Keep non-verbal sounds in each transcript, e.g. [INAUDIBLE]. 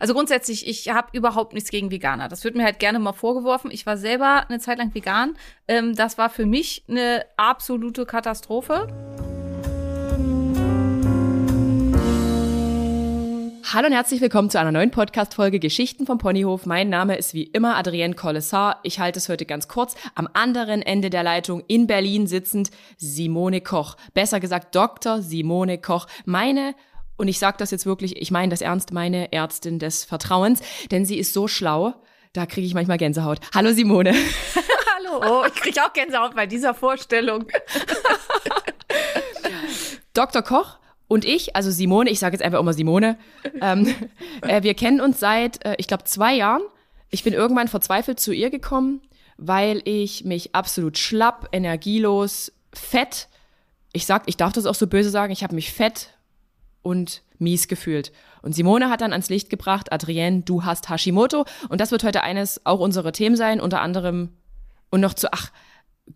Also grundsätzlich, ich habe überhaupt nichts gegen Veganer. Das wird mir halt gerne mal vorgeworfen. Ich war selber eine Zeit lang vegan. Ähm, das war für mich eine absolute Katastrophe. Hallo und herzlich willkommen zu einer neuen Podcast-Folge Geschichten vom Ponyhof. Mein Name ist wie immer Adrienne Collessar. Ich halte es heute ganz kurz. Am anderen Ende der Leitung in Berlin sitzend Simone Koch. Besser gesagt Dr. Simone Koch. Meine und ich sage das jetzt wirklich, ich meine das ernst, meine Ärztin des Vertrauens, denn sie ist so schlau, da kriege ich manchmal Gänsehaut. Hallo Simone. [LAUGHS] Hallo, oh, ich kriege auch Gänsehaut bei dieser Vorstellung. [LAUGHS] Dr. Koch und ich, also Simone, ich sage jetzt einfach immer Simone, ähm, äh, wir kennen uns seit, äh, ich glaube, zwei Jahren. Ich bin irgendwann verzweifelt zu ihr gekommen, weil ich mich absolut schlapp, energielos, fett, ich sag, ich darf das auch so böse sagen, ich habe mich fett und mies gefühlt. Und Simone hat dann ans Licht gebracht, Adrienne, du hast Hashimoto. Und das wird heute eines auch unserer Themen sein, unter anderem und noch zu, ach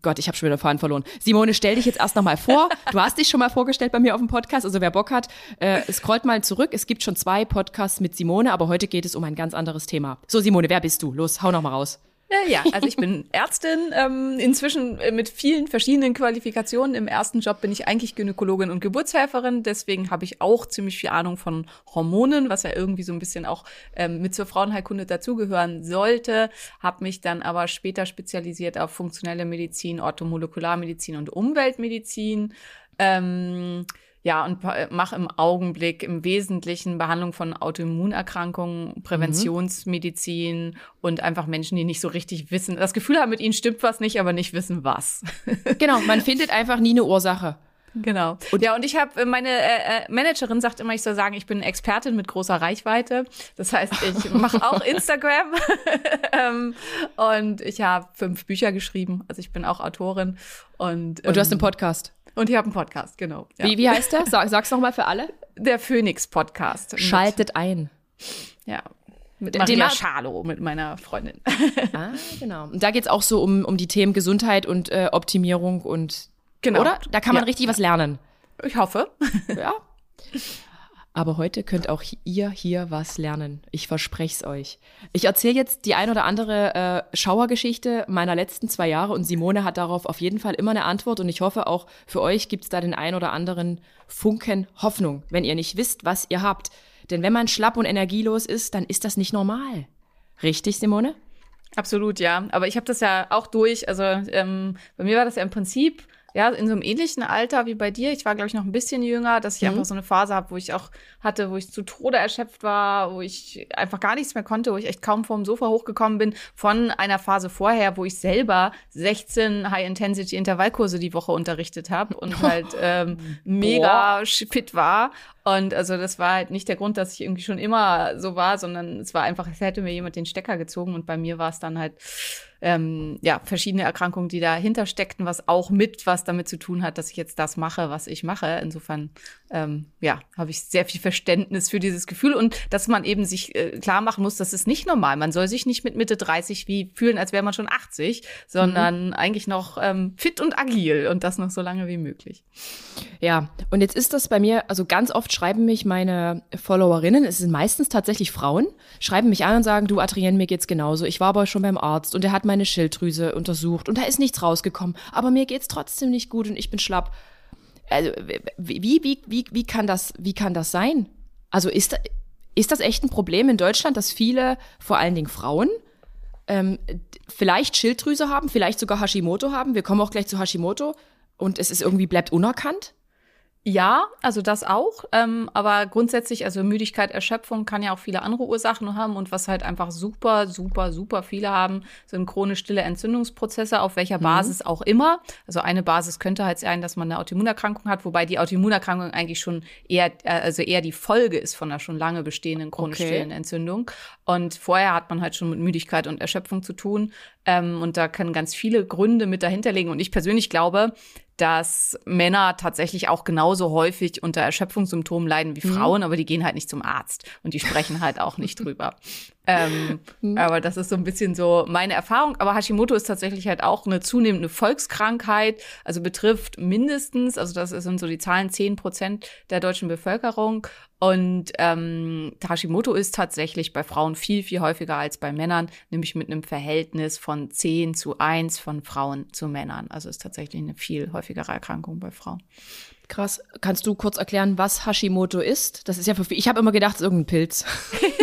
Gott, ich habe schon wieder Faden verloren. Simone, stell dich jetzt erst nochmal vor. [LAUGHS] Du hast dich schon mal vorgestellt bei mir auf dem Podcast. Also wer Bock hat, äh, scrollt mal zurück. Es gibt schon zwei Podcasts mit Simone, aber heute geht es um ein ganz anderes Thema. So, Simone, wer bist du? Los, hau nochmal raus. Ja, also ich bin Ärztin, ähm, inzwischen äh, mit vielen verschiedenen Qualifikationen. Im ersten Job bin ich eigentlich Gynäkologin und Geburtshelferin, deswegen habe ich auch ziemlich viel Ahnung von Hormonen, was ja irgendwie so ein bisschen auch ähm, mit zur Frauenheilkunde dazugehören sollte. Habe mich dann aber später spezialisiert auf funktionelle Medizin, Orthomolekularmedizin und Umweltmedizin. Ähm, ja, und mache im Augenblick im Wesentlichen Behandlung von Autoimmunerkrankungen, Präventionsmedizin mhm. und einfach Menschen, die nicht so richtig wissen, das Gefühl haben, mit ihnen stimmt was nicht, aber nicht wissen was. [LAUGHS] genau, man findet einfach nie eine Ursache. Genau. Und ja, und ich habe äh, meine äh, äh, Managerin sagt immer, ich soll sagen, ich bin Expertin mit großer Reichweite. Das heißt, ich mache auch [LAUGHS] Instagram [LAUGHS] ähm, und ich habe fünf Bücher geschrieben. Also ich bin auch Autorin und ähm, und du hast einen ähm, Podcast. Und ich habe einen Podcast, genau. Ja. Wie, wie heißt der? Sag, sag's noch mal für alle. Der Phoenix Podcast. Schaltet ein. Ja. Mit Maria Schalo, mit meiner Freundin. ah, genau. Und da geht's auch so um, um die Themen Gesundheit und äh, Optimierung und Genau. Oder? Da kann man ja. richtig was lernen. Ich hoffe. Ja. [LAUGHS] Aber heute könnt auch ihr hier was lernen. Ich verspreche es euch. Ich erzähle jetzt die ein oder andere äh, Schauergeschichte meiner letzten zwei Jahre und Simone hat darauf auf jeden Fall immer eine Antwort und ich hoffe auch für euch gibt es da den ein oder anderen Funken Hoffnung, wenn ihr nicht wisst, was ihr habt. Denn wenn man schlapp und energielos ist, dann ist das nicht normal. Richtig, Simone? Absolut, ja. Aber ich habe das ja auch durch. Also ähm, bei mir war das ja im Prinzip ja, in so einem ähnlichen Alter wie bei dir. Ich war, glaube ich, noch ein bisschen jünger, dass ich mhm. einfach so eine Phase habe, wo ich auch hatte, wo ich zu Tode erschöpft war, wo ich einfach gar nichts mehr konnte, wo ich echt kaum vom Sofa hochgekommen bin, von einer Phase vorher, wo ich selber 16 High-Intensity-Intervallkurse die Woche unterrichtet habe und [LAUGHS] halt ähm, mega Boah. fit war. Und also das war halt nicht der Grund, dass ich irgendwie schon immer so war, sondern es war einfach, es hätte mir jemand den Stecker gezogen und bei mir war es dann halt ähm, ja, verschiedene Erkrankungen, die dahinter steckten, was auch mit was damit zu tun hat, dass ich jetzt das mache, was ich mache. Insofern, ähm, ja, habe ich sehr viel Verständnis für dieses Gefühl und dass man eben sich äh, klar machen muss, das ist nicht normal. Man soll sich nicht mit Mitte 30 wie fühlen, als wäre man schon 80, sondern mhm. eigentlich noch ähm, fit und agil und das noch so lange wie möglich. Ja, und jetzt ist das bei mir, also ganz oft schreiben mich meine Followerinnen, es sind meistens tatsächlich Frauen, schreiben mich an und sagen, du Adrienne, mir geht's genauso. Ich war aber schon beim Arzt und der hat meine Schilddrüse untersucht und da ist nichts rausgekommen, aber mir geht's trotzdem nicht gut und ich bin schlapp. Also, wie, wie, wie, wie, kann das, wie kann das sein? Also ist, ist das echt ein Problem in Deutschland, dass viele, vor allen Dingen Frauen, ähm, vielleicht Schilddrüse haben, vielleicht sogar Hashimoto haben? Wir kommen auch gleich zu Hashimoto und es ist irgendwie bleibt unerkannt? Ja, also das auch. Ähm, aber grundsätzlich, also Müdigkeit, Erschöpfung kann ja auch viele andere Ursachen haben. Und was halt einfach super, super, super viele haben, sind chronisch stille Entzündungsprozesse, auf welcher mhm. Basis auch immer. Also eine Basis könnte halt sein, dass man eine Autoimmunerkrankung hat, wobei die Autoimmunerkrankung eigentlich schon eher, äh, also eher die Folge ist von einer schon lange bestehenden chronisch okay. stillen Entzündung. Und vorher hat man halt schon mit Müdigkeit und Erschöpfung zu tun. Ähm, und da können ganz viele Gründe mit dahinter liegen. Und ich persönlich glaube, dass Männer tatsächlich auch genauso häufig unter Erschöpfungssymptomen leiden wie mhm. Frauen, mhm. aber die gehen halt nicht zum Arzt und die sprechen halt auch nicht drüber. [LAUGHS] Ähm, mhm. Aber das ist so ein bisschen so meine Erfahrung. Aber Hashimoto ist tatsächlich halt auch eine zunehmende Volkskrankheit, also betrifft mindestens, also das sind so die Zahlen, zehn Prozent der deutschen Bevölkerung. Und ähm, Hashimoto ist tatsächlich bei Frauen viel, viel häufiger als bei Männern, nämlich mit einem Verhältnis von 10 zu 1 von Frauen zu Männern. Also ist tatsächlich eine viel häufigere Erkrankung bei Frauen. Krass. Kannst du kurz erklären, was Hashimoto ist? Das ist ja für Ich habe immer gedacht, es ist irgendein Pilz.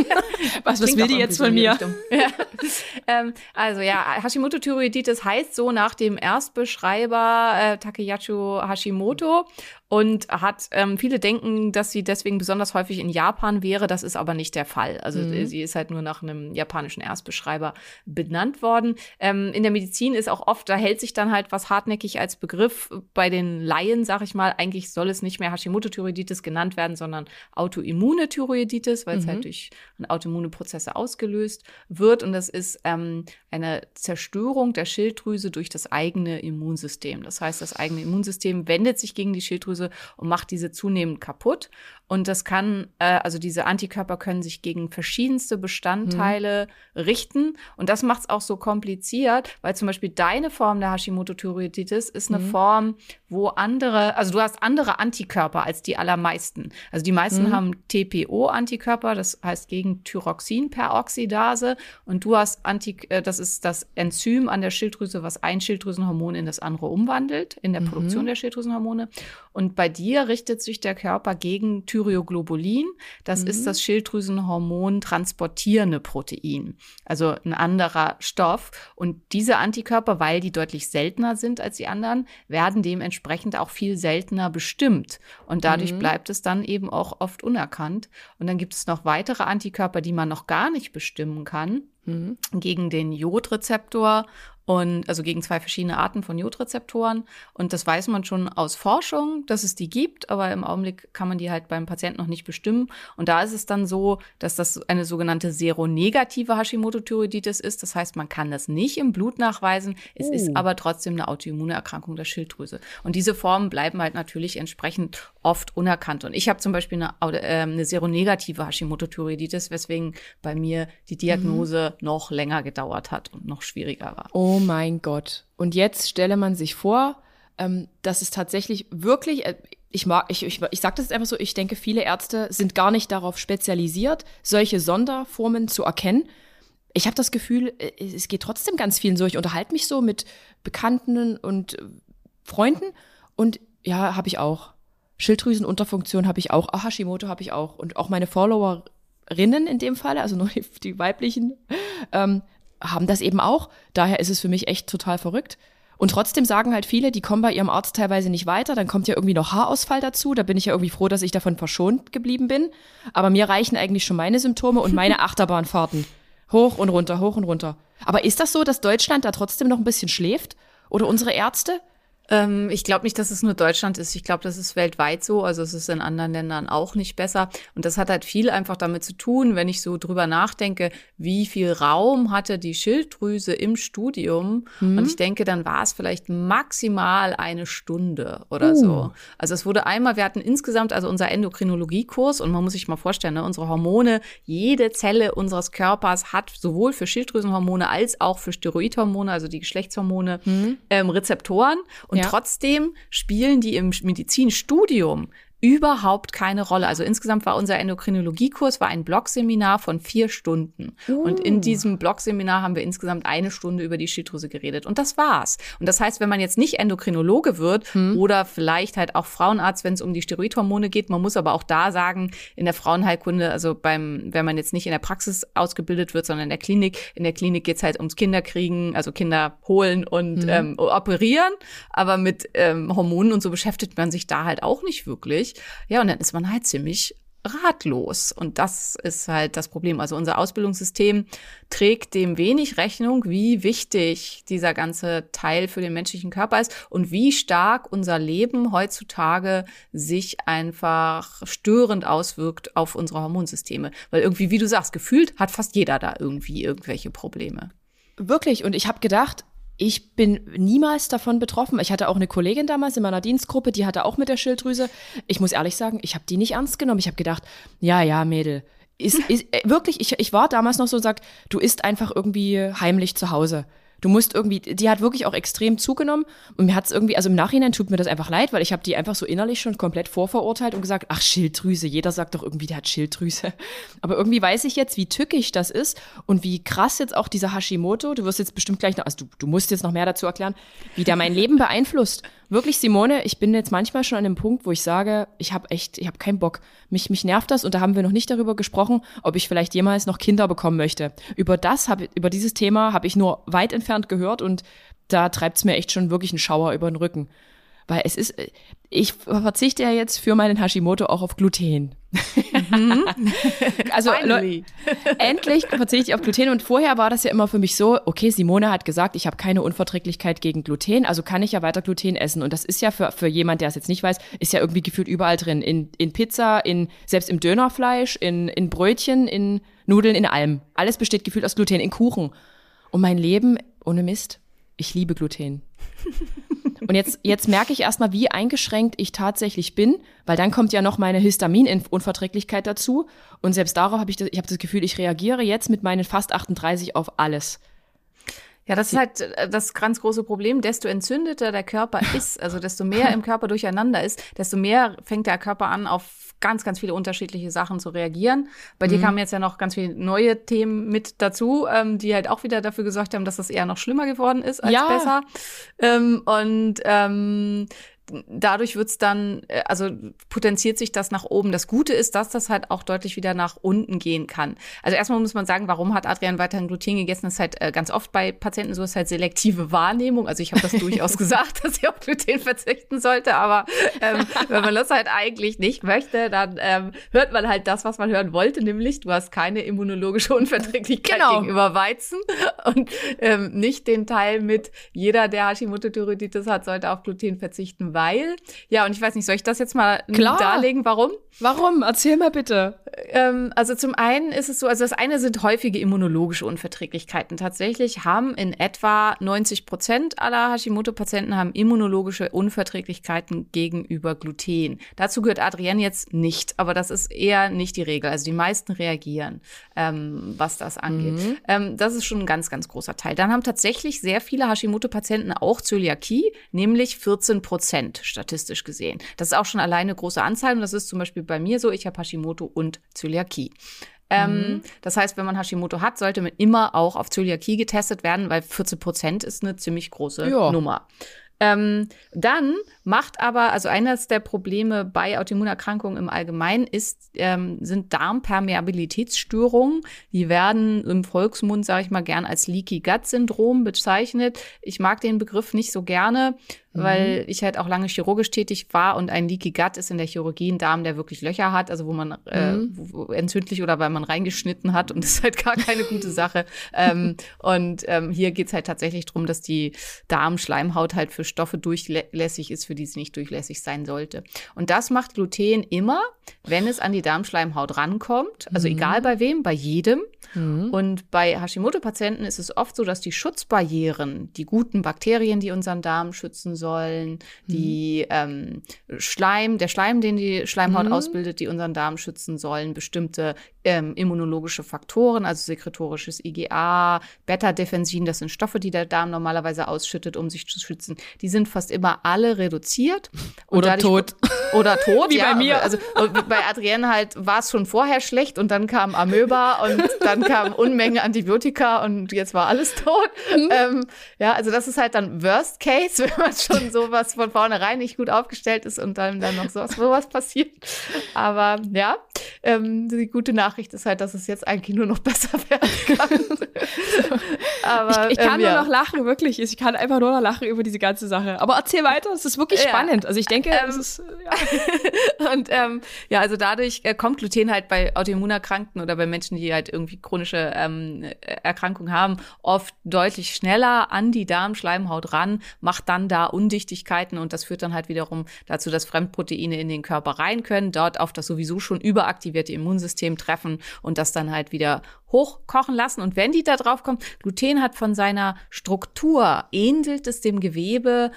[LAUGHS] was, was will die jetzt von mir? Ja. [LAUGHS] ähm, also ja, Hashimoto-Thyreoiditis heißt so nach dem Erstbeschreiber äh, Takeyasu Hashimoto und hat ähm, viele denken, dass sie deswegen besonders häufig in Japan wäre. Das ist aber nicht der Fall. Also mhm. sie ist halt nur nach einem japanischen Erstbeschreiber benannt worden. Ähm, in der Medizin ist auch oft, da hält sich dann halt was hartnäckig als Begriff bei den Laien, sag ich mal. Eigentlich soll es nicht mehr Hashimoto-Thyreoiditis genannt werden, sondern autoimmune Thyreoiditis, weil mhm. es halt durch autoimmune Prozesse ausgelöst wird. Und das ist ähm, eine Zerstörung der Schilddrüse durch das eigene Immunsystem. Das heißt, das eigene Immunsystem wendet sich gegen die Schilddrüse Schilddrüse und macht diese zunehmend kaputt. Und das kann, äh, also diese Antikörper können sich gegen verschiedenste Bestandteile mhm. richten. Und das macht es auch so kompliziert, weil zum Beispiel deine Form der Hashimoto-Thyreoiditis ist eine mhm. Form, wo andere, also du hast andere Antikörper als die allermeisten. Also die meisten mhm. haben TPO-Antikörper, das heißt gegen Thyroxinperoxidase. Und du hast Anti, äh, das ist das Enzym an der Schilddrüse, was ein Schilddrüsenhormon in das andere umwandelt, in der mhm. Produktion der Schilddrüsenhormone. Und bei dir richtet sich der Körper gegen Thyroglobulin. Das mhm. ist das Schilddrüsenhormon transportierende Protein, also ein anderer Stoff. Und diese Antikörper, weil die deutlich seltener sind als die anderen, werden dementsprechend auch viel seltener bestimmt. Und dadurch mhm. bleibt es dann eben auch oft unerkannt. Und dann gibt es noch weitere Antikörper, die man noch gar nicht bestimmen kann. Mhm. gegen den Jodrezeptor und also gegen zwei verschiedene Arten von Jodrezeptoren. Und das weiß man schon aus Forschung, dass es die gibt, aber im Augenblick kann man die halt beim Patienten noch nicht bestimmen. Und da ist es dann so, dass das eine sogenannte seronegative Hashimoto-Thyreoiditis ist. Das heißt, man kann das nicht im Blut nachweisen. Es uh. ist oh. aber trotzdem eine Autoimmunerkrankung der Schilddrüse. Und diese Formen bleiben halt natürlich entsprechend oft unerkannt. Und ich habe zum Beispiel eine, äh, eine seronegative Hashimoto-Thyreoiditis, weswegen bei mir die Diagnose mhm. noch länger gedauert hat und noch schwieriger war. Oh mein Gott. Und jetzt stelle man sich vor, ähm, dass es tatsächlich wirklich, äh, ich mag, ich, ich, ich sage das jetzt einfach so, ich denke, viele Ärzte sind gar nicht darauf spezialisiert, solche Sonderformen zu erkennen. Ich habe das Gefühl, äh, es geht trotzdem ganz vielen so. Ich unterhalte mich so mit Bekannten und äh, Freunden und ja, habe ich auch. Schilddrüsenunterfunktion habe ich auch, ah, Hashimoto habe ich auch und auch meine Followerinnen in dem Falle, also nur die, die weiblichen, ähm, haben das eben auch. Daher ist es für mich echt total verrückt. Und trotzdem sagen halt viele, die kommen bei ihrem Arzt teilweise nicht weiter, dann kommt ja irgendwie noch Haarausfall dazu. Da bin ich ja irgendwie froh, dass ich davon verschont geblieben bin. Aber mir reichen eigentlich schon meine Symptome und meine [LAUGHS] Achterbahnfahrten. Hoch und runter, hoch und runter. Aber ist das so, dass Deutschland da trotzdem noch ein bisschen schläft? Oder unsere Ärzte? Ähm, ich glaube nicht, dass es nur Deutschland ist. Ich glaube, das ist weltweit so. Also es ist in anderen Ländern auch nicht besser. Und das hat halt viel einfach damit zu tun, wenn ich so drüber nachdenke, wie viel Raum hatte die Schilddrüse im Studium. Mhm. Und ich denke, dann war es vielleicht maximal eine Stunde oder uh. so. Also es wurde einmal, wir hatten insgesamt also unser Endokrinologiekurs und man muss sich mal vorstellen, ne, unsere Hormone, jede Zelle unseres Körpers hat sowohl für Schilddrüsenhormone als auch für Steroidhormone, also die Geschlechtshormone, mhm. ähm, Rezeptoren. Und ja. trotzdem spielen die im Medizinstudium überhaupt keine Rolle. Also insgesamt war unser Endokrinologiekurs war ein Blogseminar von vier Stunden. Uh. Und in uh. diesem Blogseminar haben wir insgesamt eine Stunde über die Schilddrüse geredet. Und das war's. Und das heißt, wenn man jetzt nicht Endokrinologe wird hm. oder vielleicht halt auch Frauenarzt, wenn es um die Steroidhormone geht, man muss aber auch da sagen, in der Frauenheilkunde, also beim, wenn man jetzt nicht in der Praxis ausgebildet wird, sondern in der Klinik, in der Klinik geht's halt ums Kinderkriegen, also Kinder holen und hm. ähm, operieren. Aber mit ähm, Hormonen und so beschäftigt man sich da halt auch nicht wirklich. Ja, und dann ist man halt ziemlich ratlos. Und das ist halt das Problem. Also unser Ausbildungssystem trägt dem wenig Rechnung, wie wichtig dieser ganze Teil für den menschlichen Körper ist und wie stark unser Leben heutzutage sich einfach störend auswirkt auf unsere Hormonsysteme. Weil irgendwie, wie du sagst, gefühlt hat fast jeder da irgendwie irgendwelche Probleme. Wirklich. Und ich habe gedacht, ich bin niemals davon betroffen. Ich hatte auch eine Kollegin damals in meiner Dienstgruppe, die hatte auch mit der Schilddrüse. Ich muss ehrlich sagen, ich habe die nicht ernst genommen. Ich habe gedacht, ja, ja, Mädel, ist, [LAUGHS] ist äh, wirklich, ich, ich war damals noch so und sag, du isst einfach irgendwie heimlich zu Hause. Du musst irgendwie, die hat wirklich auch extrem zugenommen und mir hat es irgendwie, also im Nachhinein tut mir das einfach leid, weil ich habe die einfach so innerlich schon komplett vorverurteilt und gesagt, ach Schilddrüse, jeder sagt doch irgendwie, der hat Schilddrüse. [LAUGHS] Aber irgendwie weiß ich jetzt, wie tückisch das ist und wie krass jetzt auch dieser Hashimoto, du wirst jetzt bestimmt gleich noch, also du, du musst jetzt noch mehr dazu erklären, wie der mein Leben beeinflusst. Wirklich, Simone, ich bin jetzt manchmal schon an dem Punkt, wo ich sage, ich habe echt, ich habe keinen Bock. Mich, mich nervt das und da haben wir noch nicht darüber gesprochen, ob ich vielleicht jemals noch Kinder bekommen möchte. Über das habe, über dieses Thema habe ich nur weit entfernt gehört und da treibt es mir echt schon wirklich einen Schauer über den Rücken. Weil es ist, ich verzichte ja jetzt für meinen Hashimoto auch auf Gluten. Mhm. [LAUGHS] also [LAUGHS] endlich verzichte ich auf Gluten und vorher war das ja immer für mich so, okay, Simone hat gesagt, ich habe keine Unverträglichkeit gegen Gluten, also kann ich ja weiter Gluten essen und das ist ja für, für jemand, der es jetzt nicht weiß, ist ja irgendwie gefühlt überall drin, in, in Pizza, in selbst im Dönerfleisch, in, in Brötchen, in Nudeln, in allem. Alles besteht gefühlt aus Gluten, in Kuchen. Und mein Leben ohne Mist, ich liebe Gluten. [LAUGHS] Und jetzt, jetzt merke ich erstmal, wie eingeschränkt ich tatsächlich bin, weil dann kommt ja noch meine Histaminunverträglichkeit dazu. Und selbst darauf habe ich das, ich habe das Gefühl, ich reagiere jetzt mit meinen fast 38 auf alles. Ja, das ist halt äh, das ganz große Problem. Desto entzündeter der Körper ist, also desto mehr im Körper durcheinander ist, desto mehr fängt der Körper an, auf ganz, ganz viele unterschiedliche Sachen zu reagieren. Bei mhm. dir kamen jetzt ja noch ganz viele neue Themen mit dazu, ähm, die halt auch wieder dafür gesorgt haben, dass das eher noch schlimmer geworden ist als ja. besser. Ähm, und ähm, dadurch wird's dann, äh, also potenziert sich das nach oben. Das Gute ist, dass das halt auch deutlich wieder nach unten gehen kann. Also erstmal muss man sagen, warum hat Adrian weiterhin Gluten gegessen? Das ist halt äh, ganz oft bei Patienten so, ist halt selektive Wahrnehmung. Also ich habe das [LAUGHS] durchaus gesagt, dass sie auf Gluten verzichten sollte, aber ähm, wenn man das halt eigentlich nicht möchte, dann ähm, hört man halt das, was man hören wollte, nämlich du hast keine immunologische Unverträglichkeit genau. gegenüber Weizen und ähm, nicht den Teil mit jeder, der Hashimoto-Thyreoiditis hat, sollte auf Gluten verzichten, weil, ja, und ich weiß nicht, soll ich das jetzt mal Klar. darlegen, warum? Warum? Erzähl mal bitte. Ähm, also zum einen ist es so, also das eine sind häufige immunologische Unverträglichkeiten. Tatsächlich haben in etwa 90 Prozent aller Hashimoto-Patienten haben immunologische Unverträglichkeiten gegenüber Gluten. Dazu gehört Adrienne jetzt nicht, aber das ist eher nicht die Regel. Also die meisten reagieren, ähm, was das angeht. Mhm. Ähm, das ist schon ein ganz, ganz großer Teil. Dann haben tatsächlich sehr viele Hashimoto-Patienten auch Zöliakie, nämlich 14 Prozent statistisch gesehen. Das ist auch schon alleine eine große Anzahl und das ist zum Beispiel bei mir so. Ich habe Hashimoto und Zöliakie. Ähm, mhm. Das heißt, wenn man Hashimoto hat, sollte man immer auch auf Zöliakie getestet werden, weil 14 Prozent ist eine ziemlich große ja. Nummer. Ähm, dann macht aber, also eines der Probleme bei Autoimmunerkrankungen im Allgemeinen ist, ähm, sind Darmpermeabilitätsstörungen. Die werden im Volksmund, sage ich mal, gern als Leaky Gut Syndrom bezeichnet. Ich mag den Begriff nicht so gerne, mhm. weil ich halt auch lange chirurgisch tätig war und ein Leaky Gut ist in der Chirurgie ein Darm, der wirklich Löcher hat, also wo man äh, mhm. wo, wo entzündlich oder weil man reingeschnitten hat und [LAUGHS] das ist halt gar keine gute Sache. ähm, und ähm, hier geht's halt tatsächlich drum, dass die Darmschleimhaut halt für Stoffe durchlässig ist, für die sie nicht durchlässig sein sollte. Und das macht Gluten immer, wenn es an die Darmschleimhaut rankommt, also mhm. egal bei wem, bei jedem. Mhm. Und bei Hashimoto-Patienten ist es oft so, dass die Schutzbarrieren, die guten Bakterien, die unseren Darm schützen sollen, die mhm. ähm, Schleim, der Schleim, den die Schleimhaut mhm. ausbildet, die unseren Darm schützen sollen, bestimmte ähm, immunologische Faktoren, also sekretorisches IgA, Beta-Defensin, das sind Stoffe, die der Darm normalerweise ausschüttet, um sich zu schützen. Die sind fast immer alle reduziert. oder tot. [LAUGHS] Oder tot, Wie ja. bei mir. Also bei Adrienne halt war es schon vorher schlecht und dann kam Amöba und dann kam Unmenge Antibiotika und jetzt war alles tot. Mhm. Ähm, ja, also das ist halt dann Worst Case, [LAUGHS] wenn man schon sowas von vornherein nicht gut aufgestellt ist und dann, dann noch sowas, sowas passiert. Aber ja, ähm, die gute Nachricht ist halt, dass es jetzt eigentlich nur noch besser [LAUGHS] werden kann. [LAUGHS] Aber, ich, ich kann ähm, nur noch lachen, wirklich. Ich kann einfach nur noch lachen über diese ganze Sache. Aber erzähl weiter, es ist wirklich ja. spannend. Also ich denke, ähm, es ist, ja. [LAUGHS] und ähm, ja, also dadurch äh, kommt Gluten halt bei Autoimmunerkrankten oder bei Menschen, die halt irgendwie chronische ähm, Erkrankungen haben, oft deutlich schneller an die Darmschleimhaut ran, macht dann da Undichtigkeiten und das führt dann halt wiederum dazu, dass Fremdproteine in den Körper rein können, dort auf das sowieso schon überaktivierte Immunsystem treffen und das dann halt wieder hochkochen lassen. Und wenn die da drauf kommen, Gluten hat von seiner Struktur, ähnelt es dem Gewebe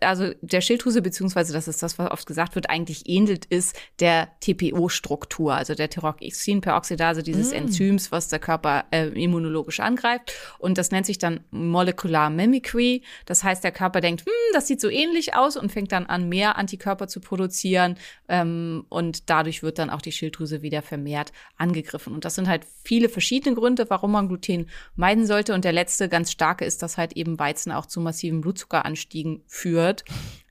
also der Schilddrüse, beziehungsweise das ist das, was oft gesagt wird, eigentlich ähnelt, ist der TPO-Struktur, also der Thyroxinperoxidase, dieses mm. Enzyms, was der Körper äh, immunologisch angreift. Und das nennt sich dann Molecular Mimicry. Das heißt, der Körper denkt, hm, das sieht so ähnlich aus und fängt dann an, mehr Antikörper zu produzieren. Ähm, und dadurch wird dann auch die Schilddrüse wieder vermehrt angegriffen. Und das sind halt viele verschiedene Gründe, warum man Gluten meiden sollte. Und der letzte ganz starke ist, dass halt eben Weizen auch zu massiven Blutzuckeranstiegen führt.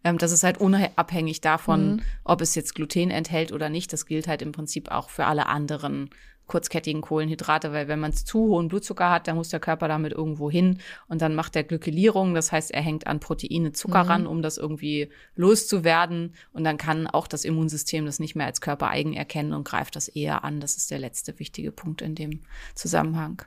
Ähm, das ist halt unabhängig davon, mhm. ob es jetzt Gluten enthält oder nicht. Das gilt halt im Prinzip auch für alle anderen kurzkettigen Kohlenhydrate, weil wenn man zu hohen Blutzucker hat, dann muss der Körper damit irgendwo hin und dann macht er Glykylierung, das heißt, er hängt an Proteine Zucker mhm. ran, um das irgendwie loszuwerden und dann kann auch das Immunsystem das nicht mehr als körpereigen erkennen und greift das eher an. Das ist der letzte wichtige Punkt in dem Zusammenhang.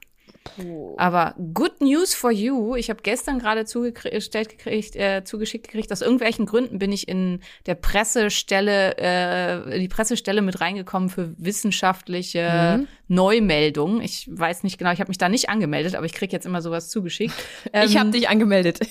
Oh. Aber good news for you. Ich habe gestern gerade zugestellt gekriegt, äh, zugeschickt gekriegt. Aus irgendwelchen Gründen bin ich in der Pressestelle, äh, die Pressestelle mit reingekommen für wissenschaftliche mhm. Neumeldungen. Ich weiß nicht genau, ich habe mich da nicht angemeldet, aber ich krieg jetzt immer sowas zugeschickt. [LAUGHS] Ähm, ich habe dich angemeldet. [LAUGHS]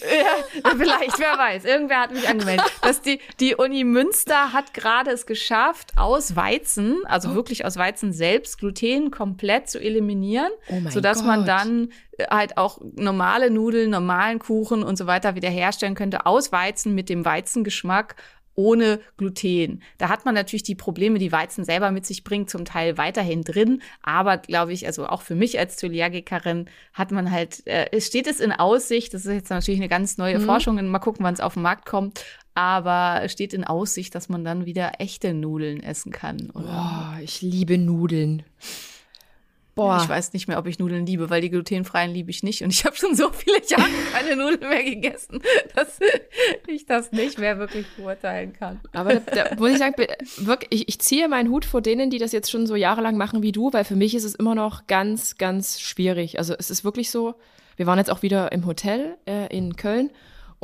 Ja, vielleicht, wer weiß. Irgendwer hat mich angemeldet. Dass die, die Uni Münster hat gerade es geschafft, aus Weizen, also oh. wirklich aus Weizen selbst, Gluten komplett zu eliminieren, oh sodass Gott. man dann äh, halt auch normale Nudeln, normalen Kuchen und so weiter wieder herstellen könnte aus Weizen mit dem Weizengeschmack ohne Gluten. Da hat man natürlich die Probleme, die Weizen selber mit sich bringt, zum Teil weiterhin drin. Aber glaube ich, also auch für mich als Zöliagikerin hat man halt, äh, steht es in Aussicht, das ist jetzt natürlich eine ganz neue mhm. Forschung, mal gucken, wann es auf den Markt kommt. Aber steht in Aussicht, dass man dann wieder echte Nudeln essen kann. Oder? Oh, ich liebe Nudeln. Boah. Ich weiß nicht mehr, ob ich Nudeln liebe, weil die glutenfreien liebe ich nicht. Und ich habe schon so viele [LAUGHS] Jahre keine Nudeln mehr gegessen, dass ich das nicht mehr wirklich beurteilen kann. Aber da, da muss ich sagen, wirklich, ich, ich ziehe meinen Hut vor denen, die das jetzt schon so jahrelang machen wie du, weil für mich ist es immer noch ganz, ganz schwierig. Also es ist wirklich so, wir waren jetzt auch wieder im Hotel äh, in Köln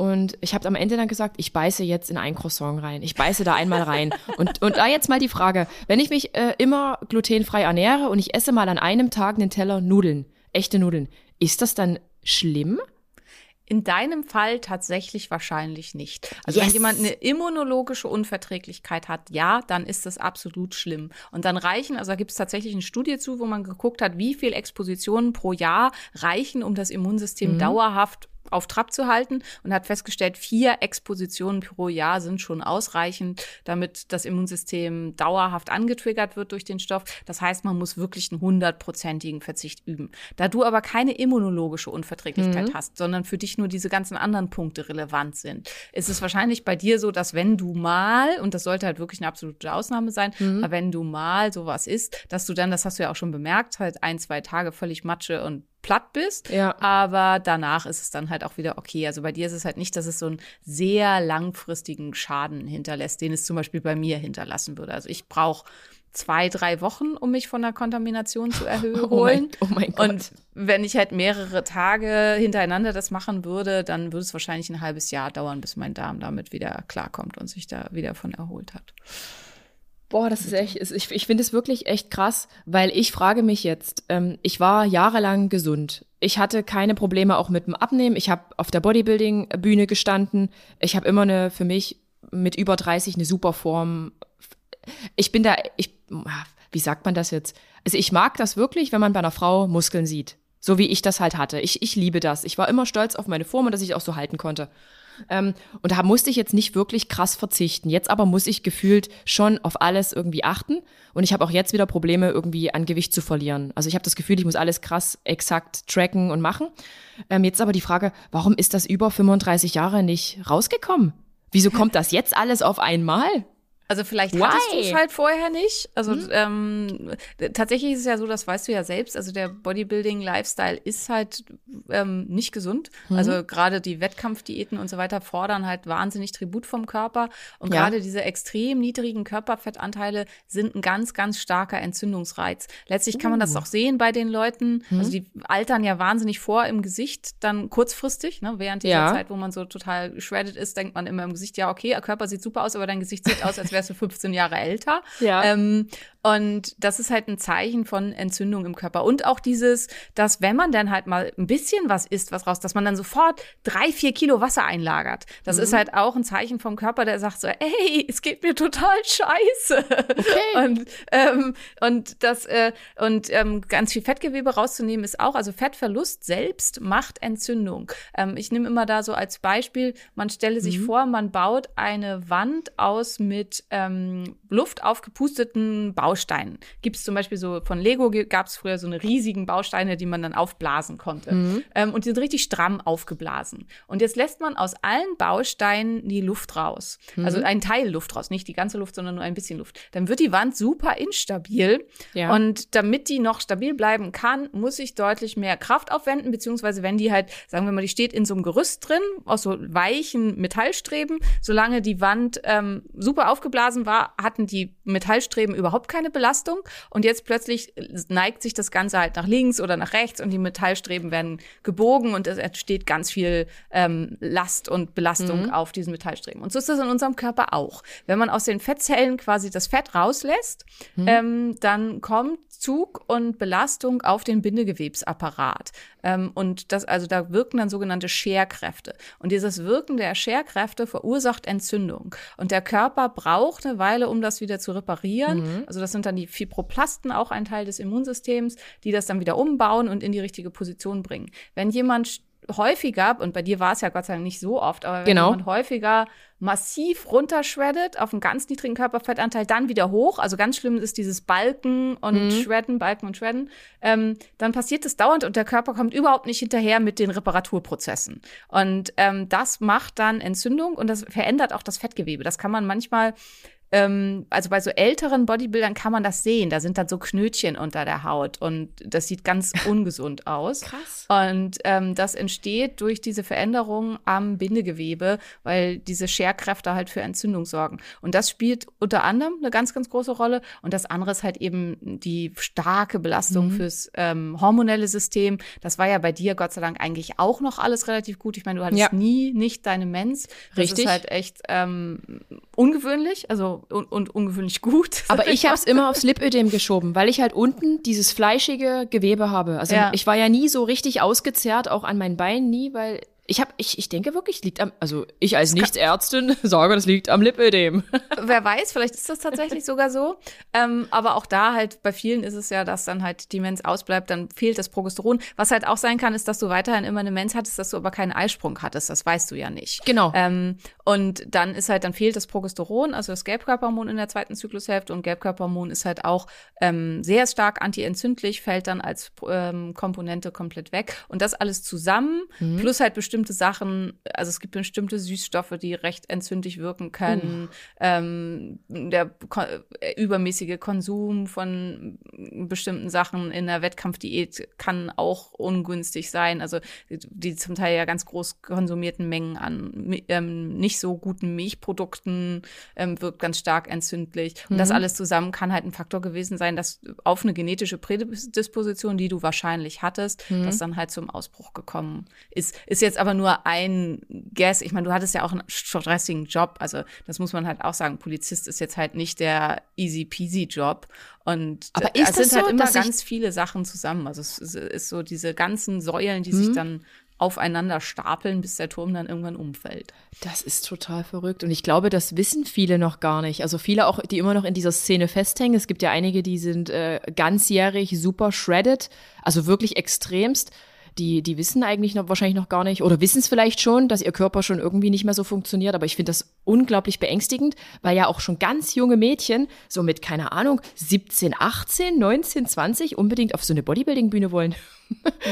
und ich habe am Ende dann gesagt, ich beiße jetzt in ein Croissant rein. Ich beiße da einmal rein. Und, und da jetzt mal die Frage, wenn ich mich äh, immer glutenfrei ernähre und ich esse mal an einem Tag einen Teller Nudeln, echte Nudeln, ist das dann schlimm? In deinem Fall tatsächlich wahrscheinlich nicht. Also yes. wenn jemand eine immunologische Unverträglichkeit hat, ja, dann ist das absolut schlimm. Und dann reichen, also da gibt es tatsächlich eine Studie zu, wo man geguckt hat, wie viel Expositionen pro Jahr reichen, um das Immunsystem mhm. dauerhaft auf Trab zu halten und hat festgestellt, vier Expositionen pro Jahr sind schon ausreichend, damit das Immunsystem dauerhaft angetriggert wird durch den Stoff. Das heißt, man muss wirklich einen hundertprozentigen Verzicht üben. Da du aber keine immunologische Unverträglichkeit mhm. hast, sondern für dich nur diese ganzen anderen Punkte relevant sind, ist es wahrscheinlich bei dir so, dass wenn du mal, und das sollte halt wirklich eine absolute Ausnahme sein, mhm. aber wenn du mal sowas isst, dass du dann, das hast du ja auch schon bemerkt, halt ein, zwei Tage völlig Matsche und platt bist. Ja. Aber danach ist es dann halt auch wieder okay. Also bei dir ist es halt nicht, dass es so einen sehr langfristigen Schaden hinterlässt, den es zum Beispiel bei mir hinterlassen würde. Also ich brauche zwei, drei Wochen, um mich von der Kontamination zu [LAUGHS] erholen. Oh mein, oh mein Gott. Und wenn ich halt mehrere Tage hintereinander das machen würde, dann würde es wahrscheinlich ein halbes Jahr dauern, bis mein Darm damit wieder klarkommt und sich da wieder von erholt hat. Boah, das ist echt, ich, ich finde es wirklich echt krass, weil ich frage mich jetzt, ähm, ich war jahrelang gesund. Ich hatte keine Probleme auch mit dem Abnehmen. Ich habe auf der Bodybuilding-Bühne gestanden. Ich habe immer eine, für mich mit über 30 eine super Form. Ich bin da, ich, wie sagt man das jetzt? Also ich mag das wirklich, wenn man bei einer Frau Muskeln sieht. So wie ich das halt hatte. Ich, ich liebe das. Ich war immer stolz auf meine Form und dass ich auch so halten konnte. Ähm, und da musste ich jetzt nicht wirklich krass verzichten. Jetzt aber muss ich gefühlt schon auf alles irgendwie achten. Und ich habe auch jetzt wieder Probleme, irgendwie an Gewicht zu verlieren. Also ich habe das Gefühl, ich muss alles krass exakt tracken und machen. Ähm, jetzt aber die Frage, warum ist das über 35 Jahre nicht rausgekommen? Wieso kommt das jetzt alles auf einmal? Also vielleicht Why? hattest du es halt vorher nicht. Also hm? ähm, tatsächlich ist es ja so, das weißt du ja selbst. Also der Bodybuilding-Lifestyle ist halt ähm, nicht gesund. Mhm. Also gerade die Wettkampfdiäten und so weiter fordern halt wahnsinnig Tribut vom Körper. Und ja. gerade diese extrem niedrigen Körperfettanteile sind ein ganz, ganz starker Entzündungsreiz. Letztlich kann man das uh. auch sehen bei den Leuten. Mhm. Also die altern ja wahnsinnig vor im Gesicht, dann kurzfristig. Ne? Während dieser ja. Zeit, wo man so total shredded ist, denkt man immer im Gesicht, ja, okay, der Körper sieht super aus, aber dein Gesicht sieht aus, als wäre wärst du 15 Jahre älter. Ja. Ähm, und das ist halt ein Zeichen von Entzündung im Körper. Und auch dieses, dass wenn man dann halt mal ein bisschen was isst, was raus, dass man dann sofort drei, vier Kilo Wasser einlagert. Das mhm. ist halt auch ein Zeichen vom Körper, der sagt so, ey, es geht mir total scheiße. Okay. [LAUGHS] Und, ähm, und das, äh, und ähm, ganz viel Fettgewebe rauszunehmen ist auch, also Fettverlust selbst macht Entzündung. Ähm, ich nehme immer da so als Beispiel, man stelle sich mhm. vor, man baut eine Wand aus mit ähm, Luft aufgepusteten Bau Bausteinen. Gibt es zum Beispiel so, von Lego gab es früher so eine riesigen Bausteine, die man dann aufblasen konnte. Mhm. Ähm, und die sind richtig stramm aufgeblasen. Und jetzt lässt man aus allen Bausteinen die Luft raus. Mhm. Also einen Teil Luft raus, nicht die ganze Luft, sondern nur ein bisschen Luft. Dann wird die Wand super instabil. Ja. Und damit die noch stabil bleiben kann, muss ich deutlich mehr Kraft aufwenden, beziehungsweise wenn die halt, sagen wir mal, die steht in so einem Gerüst drin, aus so weichen Metallstreben, solange die Wand ähm, super aufgeblasen war, hatten die Metallstreben überhaupt keine keine Belastung und jetzt plötzlich neigt sich das Ganze halt nach links oder nach rechts und die Metallstreben werden gebogen und es entsteht ganz viel ähm, Last und Belastung mhm. auf diesen Metallstreben. Und so ist das in unserem Körper auch. Wenn man aus den Fettzellen quasi das Fett rauslässt, mhm. ähm, dann kommt Zug und Belastung auf den Bindegewebsapparat. Ähm, und das, also da wirken dann sogenannte Scherkräfte. Und dieses Wirken der Scherkräfte verursacht Entzündung. Und der Körper braucht eine Weile, um das wieder zu reparieren. Mhm. Also das sind dann die Fibroplasten, auch ein Teil des Immunsystems, die das dann wieder umbauen und in die richtige Position bringen. Wenn jemand häufiger, und bei dir war es ja Gott sei Dank nicht so oft, aber wenn genau. jemand häufiger massiv runterschreddet auf einen ganz niedrigen Körperfettanteil, dann wieder hoch, also ganz schlimm ist dieses Balken und mhm. Shredden, Balken und Shredden, ähm, dann passiert das dauernd und der Körper kommt überhaupt nicht hinterher mit den Reparaturprozessen. Und ähm, das macht dann Entzündung und das verändert auch das Fettgewebe. Das kann man manchmal ähm, also bei so älteren Bodybuildern kann man das sehen. Da sind dann so Knötchen unter der Haut und das sieht ganz [LAUGHS] ungesund aus. Krass. Und ähm, das entsteht durch diese Veränderung am Bindegewebe, weil diese Scherkräfte halt für Entzündung sorgen. Und das spielt unter anderem eine ganz, ganz große Rolle. Und das andere ist halt eben die starke Belastung mhm. fürs ähm, hormonelle System. Das war ja bei dir Gott sei Dank eigentlich auch noch alles relativ gut. Ich meine, du hattest ja. nie nicht deine Mens. Das Richtig. ist halt echt ähm, ungewöhnlich. Also und, und ungewöhnlich gut. [LAUGHS] Aber ich habe es immer aufs Lipödem geschoben, weil ich halt unten dieses fleischige Gewebe habe. Also ja. ich war ja nie so richtig ausgezerrt, auch an meinen Beinen nie, weil ich habe, ich, ich denke wirklich, liegt am, also ich als Nichtsärztin [LAUGHS] sage, das liegt am Lipödem. [LAUGHS] Wer weiß, vielleicht ist das tatsächlich sogar so. Ähm, aber auch da halt, bei vielen ist es ja, dass dann halt die Mens ausbleibt, dann fehlt das Progesteron. Was halt auch sein kann, ist, dass du weiterhin immer eine Mens hattest, dass du aber keinen Eisprung hattest. Das weißt du ja nicht. Genau. Ähm, und dann ist halt, dann fehlt das Progesteron, also das Gelbkörperhormon in der zweiten Zyklushälfte. Und Gelbkörperhormon ist halt auch ähm, sehr stark antientzündlich, fällt dann als ähm, Komponente komplett weg. Und das alles zusammen, mhm. plus halt bestimmt bestimmte Sachen, also es gibt bestimmte Süßstoffe, die recht entzündlich wirken können. Uh. Ähm, der äh, übermäßige Konsum von bestimmten Sachen in der Wettkampfdiät kann auch ungünstig sein. Also die zum Teil ja ganz groß konsumierten Mengen an ähm, nicht so guten Milchprodukten ähm, wirkt ganz stark entzündlich. Und mhm. das alles zusammen kann halt ein Faktor gewesen sein, dass auf eine genetische Prädisposition, die du wahrscheinlich hattest, mhm. das dann halt zum Ausbruch gekommen ist. Ist jetzt aber aber nur ein Guess. Ich meine, du hattest ja auch einen stressigen Job. Also das muss man halt auch sagen. Polizist ist jetzt halt nicht der easy peasy Job. Und aber ist es sind halt so, immer ganz viele Sachen zusammen. Also es ist so diese ganzen Säulen, die mhm. sich dann aufeinander stapeln, bis der Turm dann irgendwann umfällt. Das ist total verrückt. Und ich glaube, das wissen viele noch gar nicht. Also viele auch, die immer noch in dieser Szene festhängen. Es gibt ja einige, die sind äh, ganzjährig super shredded, also wirklich extremst die, die wissen eigentlich noch, wahrscheinlich noch gar nicht oder wissen es vielleicht schon, dass ihr Körper schon irgendwie nicht mehr so funktioniert. Aber ich finde das unglaublich beängstigend, weil ja auch schon ganz junge Mädchen, so mit, keine Ahnung, 17, 18, 19, 20 unbedingt auf so eine Bodybuilding-Bühne wollen. [LAUGHS]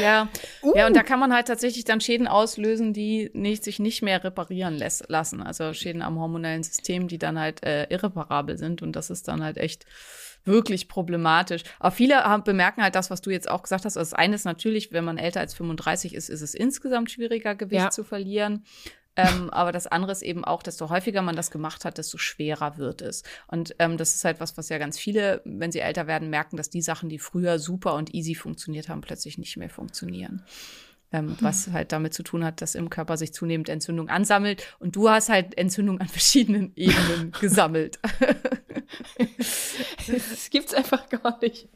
Ja. Uh. ja, und da kann man halt tatsächlich dann Schäden auslösen, die nicht, sich nicht mehr reparieren lässt, lassen. Also Schäden am hormonellen System, die dann halt äh, irreparabel sind. Und das ist dann halt echt wirklich problematisch. Aber viele haben, bemerken halt das, was du jetzt auch gesagt hast. Also das eine ist natürlich, wenn man älter als 35 ist, ist es insgesamt schwieriger, Gewicht ja. zu verlieren. Ähm, aber das andere ist eben auch, desto häufiger man das gemacht hat, desto schwerer wird es. Und ähm, das ist halt was, was ja ganz viele, wenn sie älter werden, merken, dass die Sachen, die früher super und easy funktioniert haben, plötzlich nicht mehr funktionieren. Ähm, was halt damit zu tun hat, dass im Körper sich zunehmend Entzündung ansammelt. Und du hast halt Entzündung an [LAUGHS] verschiedenen Ebenen [LAUGHS] gesammelt. [LAUGHS] das gibt's einfach gar nicht.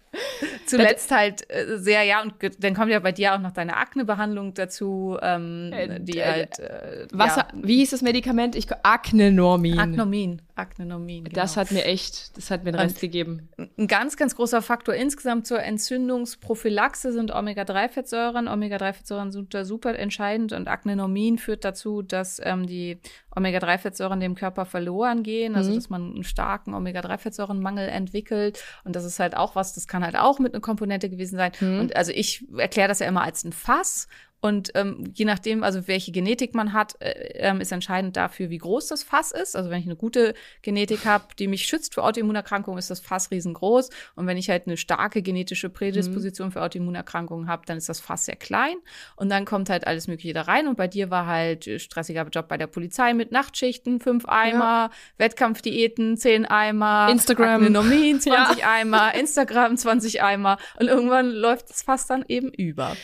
Zuletzt halt äh, sehr, ja, und dann kommt ja bei dir auch noch deine Aknebehandlung dazu, ähm, äh, die äh, halt. Äh, was, ja. Wie hieß das Medikament? Ich, Aknenormin. Aknomin. Aknenormin. Genau. Das hat mir echt, das hat mir den Rest gegeben. Ein ganz, ganz großer Faktor insgesamt zur Entzündungsprophylaxe sind Omega-3-Fettsäuren. Omega-3-Fettsäuren sind da super entscheidend und Aknenormin führt dazu, dass ähm, die Omega-3-Fettsäuren dem Körper verloren gehen, also mhm. dass man einen starken Omega-3-Fettsäurenmangel entwickelt. Und das ist halt auch was, das kann halt auch mit einer Komponente gewesen sein. Mhm. Und also ich erkläre das ja immer als ein Fass. Und ähm, je nachdem, also welche Genetik man hat, äh, ähm, ist entscheidend dafür, wie groß das Fass ist. Also wenn ich eine gute Genetik habe, die mich schützt für Autoimmunerkrankungen, ist das Fass riesengroß. Und wenn ich halt eine starke genetische Prädisposition mhm. für Autoimmunerkrankungen habe, dann ist das Fass sehr klein. Und dann kommt halt alles Mögliche da rein. Und bei dir war halt stressiger Job bei der Polizei mit Nachtschichten, fünf Eimer, ja. Wettkampfdiäten, zehn Eimer, Instagram, Nomin, [LAUGHS] 20 ja. Eimer, Instagram, 20 Eimer. Und irgendwann läuft das Fass dann eben über.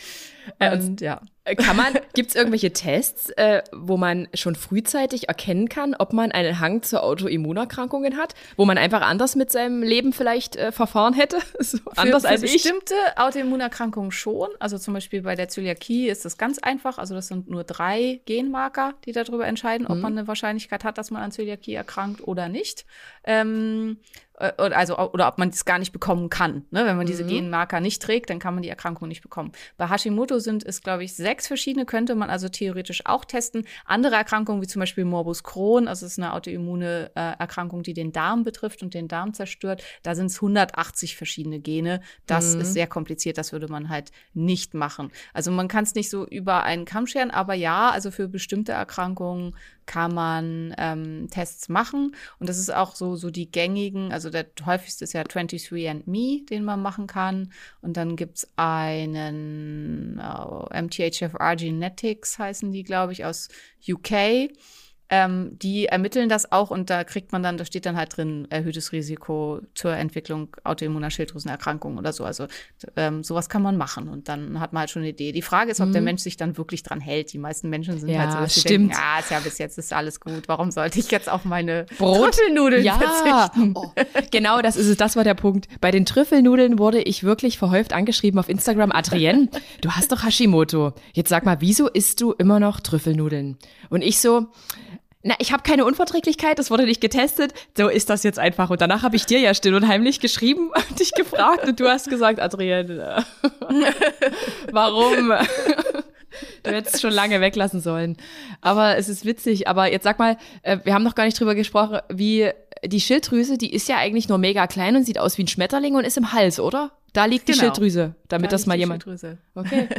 Äh, und ja. Äh, kann man, [LAUGHS] gibt es irgendwelche Tests, äh, wo man schon frühzeitig erkennen kann, ob man einen Hang zu Autoimmunerkrankungen hat, wo man einfach anders mit seinem Leben vielleicht äh, verfahren hätte? [LAUGHS] so für, anders für als ich. Bestimmte Autoimmunerkrankungen schon. Also zum Beispiel bei der Zöliakie ist das ganz einfach. Also das sind nur drei Genmarker, die darüber entscheiden, ob mhm. man eine Wahrscheinlichkeit hat, dass man an Zöliakie erkrankt oder nicht. Ähm, äh, also oder ob man das gar nicht bekommen kann. Ne? Wenn man diese mhm. Genmarker nicht trägt, dann kann man die Erkrankung nicht bekommen. Bei Hashimoto sind es, glaube ich, sechs verschiedene, könnte man also theoretisch auch testen. Andere Erkrankungen, wie zum Beispiel Morbus Crohn, also es ist eine autoimmune äh, Erkrankung, die den Darm betrifft und den Darm zerstört, da sind es 180 verschiedene Gene. Das mhm. ist sehr kompliziert, das würde man halt nicht machen. Also man kann es nicht so über einen Kamm scheren, aber ja, also für bestimmte Erkrankungen kann man ähm, Tests machen. Und das ist auch so, so die gängigen, also der häufigste ist ja 23andMe, den man machen kann. Und dann gibt es einen oh, MTHFR Genetics, heißen die, glaube ich, aus UK. Ähm, die ermitteln das auch und da kriegt man dann, da steht dann halt drin, erhöhtes Risiko zur Entwicklung autoimmuner Schilddrüsenerkrankungen oder so. Also ähm, sowas kann man machen und dann hat man halt schon eine Idee. Die Frage ist, ob mhm. der Mensch sich dann wirklich dran hält. Die meisten Menschen sind ja, halt so, dass stimmt. denken, ja, ist ja bis jetzt ist alles gut. Warum sollte ich jetzt auf meine Brot? Trüffelnudeln ja. verzichten? Oh, genau, das ist es, das war der Punkt. Bei den Trüffelnudeln wurde ich wirklich verhäuft angeschrieben auf Instagram, Adrienne, du hast doch Hashimoto. Jetzt sag mal, wieso isst du immer noch Trüffelnudeln? Und ich so, na, ich habe keine Unverträglichkeit, das wurde nicht getestet. So ist das jetzt einfach. Und danach habe ich dir ja still und heimlich geschrieben [LAUGHS] und dich gefragt und du hast gesagt, Adrienne, [LAUGHS] warum? [LAUGHS] Du hättest es schon lange weglassen sollen. Aber es ist witzig. Aber jetzt sag mal, äh, wir haben noch gar nicht drüber gesprochen, wie die Schilddrüse, die ist ja eigentlich nur mega klein und sieht aus wie ein Schmetterling und ist im Hals, oder? Da liegt genau. die Schilddrüse, damit da das mal jemand. Schilddrüse. Okay.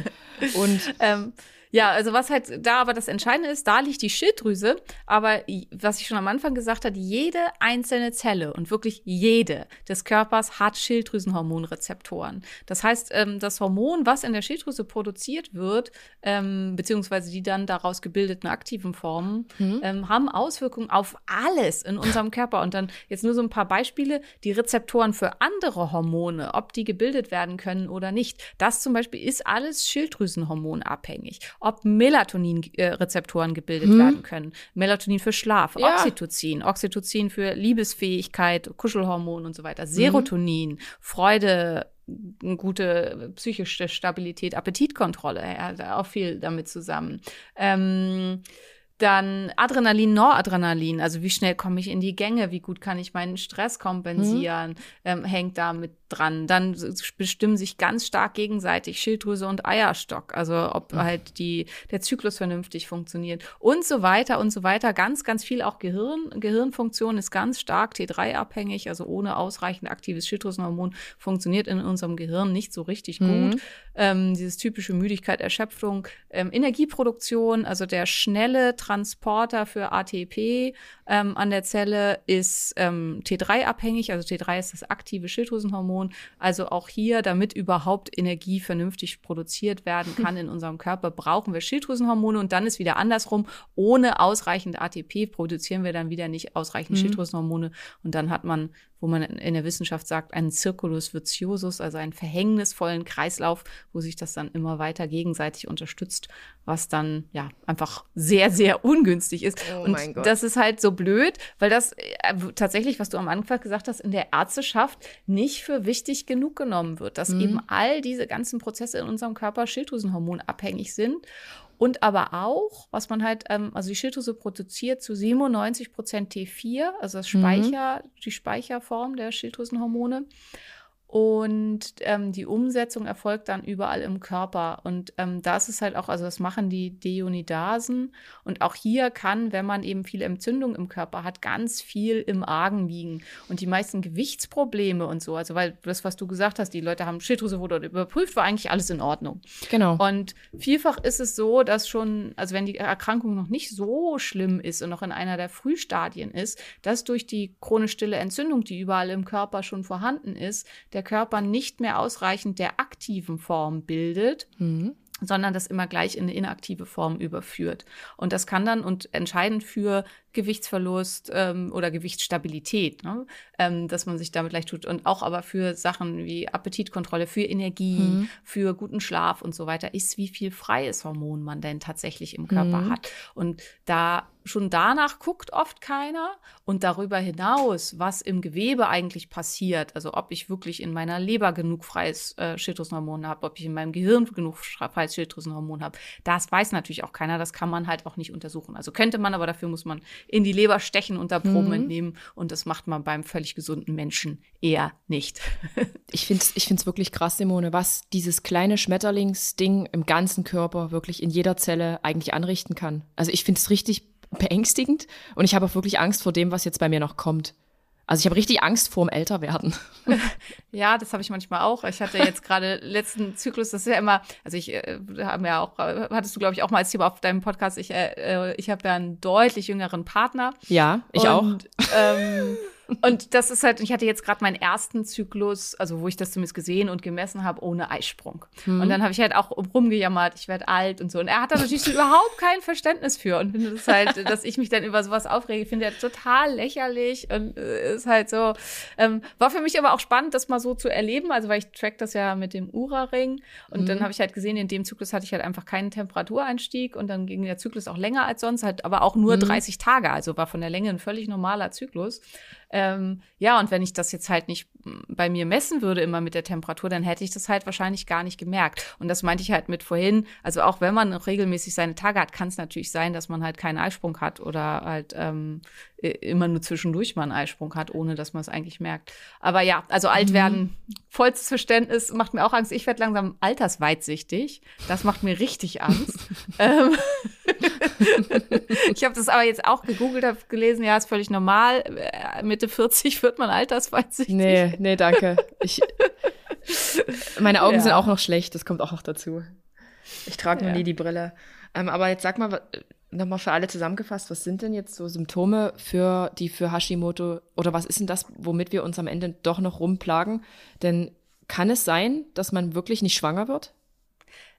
Und ähm, ja, also was halt da aber das Entscheidende ist, da liegt die Schilddrüse, aber was ich schon am Anfang gesagt habe, jede einzelne Zelle und wirklich jede des Körpers hat Schilddrüsenhormonrezeptoren. Das heißt, ähm, das Hormon, was in der Schilddrüse produziert wird, ähm, beziehungsweise die dann daraus gebildeten aktiven Formen, mhm. haben Auswirkungen auf alles in unserem Körper. Und dann jetzt nur so ein paar Beispiele, die Rezeptoren für andere Hormone, ob die gebildet werden können oder nicht. Das zum Beispiel ist alles Schilddrüsenhormonabhängig ob Melatonin-Rezeptoren gebildet hm. werden können. Melatonin für Schlaf, ja. Oxytocin, Oxytocin für Liebesfähigkeit, Kuschelhormon und so weiter, Serotonin, mhm. Freude, gute psychische Stabilität, Appetitkontrolle, ja, auch viel damit zusammen. Ähm, dann Adrenalin, Noradrenalin, also wie schnell komme ich in die Gänge, wie gut kann ich meinen Stress kompensieren, mhm. ähm, hängt damit dran. Dann bestimmen sich ganz stark gegenseitig Schilddrüse und Eierstock, also ob mhm. halt die, der Zyklus vernünftig funktioniert und so weiter und so weiter. Ganz, ganz viel auch Gehirn. Gehirnfunktion ist ganz stark T3-abhängig, also ohne ausreichend aktives Schilddrüsenhormon funktioniert in unserem Gehirn nicht so richtig mhm. gut. Ähm, dieses typische Müdigkeit, Erschöpfung, ähm, Energieproduktion, also der schnelle Transporter für ATP ähm, an der Zelle ist ähm, T3-abhängig, also T3 ist das aktive Schilddrüsenhormon. Also auch hier, damit überhaupt Energie vernünftig produziert werden kann in unserem Körper, brauchen wir Schilddrüsenhormone und dann ist wieder andersrum. Ohne ausreichend ATP produzieren wir dann wieder nicht ausreichend mhm. Schilddrüsenhormone und dann hat man wo man in der Wissenschaft sagt, einen Circulus virtuosus, also einen verhängnisvollen Kreislauf, wo sich das dann immer weiter gegenseitig unterstützt, was dann ja einfach sehr, sehr ungünstig ist. Oh und mein Gott. das ist halt so blöd, weil das äh, tatsächlich, was du am Anfang gesagt hast, in der Ärzteschaft nicht für wichtig genug genommen wird, dass mhm. eben all diese ganzen Prozesse in unserem Körper Schilddrüsenhormon abhängig sind und aber auch, was man halt, ähm, also die Schilddrüse produziert zu 97 Prozent T4, also das mhm. Speicher, mhm. die Speicherform der Schilddrüsenhormone. Und ähm, die Umsetzung erfolgt dann überall im Körper. Und ähm, das ist halt auch, also das machen die Deonidasen. Und auch hier kann, wenn man eben viele Entzündungen im Körper hat, ganz viel im Argen liegen. Und die meisten Gewichtsprobleme und so, also weil das, was du gesagt hast, die Leute haben Schilddrüse wurde überprüft, war eigentlich alles in Ordnung. Genau. Und vielfach ist es so, dass schon, also wenn die Erkrankung noch nicht so schlimm ist und noch in einer der Frühstadien ist, dass durch die chronisch stille Entzündung, die überall im Körper schon vorhanden ist, der der Körper nicht mehr ausreichend der aktiven Form bildet. Mhm sondern das immer gleich in eine inaktive Form überführt. Und das kann dann und entscheidend für Gewichtsverlust ähm, oder Gewichtsstabilität, ne? ähm, dass man sich damit leicht tut. Und auch aber für Sachen wie Appetitkontrolle, für Energie, mhm. für guten Schlaf und so weiter, ist, wie viel freies Hormon man denn tatsächlich im Körper mhm. hat. Und da schon danach guckt oft keiner. Und darüber hinaus, was im Gewebe eigentlich passiert, also ob ich wirklich in meiner Leber genug freies äh, Schilddrüsenhormon habe, ob ich in meinem Gehirn genug freies Schilddrüsenhormon habe, das weiß natürlich auch keiner. Das kann man halt auch nicht untersuchen. Also könnte man, aber dafür muss man in die Leber stechen und da Proben mhm. entnehmen. Und das macht man beim völlig gesunden Menschen eher nicht. [LAUGHS] ich finde es ich find's wirklich krass, Simone, was dieses kleine Schmetterlingsding im ganzen Körper wirklich in jeder Zelle eigentlich anrichten kann. Also ich finde es richtig beängstigend und ich habe auch wirklich Angst vor dem, was jetzt bei mir noch kommt. Also ich habe richtig Angst vorm Älterwerden. [LAUGHS] Ja, das habe ich manchmal auch. Ich hatte jetzt gerade [LAUGHS] letzten Zyklus, das ist ja immer, also ich äh, haben ja auch, hattest du glaube ich auch mal als Thema auf deinem Podcast, ich, äh, äh ich habe ja einen deutlich jüngeren Partner. Ja, ich und, auch. Ähm, [LAUGHS] und das ist halt, ich hatte jetzt gerade meinen ersten Zyklus, also wo ich das zumindest gesehen und gemessen habe, ohne Eisprung. Mhm. Und dann habe ich halt auch rumgejammert, ich werde alt und so. Und er hat da natürlich [LAUGHS] überhaupt kein Verständnis für und findet es halt, dass ich mich dann über sowas aufrege, finde er total lächerlich und äh, ist halt so. Ähm, war für mich aber auch spannend, das mal so zu erleben, also weil ich track das ja mit dem Ura-Ring und mhm. dann habe ich halt gesehen, in dem Zyklus hatte ich halt einfach keinen Temperatureinstieg und dann ging der Zyklus auch länger als sonst, halt aber auch nur mhm. 30 Tage, also war von der Länge ein völlig normaler Zyklus. Ähm, ja, und wenn ich das jetzt halt nicht bei mir messen würde, immer mit der Temperatur, dann hätte ich das halt wahrscheinlich gar nicht gemerkt. Und das meinte ich halt mit vorhin. Also auch wenn man regelmäßig seine Tage hat, kann es natürlich sein, dass man halt keinen Eisprung hat oder halt ähm, immer nur zwischendurch mal einen Eisprung hat, ohne dass man es eigentlich merkt. Aber ja, also alt mhm. werden, vollstes Verständnis, macht mir auch Angst. Ich werde langsam altersweitsichtig. Das macht mir richtig Angst. [LAUGHS] ähm, [LAUGHS] ich habe das aber jetzt auch gegoogelt, habe gelesen, ja, ist völlig normal. Äh, Mitte 40 wird man altersweitsichtig. Nee, [LAUGHS] nee, danke. Ich, meine Augen ja. sind auch noch schlecht, das kommt auch noch dazu. Ich trage ja. noch nie die Brille. Ähm, aber jetzt sag mal, nochmal für alle zusammengefasst, was sind denn jetzt so Symptome für die für Hashimoto oder was ist denn das, womit wir uns am Ende doch noch rumplagen? Denn kann es sein, dass man wirklich nicht schwanger wird?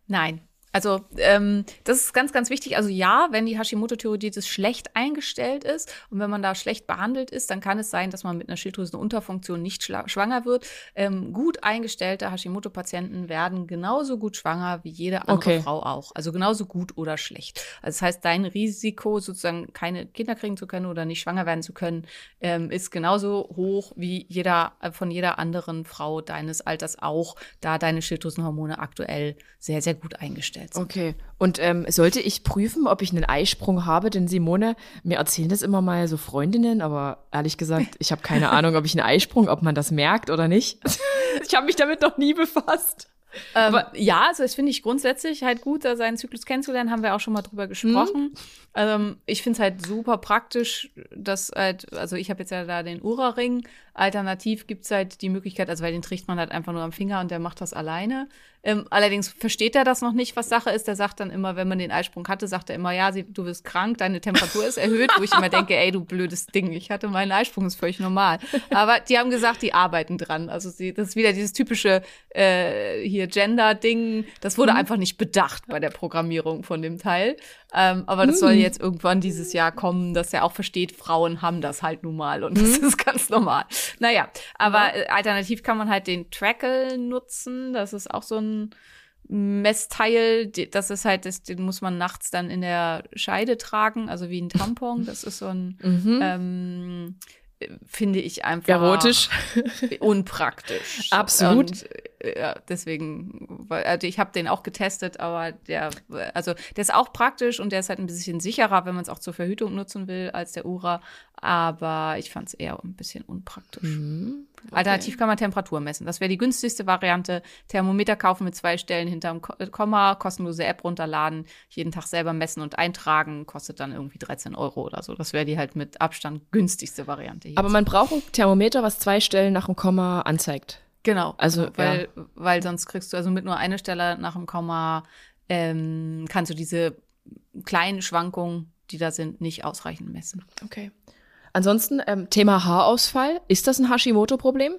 Nein, also ähm, das ist ganz, ganz wichtig. Also ja, wenn die Hashimoto-Thyreoiditis schlecht eingestellt ist und wenn man da schlecht behandelt ist, dann kann es sein, dass man mit einer Schilddrüsenunterfunktion nicht schwanger wird. Ähm, gut eingestellte Hashimoto-Patienten werden genauso gut schwanger wie jede andere okay. Frau auch. Also genauso gut oder schlecht. Also das heißt, dein Risiko, sozusagen keine Kinder kriegen zu können oder nicht schwanger werden zu können, ähm, ist genauso hoch wie jeder äh, von jeder anderen Frau deines Alters auch, da deine Schilddrüsenhormone aktuell sehr, sehr gut eingestellt sind. Okay. Und ähm, sollte ich prüfen, ob ich einen Eisprung habe? Denn Simone, mir erzählen das immer mal so Freundinnen, aber ehrlich gesagt, ich habe keine [LAUGHS] Ahnung, ob ich einen Eisprung, ob man das merkt oder nicht. [LAUGHS] ich habe mich damit noch nie befasst. Ähm, ja, also das finde ich grundsätzlich halt gut, da seinen Zyklus kennenzulernen, haben wir auch schon mal drüber gesprochen. Mhm. Ähm, ich finde es halt super praktisch, dass halt, also ich habe jetzt ja da den Ura-Ring. Alternativ gibt es halt die Möglichkeit, also weil den trägt man halt einfach nur am Finger und der macht das alleine. Ähm, allerdings versteht er das noch nicht, was Sache ist. Der sagt dann immer, wenn man den Eisprung hatte, sagt er immer, ja, sie, du bist krank, deine Temperatur ist erhöht, wo ich immer denke, ey, du blödes Ding, ich hatte meinen Eisprung, ist völlig normal. Aber die haben gesagt, die arbeiten dran. Also sie, das ist wieder dieses typische äh, hier Gender-Ding. Das wurde mhm. einfach nicht bedacht bei der Programmierung von dem Teil. Ähm, aber das mhm. soll jetzt irgendwann dieses Jahr kommen, dass er auch versteht, Frauen haben das halt nun mal und das mhm. ist ganz normal. naja, aber ja. alternativ kann man halt den Trackle nutzen. Das ist auch so ein Messteil, das ist halt, das, den muss man nachts dann in der Scheide tragen, also wie ein [LAUGHS] Tampon. Das ist so ein, mhm. ähm, finde ich einfach erotisch, unpraktisch. [LAUGHS] Absolut. Und, ja, deswegen, also ich habe den auch getestet, aber der, also der ist auch praktisch und der ist halt ein bisschen sicherer, wenn man es auch zur Verhütung nutzen will, als der Ura. Aber ich fand es eher ein bisschen unpraktisch. Mhm. Okay. Alternativ kann man Temperatur messen. Das wäre die günstigste Variante. Thermometer kaufen mit zwei Stellen hinterm Komma, kostenlose App runterladen, jeden Tag selber messen und eintragen, kostet dann irgendwie 13 Euro oder so. Das wäre die halt mit Abstand günstigste Variante. Hier. Aber man braucht ein Thermometer, was zwei Stellen nach dem Komma anzeigt. Genau. Also, weil, ja. weil sonst kriegst du also mit nur einer Stelle nach dem Komma, ähm, kannst du diese kleinen Schwankungen, die da sind, nicht ausreichend messen. Okay. Ansonsten, ähm, Thema Haarausfall. Ist das ein Hashimoto-Problem?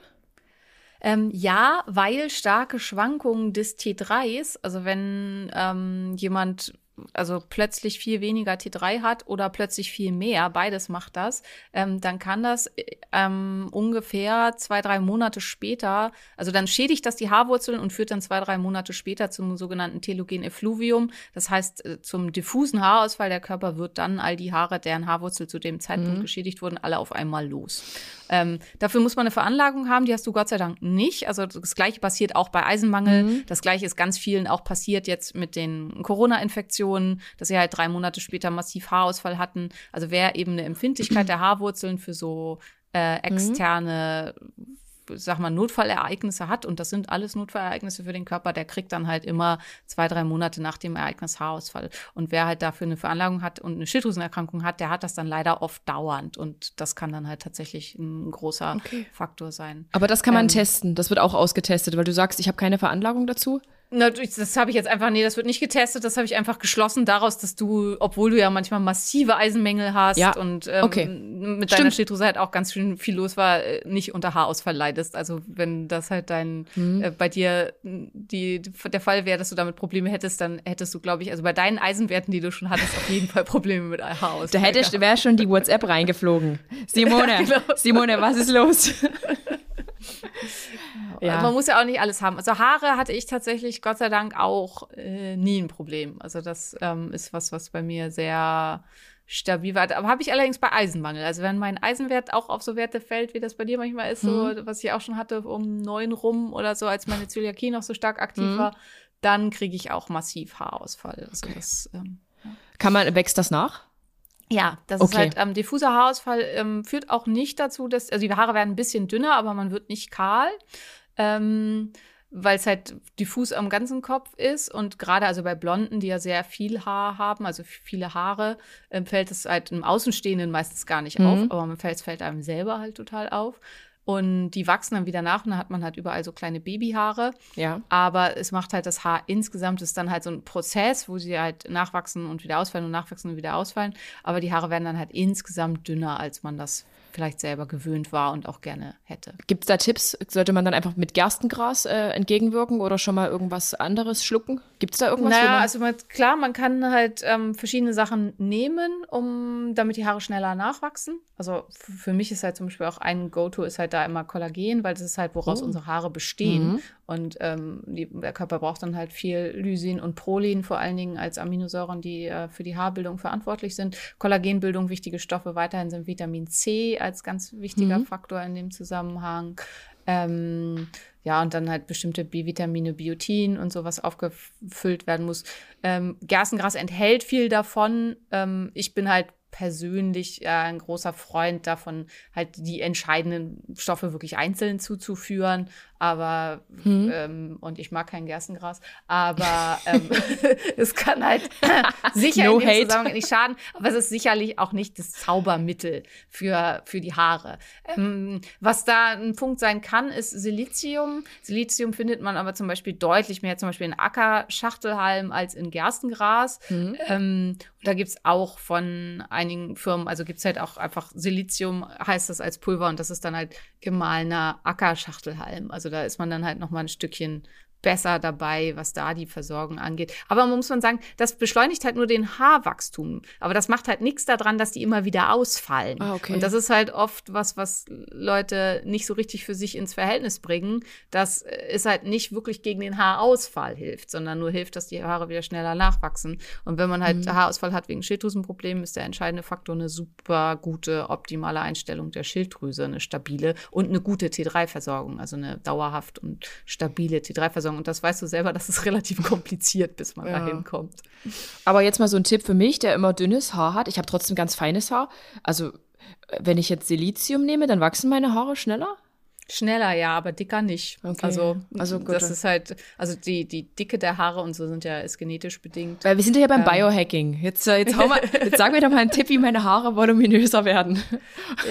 Ähm, ja, weil starke Schwankungen des T3s, also wenn ähm, jemand also plötzlich viel weniger T3 hat oder plötzlich viel mehr, beides macht das, ähm, dann kann das ähm, ungefähr zwei, drei Monate später, also dann schädigt das die Haarwurzeln und führt dann zwei, drei Monate später zum sogenannten Telogen Effluvium. Das heißt, äh, zum diffusen Haarausfall. Der Körper wird dann all die Haare, deren Haarwurzel zu dem Zeitpunkt mhm. geschädigt wurden, alle auf einmal los. Ähm, dafür muss man eine Veranlagung haben, die hast du Gott sei Dank nicht. Also das Gleiche passiert auch bei Eisenmangel. Mhm. Das Gleiche ist ganz vielen auch passiert jetzt mit den Corona-Infektionen, dass sie halt drei Monate später massiv Haarausfall hatten. Also wer eben eine Empfindlichkeit [CLEARS THROAT] der Haarwurzeln für so äh, externe mhm sag mal, Notfallereignisse hat, und das sind alles Notfallereignisse für den Körper, der kriegt dann halt immer zwei, drei Monate nach dem Ereignis Haarausfall. Und wer halt dafür eine Veranlagung hat und eine Schilddrüsenerkrankung hat, der hat das dann leider oft dauernd. Und das kann dann halt tatsächlich ein großer okay. Faktor sein. Aber das kann man ähm, testen. Das wird auch ausgetestet, weil du sagst, ich habe keine Veranlagung dazu. Natürlich, das habe ich jetzt einfach, nee, das wird nicht getestet, das habe ich einfach geschlossen daraus, dass du, obwohl du ja manchmal massive Eisenmängel hast ja, und ähm, okay. mit deiner Schilddrüse halt auch ganz schön viel los war, äh, nicht unter Haarausfall leidest. Also wenn das halt dein, mhm. äh, bei dir die, der Fall wäre, dass du damit Probleme hättest, dann hättest du, glaube ich, also bei deinen Eisenwerten, die du schon hattest, auf jeden Fall Probleme mit Haarausfall. Da hätte, wäre schon die WhatsApp reingeflogen. [LAUGHS] Simone, ja, genau. Simone, was ist los? [LAUGHS] [LAUGHS] ja. Man muss ja auch nicht alles haben. Also Haare hatte ich tatsächlich Gott sei Dank auch äh, nie ein Problem. Also das ähm, ist was, was bei mir sehr stabil war. Aber habe ich allerdings bei Eisenmangel. Also wenn mein Eisenwert auch auf so Werte fällt, wie das bei dir manchmal ist, so mhm. was ich auch schon hatte um neun rum oder so, als meine Zöliakie noch so stark aktiv mhm. war, dann kriege ich auch massiv Haarausfall. Also okay. das, ähm. Kann man, wächst das nach? Ja, das okay. ist halt ähm, diffuser Haarausfall ähm, führt auch nicht dazu, dass also die Haare werden ein bisschen dünner, aber man wird nicht kahl. Ähm, weil es halt diffus am ganzen Kopf ist und gerade also bei Blonden, die ja sehr viel Haar haben, also viele Haare, äh, fällt es halt im Außenstehenden meistens gar nicht mhm. auf, aber es fällt einem selber halt total auf. Und die wachsen dann wieder nach und dann hat man halt überall so kleine Babyhaare. Ja. Aber es macht halt das Haar insgesamt ist dann halt so ein Prozess, wo sie halt nachwachsen und wieder ausfallen und nachwachsen und wieder ausfallen. Aber die Haare werden dann halt insgesamt dünner, als man das vielleicht selber gewöhnt war und auch gerne hätte. Gibt es da Tipps? Sollte man dann einfach mit Gerstengras äh, entgegenwirken oder schon mal irgendwas anderes schlucken? Gibt es da irgendwas? Naja, also man, klar, man kann halt ähm, verschiedene Sachen nehmen, um damit die Haare schneller nachwachsen. Also für mich ist halt zum Beispiel auch ein Go-To ist halt da immer Kollagen, weil das ist halt, woraus oh. unsere Haare bestehen. Mhm. Und ähm, die, der Körper braucht dann halt viel Lysin und Prolin, vor allen Dingen als Aminosäuren, die äh, für die Haarbildung verantwortlich sind. Kollagenbildung, wichtige Stoffe weiterhin sind Vitamin C als ganz wichtiger mhm. Faktor in dem Zusammenhang. Ähm, ja, und dann halt bestimmte B-Vitamine, Biotin und sowas aufgefüllt werden muss. Ähm, Gerstengras enthält viel davon. Ähm, ich bin halt persönlich äh, ein großer Freund davon, halt die entscheidenden Stoffe wirklich einzeln zuzuführen. Aber, hm. ähm, und ich mag kein Gerstengras, aber ähm, [LAUGHS] es kann halt [LAUGHS] sicher no in dem. Zusammenhang nicht schaden, aber es ist sicherlich auch nicht das Zaubermittel für, für die Haare. Ähm, was da ein Punkt sein kann, ist Silizium. Silizium findet man aber zum Beispiel deutlich mehr, zum Beispiel in Ackerschachtelhalm als in Gerstengras. Hm. Ähm, da gibt es auch von einigen Firmen, also gibt es halt auch einfach Silizium, heißt das als Pulver und das ist dann halt gemahlener Ackerschachtelhalm. Also da ist man dann halt noch mal ein Stückchen besser dabei, was da die Versorgung angeht. Aber man muss man sagen, das beschleunigt halt nur den Haarwachstum. Aber das macht halt nichts daran, dass die immer wieder ausfallen. Ah, okay. Und das ist halt oft was, was Leute nicht so richtig für sich ins Verhältnis bringen. Das ist halt nicht wirklich gegen den Haarausfall hilft, sondern nur hilft, dass die Haare wieder schneller nachwachsen. Und wenn man halt Mhm. Haarausfall hat wegen Schilddrüsenproblemen, ist der entscheidende Faktor eine super gute, optimale Einstellung der Schilddrüse, eine stabile und eine gute T3-Versorgung, also eine dauerhaft und stabile T3-Versorgung. Und das weißt du selber, [LAUGHS] das ist relativ kompliziert, bis man Ja. da hinkommt. Aber jetzt mal so ein Tipp für mich, der immer dünnes Haar hat. Ich habe trotzdem ganz feines Haar. Also, wenn ich jetzt Silizium nehme, dann wachsen meine Haare schneller? Schneller, ja, aber dicker nicht. Okay. Also, Also gut. das ist halt, also die, die Dicke der Haare und so sind ja ist genetisch bedingt. Weil wir sind ja beim Ähm. Biohacking. Jetzt, äh, jetzt, hau mal, [LAUGHS] jetzt sag mir doch mal einen Tipp, wie meine Haare voluminöser werden.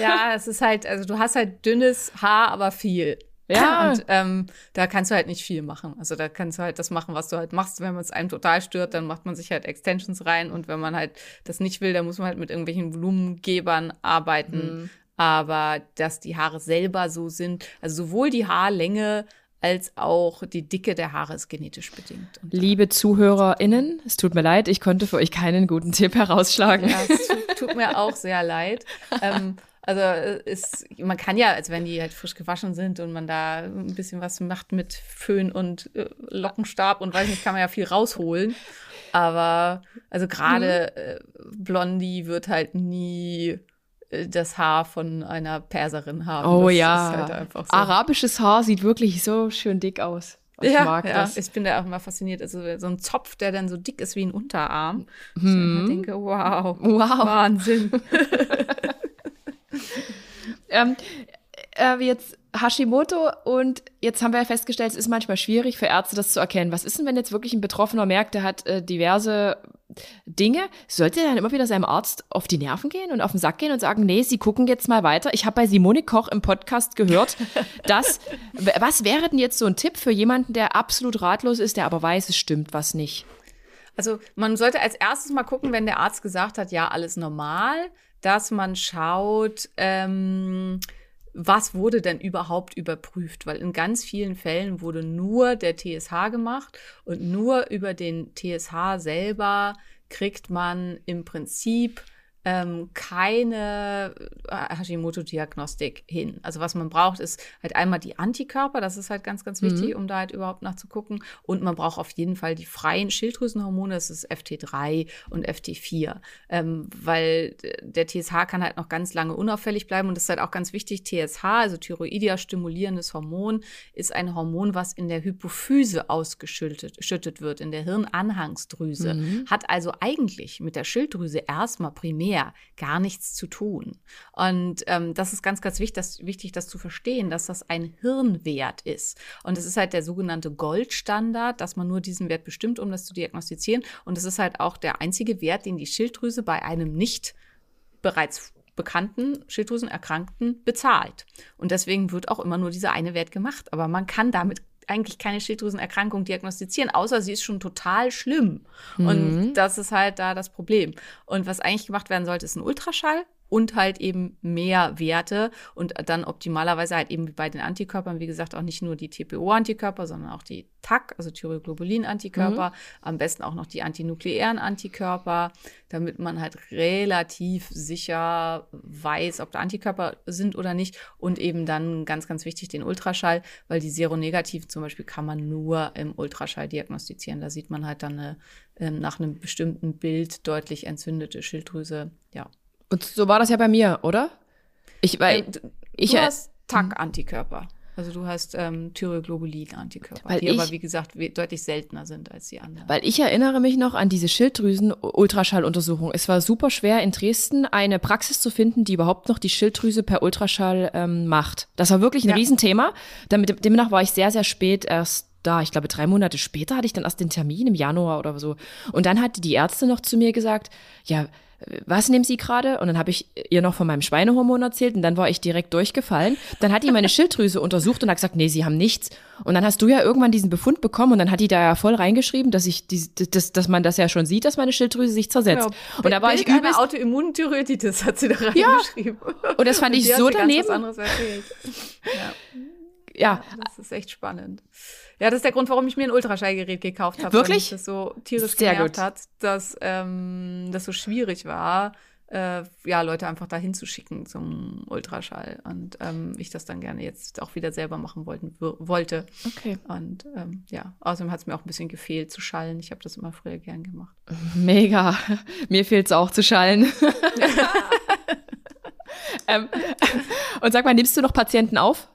Ja, es ist halt, also du hast halt dünnes Haar, aber viel. Ja. Und ähm, da kannst du halt nicht viel machen. Also da kannst du halt das machen, was du halt machst. Wenn man es einem total stört, dann macht man sich halt Extensions rein. Und wenn man halt das nicht will, dann muss man halt mit irgendwelchen Volumengebern arbeiten. Aber dass die Haare selber so sind, also sowohl die Haarlänge als auch die Dicke der Haare ist genetisch bedingt. Und Liebe ZuhörerInnen, es tut mir leid, ich konnte für euch keinen guten Tipp herausschlagen. Ja, es tut, tut mir auch sehr leid. [LAUGHS] Ähm, also äh, ist, man kann ja, als wenn die halt frisch gewaschen sind und man da ein bisschen was macht mit Föhn und äh, Lockenstab und weiß nicht, kann man ja viel rausholen. Aber also gerade äh, Blondie wird halt nie äh, das Haar von einer Perserin haben. Oh das ja. Ist halt einfach so. Arabisches Haar sieht wirklich so schön dick aus. Ich ja, mag ja, das. ich bin da auch immer fasziniert. Also so ein Zopf, der dann so dick ist wie ein Unterarm. Ich Mhm. immer denke, wow, Wow. Wahnsinn. [LAUGHS] [LAUGHS] Ähm, äh, jetzt Hashimoto und jetzt haben wir ja festgestellt, es ist manchmal schwierig für Ärzte das zu erkennen. Was ist denn, wenn jetzt wirklich ein Betroffener merkt, der hat äh, diverse Dinge? Sollte er dann immer wieder seinem Arzt auf die Nerven gehen und auf den Sack gehen und sagen, nee, Sie gucken jetzt mal weiter. Ich habe bei Simone Koch im Podcast gehört, [LAUGHS] dass, was wäre denn jetzt so ein Tipp für jemanden, der absolut ratlos ist, der aber weiß, es stimmt was nicht? Also man sollte als erstes mal gucken, wenn der Arzt gesagt hat, ja, alles normal, dass man schaut, ähm, was wurde denn überhaupt überprüft? Weil in ganz vielen Fällen wurde nur der TSH gemacht und nur über den TSH selber kriegt man im Prinzip ähm, keine äh, Hashimoto-Diagnostik hin. Also was man braucht, ist halt einmal die Antikörper, das ist halt ganz, ganz wichtig, um da halt überhaupt nachzugucken. Und man braucht auf jeden Fall die freien Schilddrüsenhormone, das ist FT3 und FT4, ähm, weil der TSH kann halt noch ganz lange unauffällig bleiben und das ist halt auch ganz wichtig, TSH, also Thyroidia stimulierendes Hormon, ist ein Hormon, was in der Hypophyse ausgeschüttet schüttet wird, in der Hirnanhangsdrüse, hat also eigentlich mit der Schilddrüse erstmal primär gar nichts zu tun. Und ähm, das ist ganz, ganz wichtig das, wichtig, das zu verstehen, dass das ein Hirnwert ist. Und es ist halt der sogenannte Goldstandard, dass man nur diesen Wert bestimmt, um das zu diagnostizieren. Und es ist halt auch der einzige Wert, den die Schilddrüse bei einem nicht bereits bekannten Schilddrüsenerkrankten bezahlt. Und deswegen wird auch immer nur dieser eine Wert gemacht. Aber man kann damit eigentlich keine Schilddrüsenerkrankung diagnostizieren, außer sie ist schon total schlimm. Und das ist halt da das Problem. Und was eigentlich gemacht werden sollte, ist ein Ultraschall und halt eben mehr Werte und dann optimalerweise halt eben wie bei den Antikörpern, wie gesagt, auch nicht nur die TPO-Antikörper, sondern auch die TAC, also Thyroglobulin-Antikörper, am besten auch noch die antinukleären Antikörper, damit man halt relativ sicher weiß, ob da Antikörper sind oder nicht und eben dann ganz, ganz wichtig den Ultraschall, weil die Seronegativen zum Beispiel kann man nur im Ultraschall diagnostizieren. Da sieht man halt dann eine, ähm, nach einem bestimmten Bild deutlich entzündete Schilddrüse, ja. Und so war das ja bei mir, oder? Ich, weil, du ich, hast TAC-Antikörper. Also du hast ähm, Thyroglobulin-Antikörper, Weil die ich- aber, wie gesagt, we- deutlich seltener sind als die anderen. Weil ich erinnere mich noch an diese Schilddrüsen-Ultraschalluntersuchung. Es war super schwer, in Dresden eine Praxis zu finden, die überhaupt noch die Schilddrüse per Ultraschall ähm, macht. Das war wirklich ein Ja. Riesenthema. Damit, demnach war ich sehr, sehr spät erst da. Ich glaube, drei Monate später hatte ich dann erst den Termin im Januar oder so. Und dann hatte die Ärztin noch zu mir gesagt, ja, was nehmen Sie gerade? Und dann habe ich ihr noch von meinem Schweinehormon erzählt und dann war ich direkt durchgefallen. Dann hat die meine [LAUGHS] Schilddrüse untersucht und hat gesagt, nee, Sie haben nichts. Und dann hast du ja irgendwann diesen Befund bekommen und dann hat die da ja voll reingeschrieben, dass ich, die, dass, dass man das ja schon sieht, dass meine Schilddrüse sich zersetzt. Und da war ich übelst, Autoimmunthyreoiditis hat sie da reingeschrieben. und das fand ich die hat so daneben. erzählt. Ja. ja. Das ist echt spannend. Ja, das ist der Grund, warum ich mir ein Ultraschallgerät gekauft habe. Wirklich? Weil das so tierisch Sehr genervt gut. hat, dass ähm, das so schwierig war, äh, ja, Leute einfach dahin zu schicken zum Ultraschall. Und ähm, ich das dann gerne jetzt auch wieder selber machen wollten, wollte. Okay. Und ähm, ja, außerdem hat es mir auch ein bisschen gefehlt zu schallen. Ich habe das immer früher gern gemacht. [LAUGHS] Mega. Mir fehlt's auch zu schallen. [LAUGHS] ähm, und sag mal, nimmst du noch Patienten auf?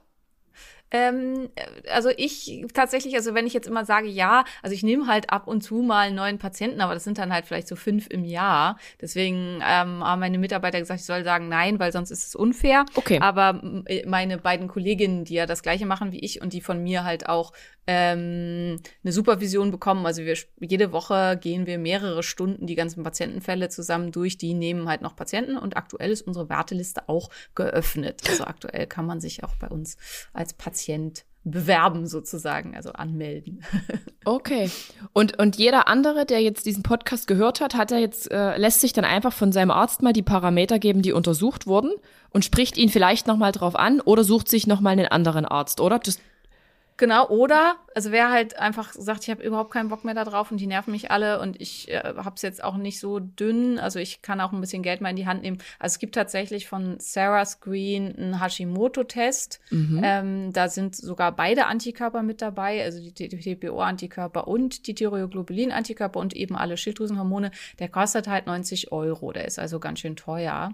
Ähm, also ich tatsächlich, also wenn ich jetzt immer sage, ja, also ich nehme halt ab und zu mal einen neuen Patienten, aber das sind dann halt vielleicht so fünf im Jahr. Deswegen ähm, haben meine Mitarbeiter gesagt, ich soll sagen nein, weil sonst ist es unfair. Okay. Aber meine beiden Kolleginnen, die ja das gleiche machen wie ich und die von mir halt auch ähm, eine Supervision bekommen. Also wir jede Woche gehen wir mehrere Stunden die ganzen Patientenfälle zusammen durch. Die nehmen halt noch Patienten und aktuell ist unsere Warteliste auch geöffnet. Also aktuell kann man sich auch bei uns als Patient bewerben sozusagen, also anmelden. [LAUGHS] Okay. Und, und jeder andere, der jetzt diesen Podcast gehört hat, hat er jetzt, äh, lässt sich dann einfach von seinem Arzt mal die Parameter geben, die untersucht wurden und spricht ihn vielleicht nochmal drauf an oder sucht sich nochmal einen anderen Arzt, oder? Das, Genau, oder, also wer halt einfach sagt, ich habe überhaupt keinen Bock mehr da drauf und die nerven mich alle und ich äh, habe es jetzt auch nicht so dünn, also ich kann auch ein bisschen Geld mal in die Hand nehmen. Also es gibt tatsächlich von Sarah Screen einen Hashimoto-Test. Ähm, da sind sogar beide Antikörper mit dabei, also die TPO-Antikörper und die Thyroglobulin-Antikörper und eben alle Schilddrüsenhormone. Der kostet halt 90 Euro, der ist also ganz schön teuer.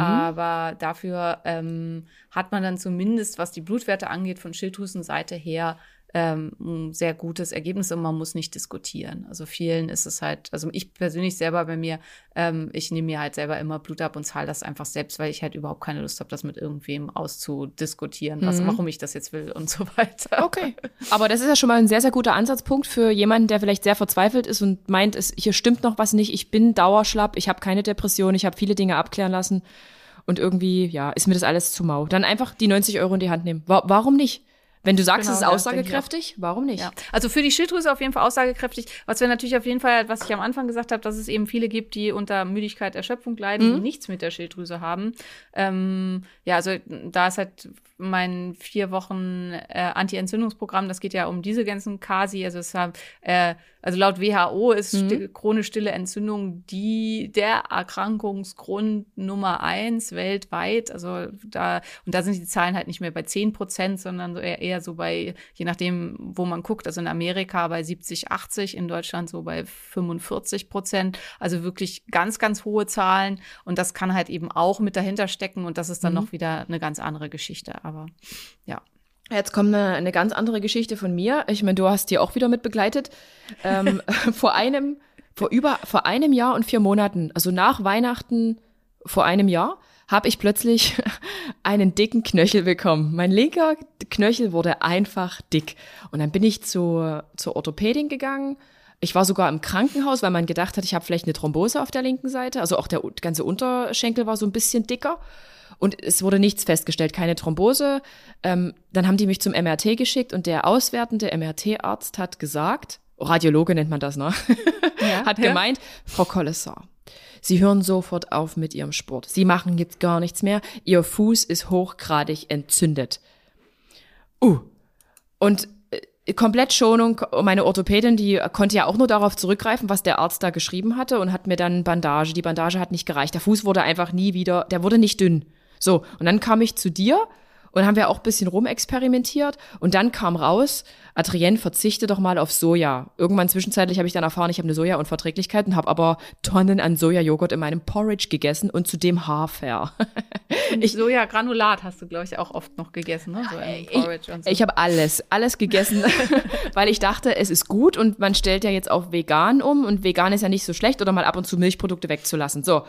Aber dafür ähm, hat man dann zumindest, was die Blutwerte angeht, von Schilddrüsenseite her ähm, ein sehr gutes Ergebnis und man muss nicht diskutieren. Also vielen ist es halt, also ich persönlich selber bei mir, ähm, ich nehme mir halt selber immer Blut ab und zahle das einfach selbst, weil ich halt überhaupt keine Lust habe, das mit irgendwem auszudiskutieren, was, warum ich das jetzt will und so weiter. okay. Aber das ist ja schon mal ein sehr, sehr guter Ansatzpunkt für jemanden, der vielleicht sehr verzweifelt ist und meint, es, hier stimmt noch was nicht, ich bin dauerschlapp, ich habe keine Depression, ich habe viele Dinge abklären lassen und irgendwie, ja, ist mir das alles zu mau. Dann einfach die 90 Euro in die Hand nehmen. Wa warum nicht? Wenn du sagst, Genau, es ist ja, aussagekräftig, warum nicht? Ja, also für die Schilddrüse auf jeden Fall aussagekräftig. Was wir natürlich auf jeden Fall, was ich am Anfang gesagt habe, dass es eben viele gibt, die unter Müdigkeit, Erschöpfung leiden, die nichts mit der Schilddrüse haben. Ähm, ja, also da ist halt mein vier Wochen äh, Anti-Entzündungsprogramm, das geht ja um diese ganzen Kasi, also es haben, äh, also laut WHO ist sti chronisch stille Entzündung die der Erkrankungsgrund Nummer eins weltweit. Also da und da sind die Zahlen halt nicht mehr bei 10 Prozent, sondern so eher, eher so bei, je nachdem, wo man guckt, also in Amerika bei 70, 80, in Deutschland so bei 45 Prozent. Also wirklich ganz, ganz hohe Zahlen. Und das kann halt eben auch mit dahinter stecken. Und das ist dann noch wieder eine ganz andere Geschichte. Aber ja. Jetzt kommt eine, eine ganz andere Geschichte von mir. Ich meine, du hast die auch wieder mit begleitet. Ähm, [LAUGHS] vor einem, vor über, vor einem Jahr und vier Monaten, also nach Weihnachten vor einem Jahr, habe ich plötzlich [LAUGHS] einen dicken Knöchel bekommen. Mein linker Knöchel wurde einfach dick. Und dann bin ich zu, zur Orthopädin gegangen. Ich war sogar im Krankenhaus, weil man gedacht hat, ich habe vielleicht eine Thrombose auf der linken Seite. Also auch der ganze Unterschenkel war so ein bisschen dicker. Und es wurde nichts festgestellt, keine Thrombose. Ähm, dann haben die mich zum MRT geschickt und der auswertende MRT-Arzt hat gesagt, Radiologe nennt man das, ne? [LAUGHS] hat ja. gemeint, Frau Kollessar, Sie hören sofort auf mit Ihrem Sport. Sie machen jetzt gar nichts mehr. Ihr Fuß ist hochgradig entzündet. Uh. Und äh, komplett Schonung. Meine Orthopädin, die konnte ja auch nur darauf zurückgreifen, was der Arzt da geschrieben hatte und hat mir dann Bandage. Die Bandage hat nicht gereicht. Der Fuß wurde einfach nie wieder, der wurde nicht dünn. So, und dann kam ich zu dir und haben wir auch ein bisschen rumexperimentiert und dann kam raus, Adrienne, verzichte doch mal auf Soja. Irgendwann zwischenzeitlich habe ich dann erfahren, ich habe eine Sojaunverträglichkeit und habe aber Tonnen an Sojajoghurt in meinem Porridge gegessen und zudem Hafer. Ich, Soja-Granulat hast du, glaube ich, auch oft noch gegessen, ne? So im Porridge und so. Ich habe alles, alles gegessen, [LAUGHS] weil ich dachte, es ist gut und man stellt ja jetzt auf vegan um und vegan ist ja nicht so schlecht oder mal ab und zu Milchprodukte wegzulassen. So.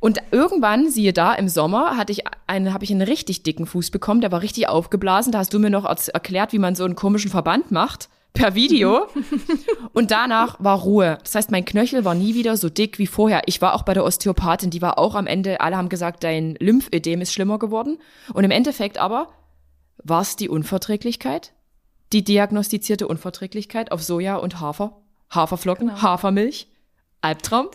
Und irgendwann, siehe da, im Sommer hatte ich einen, habe ich einen richtig dicken Fuß bekommen, der war richtig aufgeblasen. Da hast du mir noch erklärt, wie man so einen komischen Verband macht. Per Video. [LAUGHS] Und danach war Ruhe. Das heißt, mein Knöchel war nie wieder so dick wie vorher. Ich war auch bei der Osteopathin, die war auch am Ende, alle haben gesagt, dein Lymphödem ist schlimmer geworden. Und im Endeffekt aber war es die Unverträglichkeit, die diagnostizierte Unverträglichkeit auf Soja und Hafer, Haferflocken, Hafermilch, Albtraum.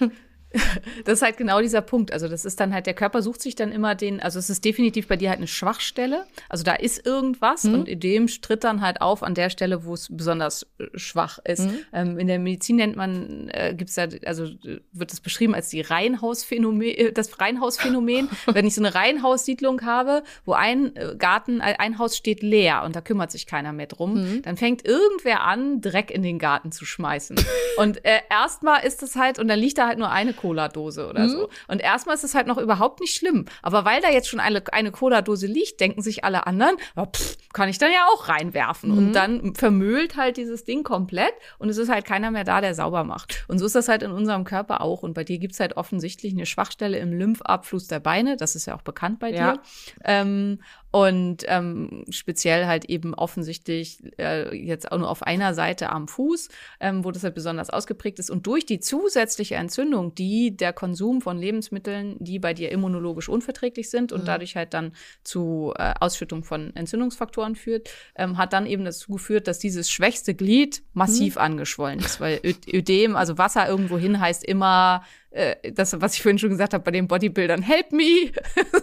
[LAUGHS] [LAUGHS] das ist halt genau dieser Punkt. Also das ist dann halt, der Körper sucht sich dann immer den, also es ist definitiv bei dir halt eine Schwachstelle. Also da ist irgendwas mhm. und in dem tritt dann halt auf an der Stelle, wo es besonders äh, schwach ist. Mhm. Ähm, in der Medizin nennt man, äh, gibt es da, also wird es beschrieben als die Reihenhausphänomen, äh, das Reihenhausphänomen. [LAUGHS] Wenn ich so eine Reihenhaussiedlung habe, wo ein äh, Garten, ein Haus steht leer und da kümmert sich keiner mehr drum, mhm. dann fängt irgendwer an, Dreck in den Garten zu schmeißen. [LAUGHS] und äh, erstmal ist es halt, und dann liegt da halt nur eine Cola-Dose oder mhm. so. Und erstmal ist es halt noch überhaupt nicht schlimm. Aber weil da jetzt schon eine, eine Cola-Dose liegt, denken sich alle anderen, ja, pff, kann ich dann ja auch reinwerfen. Mhm. Und dann vermüllt halt dieses Ding komplett und es ist halt keiner mehr da, der sauber macht. Und so ist das halt in unserem Körper auch. Und bei dir gibt's halt offensichtlich eine Schwachstelle im Lymphabfluss der Beine. Das ist ja auch bekannt bei ja. dir. Ähm, und ähm, speziell halt eben offensichtlich äh, jetzt auch nur auf einer Seite am Fuß, ähm, wo das halt besonders ausgeprägt ist. Und durch die zusätzliche Entzündung, die der Konsum von Lebensmitteln, die bei dir immunologisch unverträglich sind und mhm. dadurch halt dann zu äh, Ausschüttung von Entzündungsfaktoren führt, ähm, hat dann eben dazu geführt, dass dieses schwächste Glied massiv mhm. angeschwollen ist. Weil Ödem, also Wasser irgendwo hin, heißt immer äh, das, was ich vorhin schon gesagt habe bei den Bodybuildern, help me. [LAUGHS]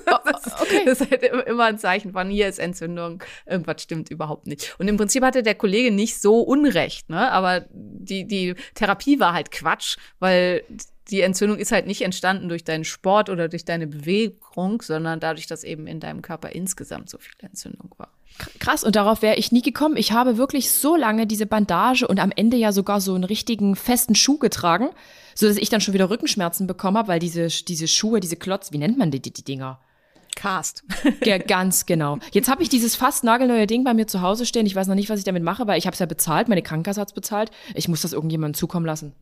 das, okay. das ist halt immer ein Zeichen von, hier ist Entzündung, irgendwas stimmt überhaupt nicht. Und im Prinzip hatte der Kollege nicht so Unrecht, ne? aber die, die Therapie war halt Quatsch, weil die Entzündung ist halt nicht entstanden durch deinen Sport oder durch deine Bewegung, sondern dadurch, dass eben in deinem Körper insgesamt so viel Entzündung war. Krass, und darauf wäre ich nie gekommen. Ich habe wirklich so lange diese Bandage und am Ende ja sogar so einen richtigen festen Schuh getragen, so dass ich dann schon wieder Rückenschmerzen bekommen habe, weil diese, diese Schuhe, diese Klotz, wie nennt man die, die, die Dinger? Cast. [LAUGHS] ja, ganz genau. Jetzt habe ich dieses fast nagelneue Ding bei mir zu Hause stehen. Ich weiß noch nicht, was ich damit mache, weil ich habe es ja bezahlt, meine Krankenkasse hat bezahlt. Ich muss das irgendjemandem zukommen lassen.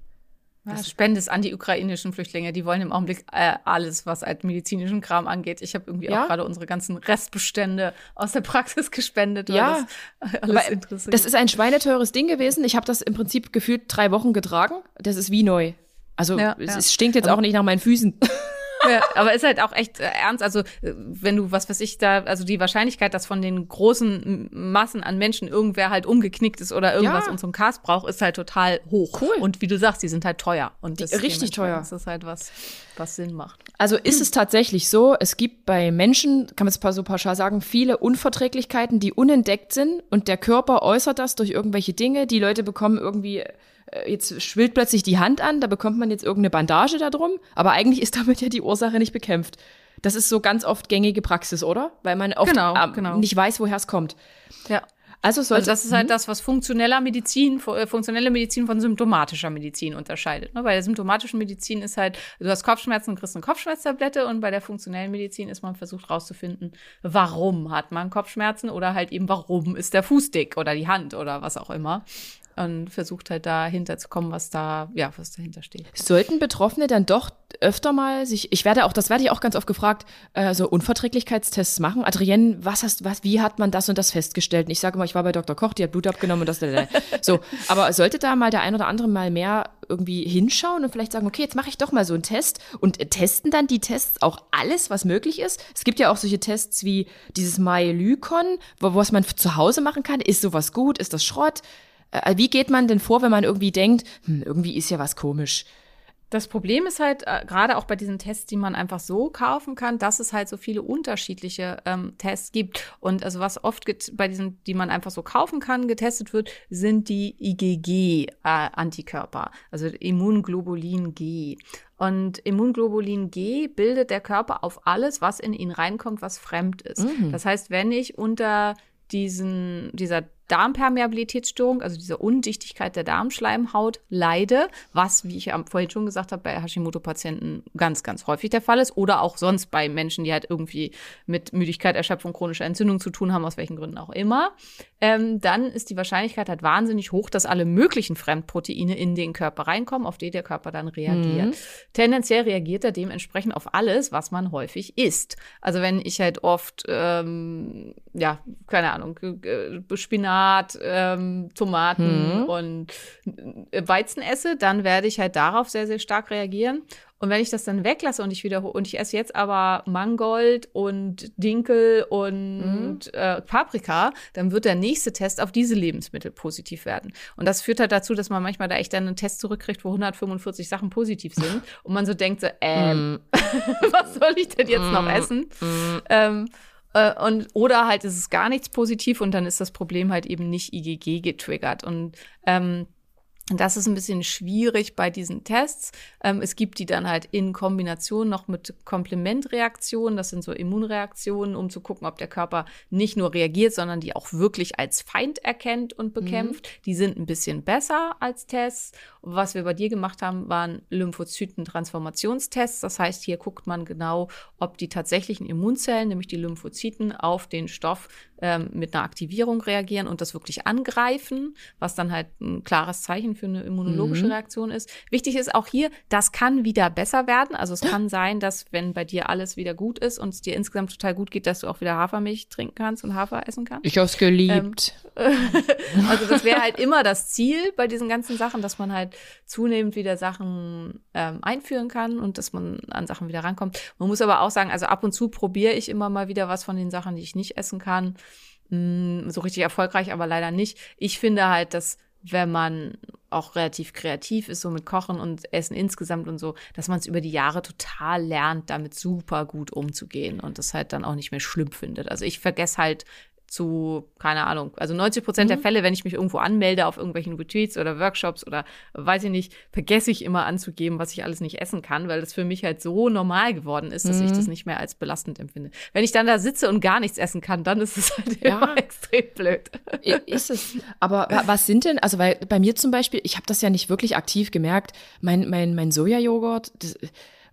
Ja, Spende an die ukrainischen Flüchtlinge. Die wollen im Augenblick äh, alles, was halt medizinischen Kram angeht. Ich habe irgendwie ja? auch gerade unsere ganzen Restbestände aus der [LAUGHS] Praxis gespendet. Ja, das, [LAUGHS] alles interessiert. das ist ein schweineteures Ding gewesen. Ich habe das im Prinzip gefühlt drei Wochen getragen. Das ist wie neu. Also ja, es, ja. stinkt jetzt Aber auch nicht nach meinen Füßen. [LAUGHS] Ja, aber ist halt auch echt äh, ernst. Also, äh, wenn du, was weiß ich, da, also die Wahrscheinlichkeit, dass von den großen Massen an Menschen irgendwer halt umgeknickt ist oder irgendwas ja. unseren Cast braucht, ist halt total hoch. Cool. Und wie du sagst, die sind halt teuer. Und das richtig teuer. Das ist halt was, was Sinn macht. Also ist es tatsächlich so, es gibt bei Menschen, kann man es so pauschal sagen, viele Unverträglichkeiten, die unentdeckt sind und der Körper äußert das durch irgendwelche Dinge. Die Leute bekommen irgendwie jetzt schwillt plötzlich die Hand an, da bekommt man jetzt irgendeine Bandage da drum, aber eigentlich ist damit ja die Ursache nicht bekämpft. Das ist so ganz oft gängige Praxis, oder? Weil man oft genau, äh, genau. nicht weiß, woher es kommt. Ja. Also, sollte, also das ist halt mhm. das, was funktioneller Medizin, äh, funktionelle Medizin von symptomatischer Medizin unterscheidet. Ne? Bei der symptomatischen Medizin ist halt, du hast Kopfschmerzen und kriegst eine Kopfschmerztablette und bei der funktionellen Medizin ist man versucht rauszufinden, warum hat man Kopfschmerzen oder halt eben, warum ist der Fuß dick oder die Hand oder was auch immer und versucht halt dahinter zu kommen, was da, ja, was dahinter steht. Sollten Betroffene dann doch öfter mal sich, ich werde auch, das werde ich auch ganz oft gefragt, äh, so Unverträglichkeitstests machen. Adrienne, was hast, was, wie hat man das und das festgestellt? Und ich sage immer, ich war bei Dr. Koch, die hat Blut abgenommen und das, [LAUGHS] so. Aber sollte da mal der ein oder andere mal mehr irgendwie hinschauen und vielleicht sagen, okay, jetzt mache ich doch mal so einen Test und testen dann die Tests auch alles, was möglich ist? Es gibt ja auch solche Tests wie dieses Myelykon, wo, was man zu Hause machen kann. Ist sowas gut? Ist das Schrott? Äh, wie geht man denn vor, wenn man irgendwie denkt, hm, irgendwie ist ja was komisch? Das Problem ist halt, äh, gerade auch bei diesen Tests, die man einfach so kaufen kann, dass es halt so viele unterschiedliche ähm, Tests gibt. Und also was oft bei diesen, die man einfach so kaufen kann, getestet wird, sind die IgG-Antikörper, äh, also Immunglobulin G. Und Immunglobulin G bildet der Körper auf alles, was in ihn reinkommt, was fremd ist. Mhm. Das heißt, wenn ich unter diesen, dieser Darmpermeabilitätsstörung, also diese Undichtigkeit der Darmschleimhaut, leide, was, wie ich vorhin schon gesagt habe, bei Hashimoto-Patienten ganz, ganz häufig der Fall ist oder auch sonst bei Menschen, die halt irgendwie mit Müdigkeit, Erschöpfung, chronischer Entzündung zu tun haben, aus welchen Gründen auch immer, ähm, dann ist die Wahrscheinlichkeit halt wahnsinnig hoch, dass alle möglichen Fremdproteine in den Körper reinkommen, auf die der Körper dann reagiert. Mhm. Tendenziell reagiert er dementsprechend auf alles, was man häufig isst. Also wenn ich halt oft, ähm, ja, keine Ahnung, Spinat Spinat, ähm, Tomaten mhm. und Weizen esse, dann werde ich halt darauf sehr, sehr stark reagieren. Und wenn ich das dann weglasse und ich wiederhole und ich esse jetzt aber Mangold und Dinkel und mhm. äh, Paprika, dann wird der nächste Test auf diese Lebensmittel positiv werden. Und das führt halt dazu, dass man manchmal da echt dann einen Test zurückkriegt, wo 145 Sachen positiv sind [LAUGHS] und man so denkt so, ähm, mm. [LAUGHS] was soll ich denn jetzt mm. noch essen? Mm. Ähm, äh, und, oder halt ist es gar nichts positiv und dann ist das Problem halt eben nicht IgG getriggert. Und ähm, das ist ein bisschen schwierig bei diesen Tests. Ähm, es gibt die dann halt in Kombination noch mit Komplementreaktionen. Das sind so Immunreaktionen, um zu gucken, ob der Körper nicht nur reagiert, sondern die auch wirklich als Feind erkennt und bekämpft. Mhm. Die sind ein bisschen besser als Tests. Was wir bei dir gemacht haben, waren Lymphozyten-Transformationstests. Das heißt, hier guckt man genau, ob die tatsächlichen Immunzellen, nämlich die Lymphozyten, auf den Stoff ähm, mit einer Aktivierung reagieren und das wirklich angreifen, was dann halt ein klares Zeichen für eine immunologische mhm. Reaktion ist. Wichtig ist auch hier, das kann wieder besser werden. Also es kann sein, dass wenn bei dir alles wieder gut ist und es dir insgesamt total gut geht, dass du auch wieder Hafermilch trinken kannst und Hafer essen kannst. Ich hab's geliebt. Ähm, [LAUGHS] also das wäre halt immer das Ziel bei diesen ganzen Sachen, dass man halt zunehmend wieder Sachen ähm, einführen kann und dass man an Sachen wieder rankommt. Man muss aber auch sagen, also ab und zu probiere ich immer mal wieder was von den Sachen, die ich nicht essen kann. Mm, so richtig erfolgreich, aber leider nicht. Ich finde halt, dass wenn man auch relativ kreativ ist, so mit Kochen und Essen insgesamt und so, dass man es über die Jahre total lernt, damit super gut umzugehen und das halt dann auch nicht mehr schlimm findet. Also ich vergesse halt zu, keine Ahnung, also 90 Prozent mhm. der Fälle, wenn ich mich irgendwo anmelde auf irgendwelchen Retreats oder Workshops oder weiß ich nicht, vergesse ich immer anzugeben, was ich alles nicht essen kann, weil das für mich halt so normal geworden ist, dass mhm. ich das nicht mehr als belastend empfinde. Wenn ich dann da sitze und gar nichts essen kann, dann ist es [LAUGHS] halt ja. immer extrem blöd. Ist es. Aber was sind denn, also weil bei mir zum Beispiel, ich habe das ja nicht wirklich aktiv gemerkt, mein, mein, mein Sojajoghurt, das,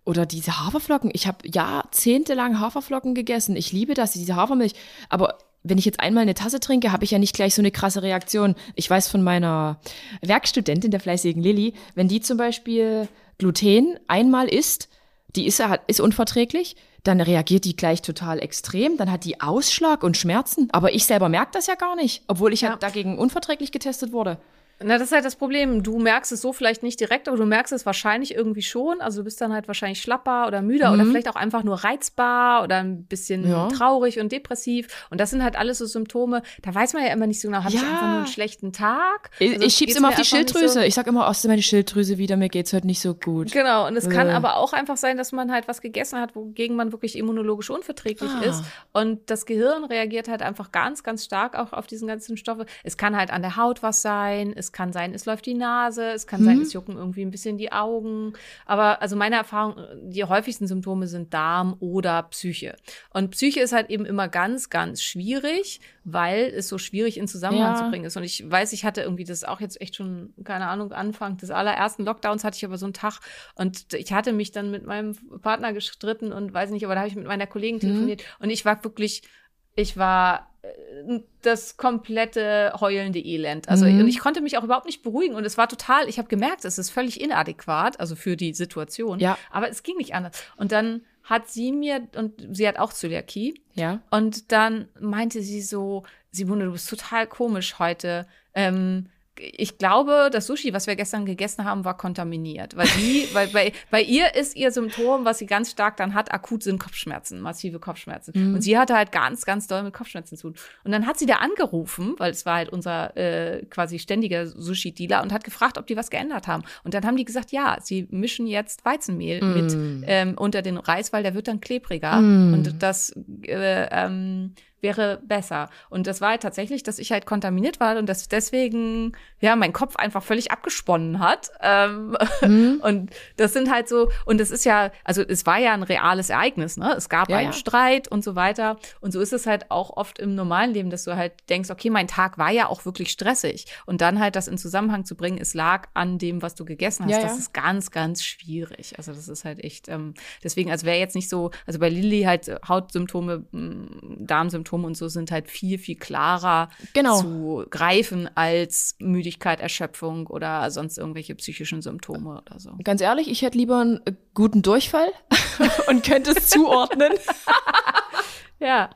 oder diese Haferflocken. Ich habe jahrzehntelang Haferflocken gegessen. Ich liebe das, diese Hafermilch. Aber wenn ich jetzt einmal eine Tasse trinke, habe ich ja nicht gleich so eine krasse Reaktion. Ich weiß von meiner Werkstudentin, der fleißigen Lilly, wenn die zum Beispiel Gluten einmal isst, die ist, ist unverträglich, dann reagiert die gleich total extrem, dann hat die Ausschlag und Schmerzen. Aber ich selber merke das ja gar nicht, obwohl ich ja. halt dagegen unverträglich getestet wurde. Na, das ist halt das Problem. Du merkst es so vielleicht nicht direkt, aber du merkst es wahrscheinlich irgendwie schon. Also du bist dann halt wahrscheinlich schlapper oder müder mhm. oder vielleicht auch einfach nur reizbar oder ein bisschen ja. traurig und depressiv. Und das sind halt alles so Symptome. Da weiß man ja immer nicht so genau, habe ja. ich einfach nur einen schlechten Tag? Also ich schieb's immer auf die Schilddrüse. So. Ich sag immer, aus meine Schilddrüse wieder, mir geht's heute nicht so gut. Genau. Und es äh. kann aber auch einfach sein, dass man halt was gegessen hat, wogegen man wirklich immunologisch unverträglich ah. ist. Und das Gehirn reagiert halt einfach ganz, ganz stark auch auf diesen ganzen Stoffe. Es kann halt an der Haut was sein. Es kann sein, es läuft die Nase, es kann mhm. sein, es jucken irgendwie ein bisschen die Augen. Aber also meine Erfahrung, die häufigsten Symptome sind Darm oder Psyche. Und Psyche ist halt eben immer ganz, ganz schwierig, weil es so schwierig in Zusammenhang ja. zu bringen ist. Und ich weiß, ich hatte irgendwie das auch jetzt echt schon, keine Ahnung, Anfang des allerersten Lockdowns hatte ich aber so einen Tag und ich hatte mich dann mit meinem Partner gestritten und weiß nicht, aber da habe ich mit meiner Kollegin mhm. telefoniert mhm. und ich war wirklich, ich war das komplette heulende Elend. Also mhm. und ich konnte mich auch überhaupt nicht beruhigen und es war total, ich habe gemerkt, es ist völlig inadäquat, also für die Situation. Ja. Aber es ging nicht anders. Und dann hat sie mir und sie hat auch Zöliakie. Ja. Und dann meinte sie so, Simone, du bist total komisch heute. Ähm, ich glaube, das Sushi, was wir gestern gegessen haben, war kontaminiert. Weil sie, [LAUGHS] weil bei, bei ihr ist ihr Symptom, was sie ganz stark dann hat, akut sind Kopfschmerzen, massive Kopfschmerzen. Mhm. Und sie hatte halt ganz, ganz doll mit Kopfschmerzen zu tun. Und dann hat sie da angerufen, weil es war halt unser äh, quasi ständiger Sushi-Dealer und hat gefragt, ob die was geändert haben. Und dann haben die gesagt, ja, sie mischen jetzt Weizenmehl mhm. mit ähm, unter den Reis, weil der wird dann klebriger. Mhm. Und das äh, ähm, wäre besser. Und das war halt tatsächlich, dass ich halt kontaminiert war und dass deswegen, ja, mein Kopf einfach völlig abgesponnen hat. Ähm, mhm. [LAUGHS] Und das sind halt so, und es ist ja, also es war ja ein reales Ereignis, ne? Es gab ja, einen ja. Streit und so weiter. Und so ist es halt auch oft im normalen Leben, dass du halt denkst, okay, mein Tag war ja auch wirklich stressig. Und dann halt das in Zusammenhang zu bringen, es lag an dem, was du gegessen hast. Ja, das ist ganz, ganz schwierig. Also das ist halt echt, ähm, deswegen, also wäre jetzt nicht so, also bei Lilly halt Hautsymptome, Darmsymptome, Symptome und so sind halt viel, viel klarer genau. zu greifen als Müdigkeit, Erschöpfung oder sonst irgendwelche psychischen Symptome oder so. Ganz ehrlich, ich hätte lieber einen guten Durchfall [LAUGHS] und könnte es zuordnen. [LAUGHS] Ja,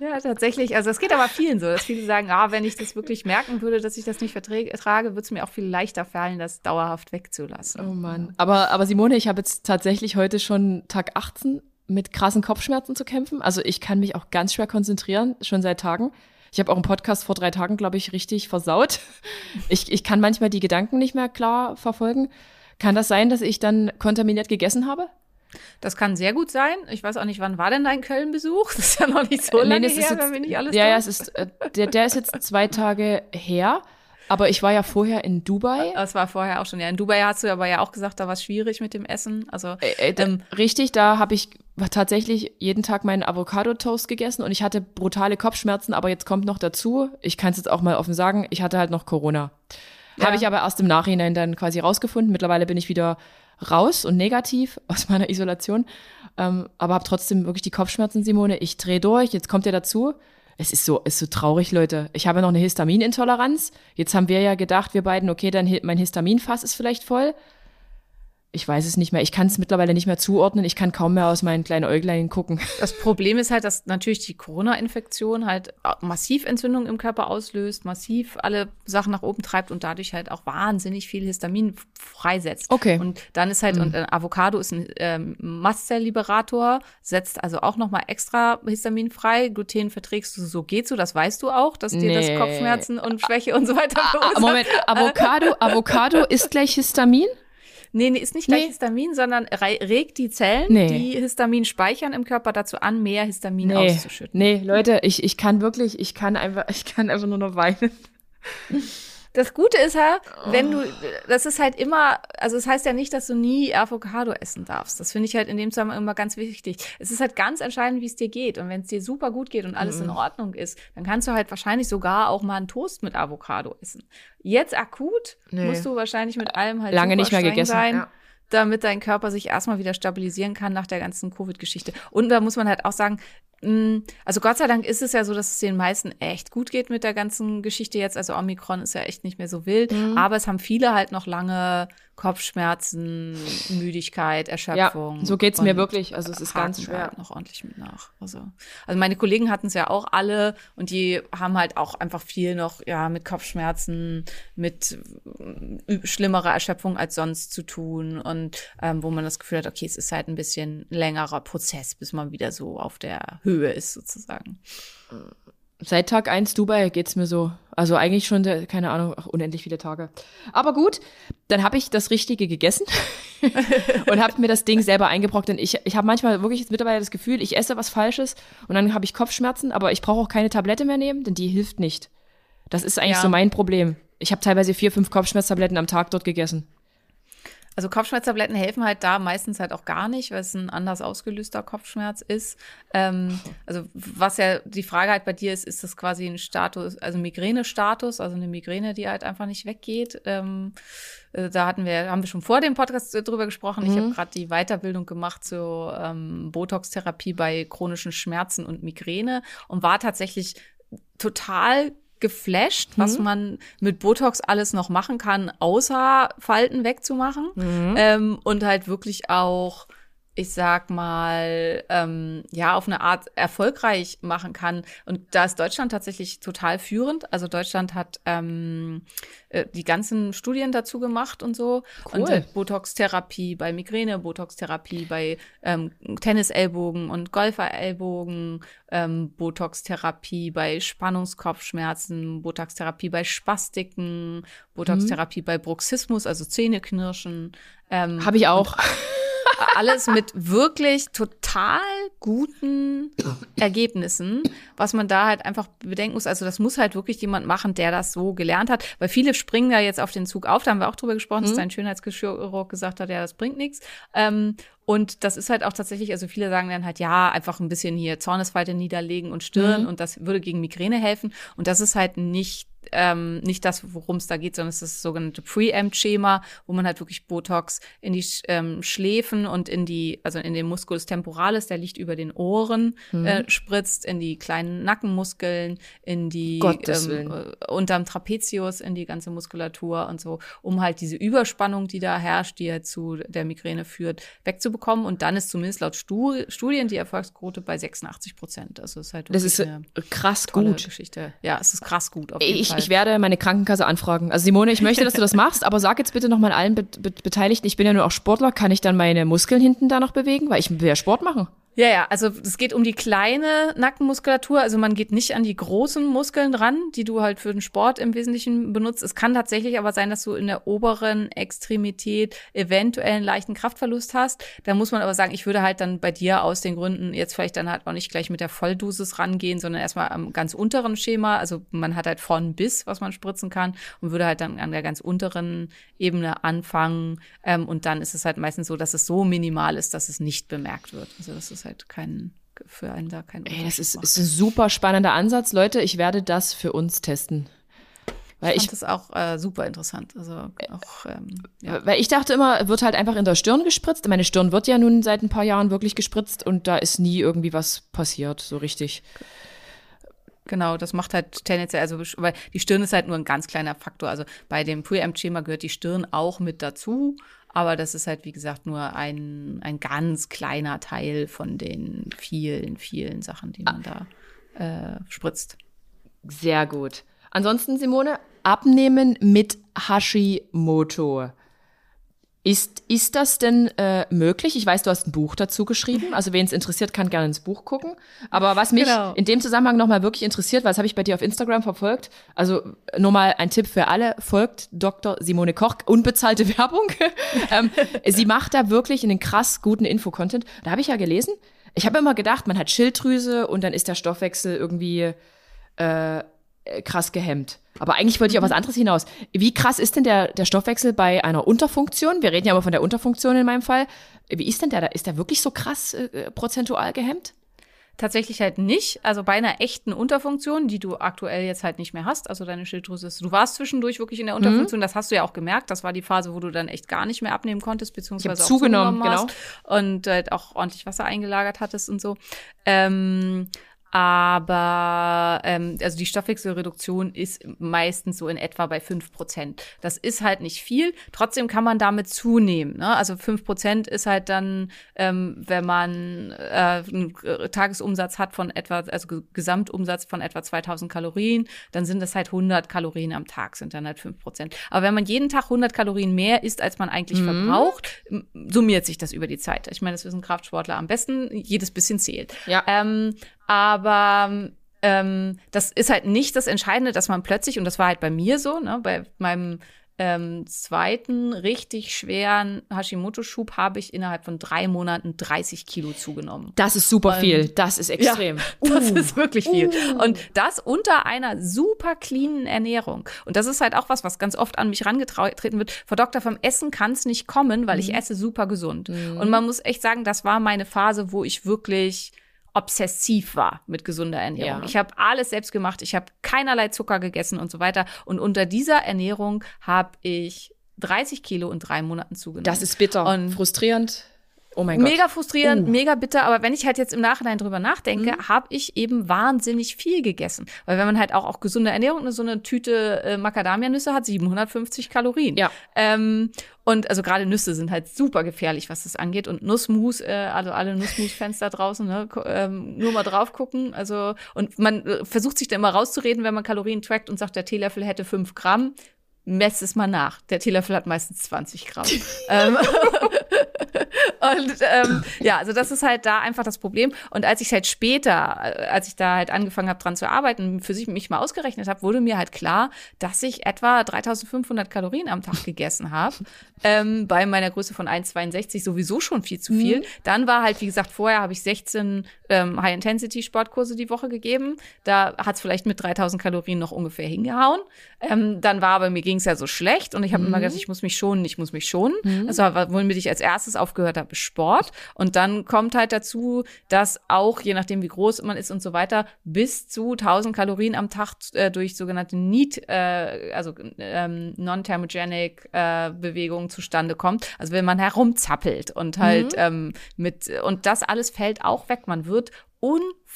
ja, tatsächlich. Also es geht aber vielen so, dass viele sagen, ah, wenn ich das wirklich merken würde, dass ich das nicht vertrage, würde es mir auch viel leichter fallen, das dauerhaft wegzulassen. Oh Mann. Aber, aber Simone, ich habe jetzt tatsächlich heute schon Tag 18 mit krassen Kopfschmerzen zu kämpfen. Also ich kann mich auch ganz schwer konzentrieren, schon seit Tagen. Ich habe auch einen Podcast vor drei Tagen, glaube ich, richtig versaut. [LAUGHS] Ich, ich kann manchmal die Gedanken nicht mehr klar verfolgen. Kann das sein, dass ich dann kontaminiert gegessen habe? Das kann sehr gut sein. Ich weiß auch nicht, wann war denn dein Köln-Besuch? [LAUGHS] Das ist ja noch nicht so lange nee, her, jetzt, wenn wir nicht alles Ja, ja, es ist, äh, der, der ist jetzt zwei Tage her. Aber ich war ja vorher in Dubai. Das war vorher auch schon. Ja, in Dubai hast du aber ja auch gesagt, da war es schwierig mit dem Essen. Also äh, äh, ähm, richtig, da habe ich tatsächlich jeden Tag meinen Avocado-Toast gegessen und ich hatte brutale Kopfschmerzen. Aber jetzt kommt noch dazu, ich kann es jetzt auch mal offen sagen, ich hatte halt noch Corona. Ja. Habe ich aber erst im Nachhinein dann quasi rausgefunden. Mittlerweile bin ich wieder raus und negativ [LAUGHS] aus meiner Isolation. Ähm, aber habe trotzdem wirklich die Kopfschmerzen, Simone. Ich drehe durch. Jetzt kommt ihr dazu es ist so, ist so traurig, Leute. Ich habe noch eine Histaminintoleranz. Jetzt haben wir ja gedacht, wir beiden, okay, dann mein Histaminfass ist vielleicht voll ich weiß es nicht mehr. Ich kann es mittlerweile nicht mehr zuordnen. Ich kann kaum mehr aus meinen kleinen Äuglein gucken. [LAUGHS] Das Problem ist halt, dass natürlich die Corona-Infektion halt massiv Entzündungen im Körper auslöst, massiv alle Sachen nach oben treibt und dadurch halt auch wahnsinnig viel Histamin freisetzt. Okay. Und dann ist halt, mhm. und äh, Avocado ist ein ähm, Mastzell-Liberator, setzt also auch nochmal extra Histamin frei. Gluten verträgst du, so geht so, das weißt du auch, dass dir nee. das Kopfschmerzen und Schwäche und so weiter verursacht. Moment, [LAUGHS] Avocado, Avocado ist gleich Histamin? Nee, nee, ist nicht gleich nee. Histamin, sondern regt die Zellen, nee. die Histamin speichern im Körper dazu an, mehr Histamin nee. auszuschütten. Nee, Leute, ich, ich kann wirklich, ich kann einfach, [LAUGHS] ich kann einfach nur noch weinen. Das Gute ist ja, wenn du, das ist halt immer, also es das heißt ja nicht, dass du nie Avocado essen darfst. Das finde ich halt in dem Zusammenhang immer ganz wichtig. Es ist halt ganz entscheidend, wie es dir geht. Und wenn es dir super gut geht und alles mhm. in Ordnung ist, dann kannst du halt wahrscheinlich sogar auch mal einen Toast mit Avocado essen. Jetzt akut nee. musst du wahrscheinlich mit allem halt lange nicht mehr gegessen sein. Ja damit dein Körper sich erstmal wieder stabilisieren kann nach der ganzen Covid-Geschichte. Und da muss man halt auch sagen, Mm, also Gott sei Dank ist es ja so, dass es den meisten echt gut geht mit der ganzen Geschichte jetzt. Also Omikron ist ja echt nicht mehr so wild. Mhm. Aber es haben viele halt noch lange Kopfschmerzen, Müdigkeit, Erschöpfung. Ja, so geht's mir wirklich. Also es ist ganz schwer. Halt noch ordentlich mit nach. Also, also meine Kollegen hatten es ja auch alle und die haben halt auch einfach viel noch ja mit Kopfschmerzen, mit äh, schlimmerer Erschöpfung als sonst zu tun und ähm, wo man das Gefühl hat, okay, es ist halt ein bisschen längerer Prozess, bis man wieder so auf der Höhe ist sozusagen. Seit Tag eins Dubai geht's mir so. Also eigentlich schon, keine Ahnung, unendlich viele Tage. Aber gut, dann habe ich das Richtige gegessen [LAUGHS] und habe mir das Ding selber eingebrockt. Denn ich, ich habe manchmal wirklich mittlerweile das Gefühl, ich esse was Falsches und dann habe ich Kopfschmerzen, aber ich brauche auch keine Tablette mehr nehmen, denn die hilft nicht. Das ist eigentlich ja. so mein Problem. Ich habe teilweise vier, fünf Kopfschmerztabletten am Tag dort gegessen. Also Kopfschmerztabletten helfen halt da meistens halt auch gar nicht, weil es ein anders ausgelöster Kopfschmerz ist. Ähm, also was ja die Frage halt bei dir ist, ist das quasi ein Status, also Migränestatus, also eine Migräne, die halt einfach nicht weggeht. Ähm, äh, da hatten wir, haben wir schon vor dem Podcast drüber gesprochen. Mhm. Ich habe gerade die Weiterbildung gemacht zur ähm, Botox-Therapie bei chronischen Schmerzen und Migräne und war tatsächlich total geflasht, mhm. was man mit Botox alles noch machen kann, außer Falten wegzumachen. Mhm. Ähm, und halt wirklich auch ich sag mal, ähm, ja, auf eine Art erfolgreich machen kann. Und da ist Deutschland tatsächlich total führend. Also Deutschland hat ähm, äh, die ganzen Studien dazu gemacht und so. Cool. Und äh, Botox-Therapie bei Migräne, Botox-Therapie bei ähm, Tennisellbogen und Golferellbogen, ähm, Botox-Therapie bei Spannungskopfschmerzen, Botox-Therapie bei Spastiken, Botox-Therapie mhm. bei Bruxismus, also Zähneknirschen. Ähm, Habe ich auch. [LAUGHS] alles mit wirklich total guten Ergebnissen, was man da halt einfach bedenken muss. Also das muss halt wirklich jemand machen, der das so gelernt hat, weil viele springen da jetzt auf den Zug auf. Da haben wir auch drüber gesprochen, mhm. dass dein Schönheitschirurg gesagt hat, ja, das bringt nichts. Ähm, und das ist halt auch tatsächlich, also viele sagen dann halt, ja, einfach ein bisschen hier Zornesfalte niederlegen und Stirn mhm. und das würde gegen Migräne helfen. Und das ist halt nicht ähm, nicht das, worum es da geht, sondern es ist das sogenannte Preamp-Schema, wo man halt wirklich Botox in die ähm, Schläfen und in die, also in den Musculus temporalis, der liegt über den Ohren mhm. äh, spritzt, in die kleinen Nackenmuskeln, in die ähm, äh, unterm Trapezius, in die ganze Muskulatur und so, um halt diese Überspannung, die da herrscht, die ja zu der Migräne führt, wegzubekommen. Und dann ist zumindest laut Studien die Erfolgsquote bei 86 Prozent. Also ist halt das ist krass gut. Geschichte. Ja, es ist krass gut. ich, ich werde meine Krankenkasse anfragen. Also Simone, ich möchte, dass du das [LAUGHS] machst, aber sag jetzt bitte nochmal allen Be Be Beteiligten, ich bin ja nur auch Sportler, kann ich dann meine Muskeln hinten da noch bewegen? Weil ich will ja Sport machen. Ja, ja, also es geht um die kleine Nackenmuskulatur. Also man geht nicht an die großen Muskeln ran, die du halt für den Sport im Wesentlichen benutzt. Es kann tatsächlich aber sein, dass du in der oberen Extremität eventuell einen leichten Kraftverlust hast. Da muss man aber sagen, ich würde halt dann bei dir aus den Gründen jetzt vielleicht dann halt auch nicht gleich mit der Volldosis rangehen, sondern erstmal am ganz unteren Schema. Also man hat halt von bis, was man spritzen kann und würde halt dann an der ganz unteren Ebene anfangen. Ähm, und dann ist es halt meistens so, dass es so minimal ist, dass es nicht bemerkt wird. Also das ist halt kein, für einen da kein Ey, das ist, ist ein super spannender Ansatz. Leute, ich werde das für uns testen. Weil ich fand ich, das auch äh, super interessant. Also auch, ähm, ja. Weil ich dachte immer, wird halt einfach in der Stirn gespritzt. Meine Stirn wird ja nun seit ein paar Jahren wirklich gespritzt und da ist nie irgendwie was passiert, so richtig. Genau, das macht halt tendenziell, also weil die Stirn ist halt nur ein ganz kleiner Faktor. Also bei dem Preamp-Schema gehört die Stirn auch mit dazu. Aber das ist halt, wie gesagt, nur ein, ein ganz kleiner Teil von den vielen, vielen Sachen, die man ah. da äh, spritzt. Sehr gut. Ansonsten, Simone, abnehmen mit Hashimoto. Ist, ist das denn äh, möglich? Ich weiß, du hast ein Buch dazu geschrieben. Also wen es interessiert, kann gerne ins Buch gucken. Aber was mich genau. in dem Zusammenhang nochmal wirklich interessiert, weil das habe ich bei dir auf Instagram verfolgt. Also nur mal ein Tipp für alle, folgt Dr. Simone Koch, unbezahlte [LAUGHS] Werbung. [LAUGHS] ähm, sie macht da wirklich einen krass guten Info-Content. Da habe ich ja gelesen. Ich habe immer gedacht, man hat Schilddrüse und dann ist der Stoffwechsel irgendwie äh, äh, krass gehemmt. Aber eigentlich wollte ich auf was anderes hinaus. Wie krass ist denn der, der Stoffwechsel bei einer Unterfunktion? Wir reden ja immer von der Unterfunktion in meinem Fall. Wie ist denn der? Ist der wirklich so krass äh, prozentual gehemmt? Tatsächlich halt nicht. Also bei einer echten Unterfunktion, die du aktuell jetzt halt nicht mehr hast, also deine Schilddrüse ist, du warst zwischendurch wirklich in der mhm. Unterfunktion, mhm. das hast du ja auch gemerkt. Das war die Phase, wo du dann echt gar nicht mehr abnehmen konntest, beziehungsweise auch zugenommen, zugenommen genau. und halt auch ordentlich Wasser eingelagert hattest und so. Ähm, aber ähm, also die Stoffwechselreduktion ist meistens so in etwa bei fünf Prozent. Das ist halt nicht viel. Trotzdem kann man damit zunehmen. Ne? Also fünf Prozent ist halt dann, ähm, wenn man äh, einen Tagesumsatz hat von etwa, also Gesamtumsatz von etwa 2000 Kalorien, dann sind das halt 100 Kalorien am Tag, sind dann halt fünf Prozent. Aber wenn man jeden Tag 100 Kalorien mehr isst, als man eigentlich mhm. verbraucht, summiert sich das über die Zeit. Ich meine, das wissen Kraftsportler am besten. Jedes bisschen zählt. Ja. Ähm, aber ähm, das ist halt nicht das Entscheidende, dass man plötzlich, und das war halt bei mir so, ne, bei meinem ähm, zweiten richtig schweren Hashimoto-Schub habe ich innerhalb von drei Monaten 30 Kilo zugenommen. Das ist super und, viel. Das ist extrem. Ja, [LAUGHS] das uh. ist wirklich viel. Uh. Und das unter einer super cleanen Ernährung. Und das ist halt auch was, was ganz oft an mich rangetreten wird. Frau Doktor, vom Essen kann es nicht kommen, weil mhm. ich esse super gesund. Mhm. Und man muss echt sagen, das war meine Phase, wo ich wirklich obsessiv war mit gesunder Ernährung. Ja. Ich habe alles selbst gemacht, ich habe keinerlei Zucker gegessen und so weiter. Und unter dieser Ernährung habe ich 30 Kilo in drei Monaten zugenommen. Das ist bitter und frustrierend. Oh mein Gott. Mega frustrierend, uh. mega bitter, aber wenn ich halt jetzt im Nachhinein drüber nachdenke, mhm. habe ich eben wahnsinnig viel gegessen. Weil wenn man halt auch, auch gesunde Ernährung, so eine Tüte äh, Macadamia-Nüsse hat 750 Kalorien. Ja. Ähm, und also gerade Nüsse sind halt super gefährlich, was das angeht. Und Nussmus, äh, also alle Nussmus-Fans da draußen, ne, ähm, nur mal drauf gucken. Also, und man äh, versucht sich da immer rauszureden, wenn man Kalorien trackt und sagt, der Teelöffel hätte fünf Gramm. Mess es mal nach. Der Teelöffel hat meistens 20 Gramm. [LAUGHS] ähm, [LAUGHS] und ähm, ja, also das ist halt da einfach das Problem. Und als ich halt später, äh, als ich da halt angefangen habe, dran zu arbeiten, für sich mich mal ausgerechnet habe, wurde mir halt klar, dass ich etwa 3500 Kalorien am Tag gegessen habe. [LAUGHS] ähm, bei meiner Größe von 1,62 sowieso schon viel zu viel. Mhm. Dann war halt, wie gesagt, vorher habe ich 16 ähm, High-Intensity-Sportkurse die Woche gegeben. Da hat es vielleicht mit 3000 Kalorien noch ungefähr hingehauen. Ähm, dann war aber, mir ging es ja so schlecht und ich habe mhm. immer gedacht, ich muss mich schonen, ich muss mich schonen. Mhm. Also womit ich als erstes aufgehört habe, Sport. Und dann kommt halt dazu, dass auch, je nachdem wie groß man ist und so weiter, bis zu 1000 Kalorien am Tag äh, durch sogenannte NEAT, äh, also ähm, Non-Thermogenic äh, Bewegungen zustande kommt. Also wenn man herumzappelt und halt mhm. ähm, mit, und das alles fällt auch weg. Man wird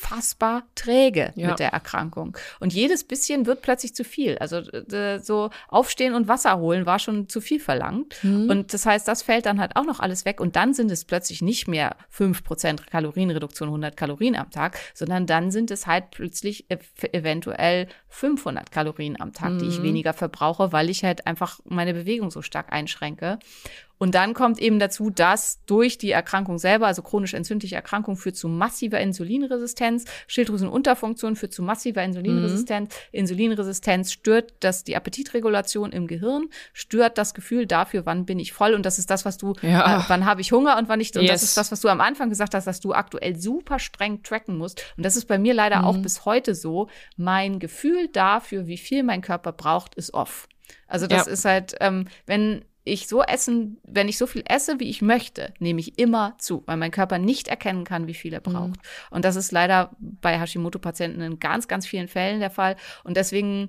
unfassbar träge ja. mit der Erkrankung. Und jedes bisschen wird plötzlich zu viel. Also äh, so aufstehen und Wasser holen war schon zu viel verlangt. Mhm. Und das heißt, das fällt dann halt auch noch alles weg. Und dann sind es plötzlich nicht mehr 5% Kalorienreduktion, 100 Kalorien am Tag, sondern dann sind es halt plötzlich ev eventuell 500 Kalorien am Tag, mhm. die ich mhm. weniger verbrauche, weil ich halt einfach meine Bewegung so stark einschränke. Und dann kommt eben dazu, dass durch die Erkrankung selber, also chronisch entzündliche Erkrankung, führt zu massiver Insulinresistenz. Schilddrüsenunterfunktion führt zu massiver Insulinresistenz. Mhm. Insulinresistenz stört das, die Appetitregulation im Gehirn, stört das Gefühl dafür, wann bin ich voll. Und das ist das, was du, ja. äh, wann habe ich Hunger und wann nicht. Und yes. das ist das, was du am Anfang gesagt hast, dass du aktuell super streng tracken musst. Und das ist bei mir leider mhm. auch bis heute so. Mein Gefühl dafür, wie viel mein Körper braucht, ist off. Also das ja. ist halt, ähm, wenn ich so essen, wenn ich so viel esse, wie ich möchte, nehme ich immer zu, weil mein Körper nicht erkennen kann, wie viel er braucht. Mhm. Und das ist leider bei Hashimoto-Patienten in ganz, ganz vielen Fällen der Fall. Und deswegen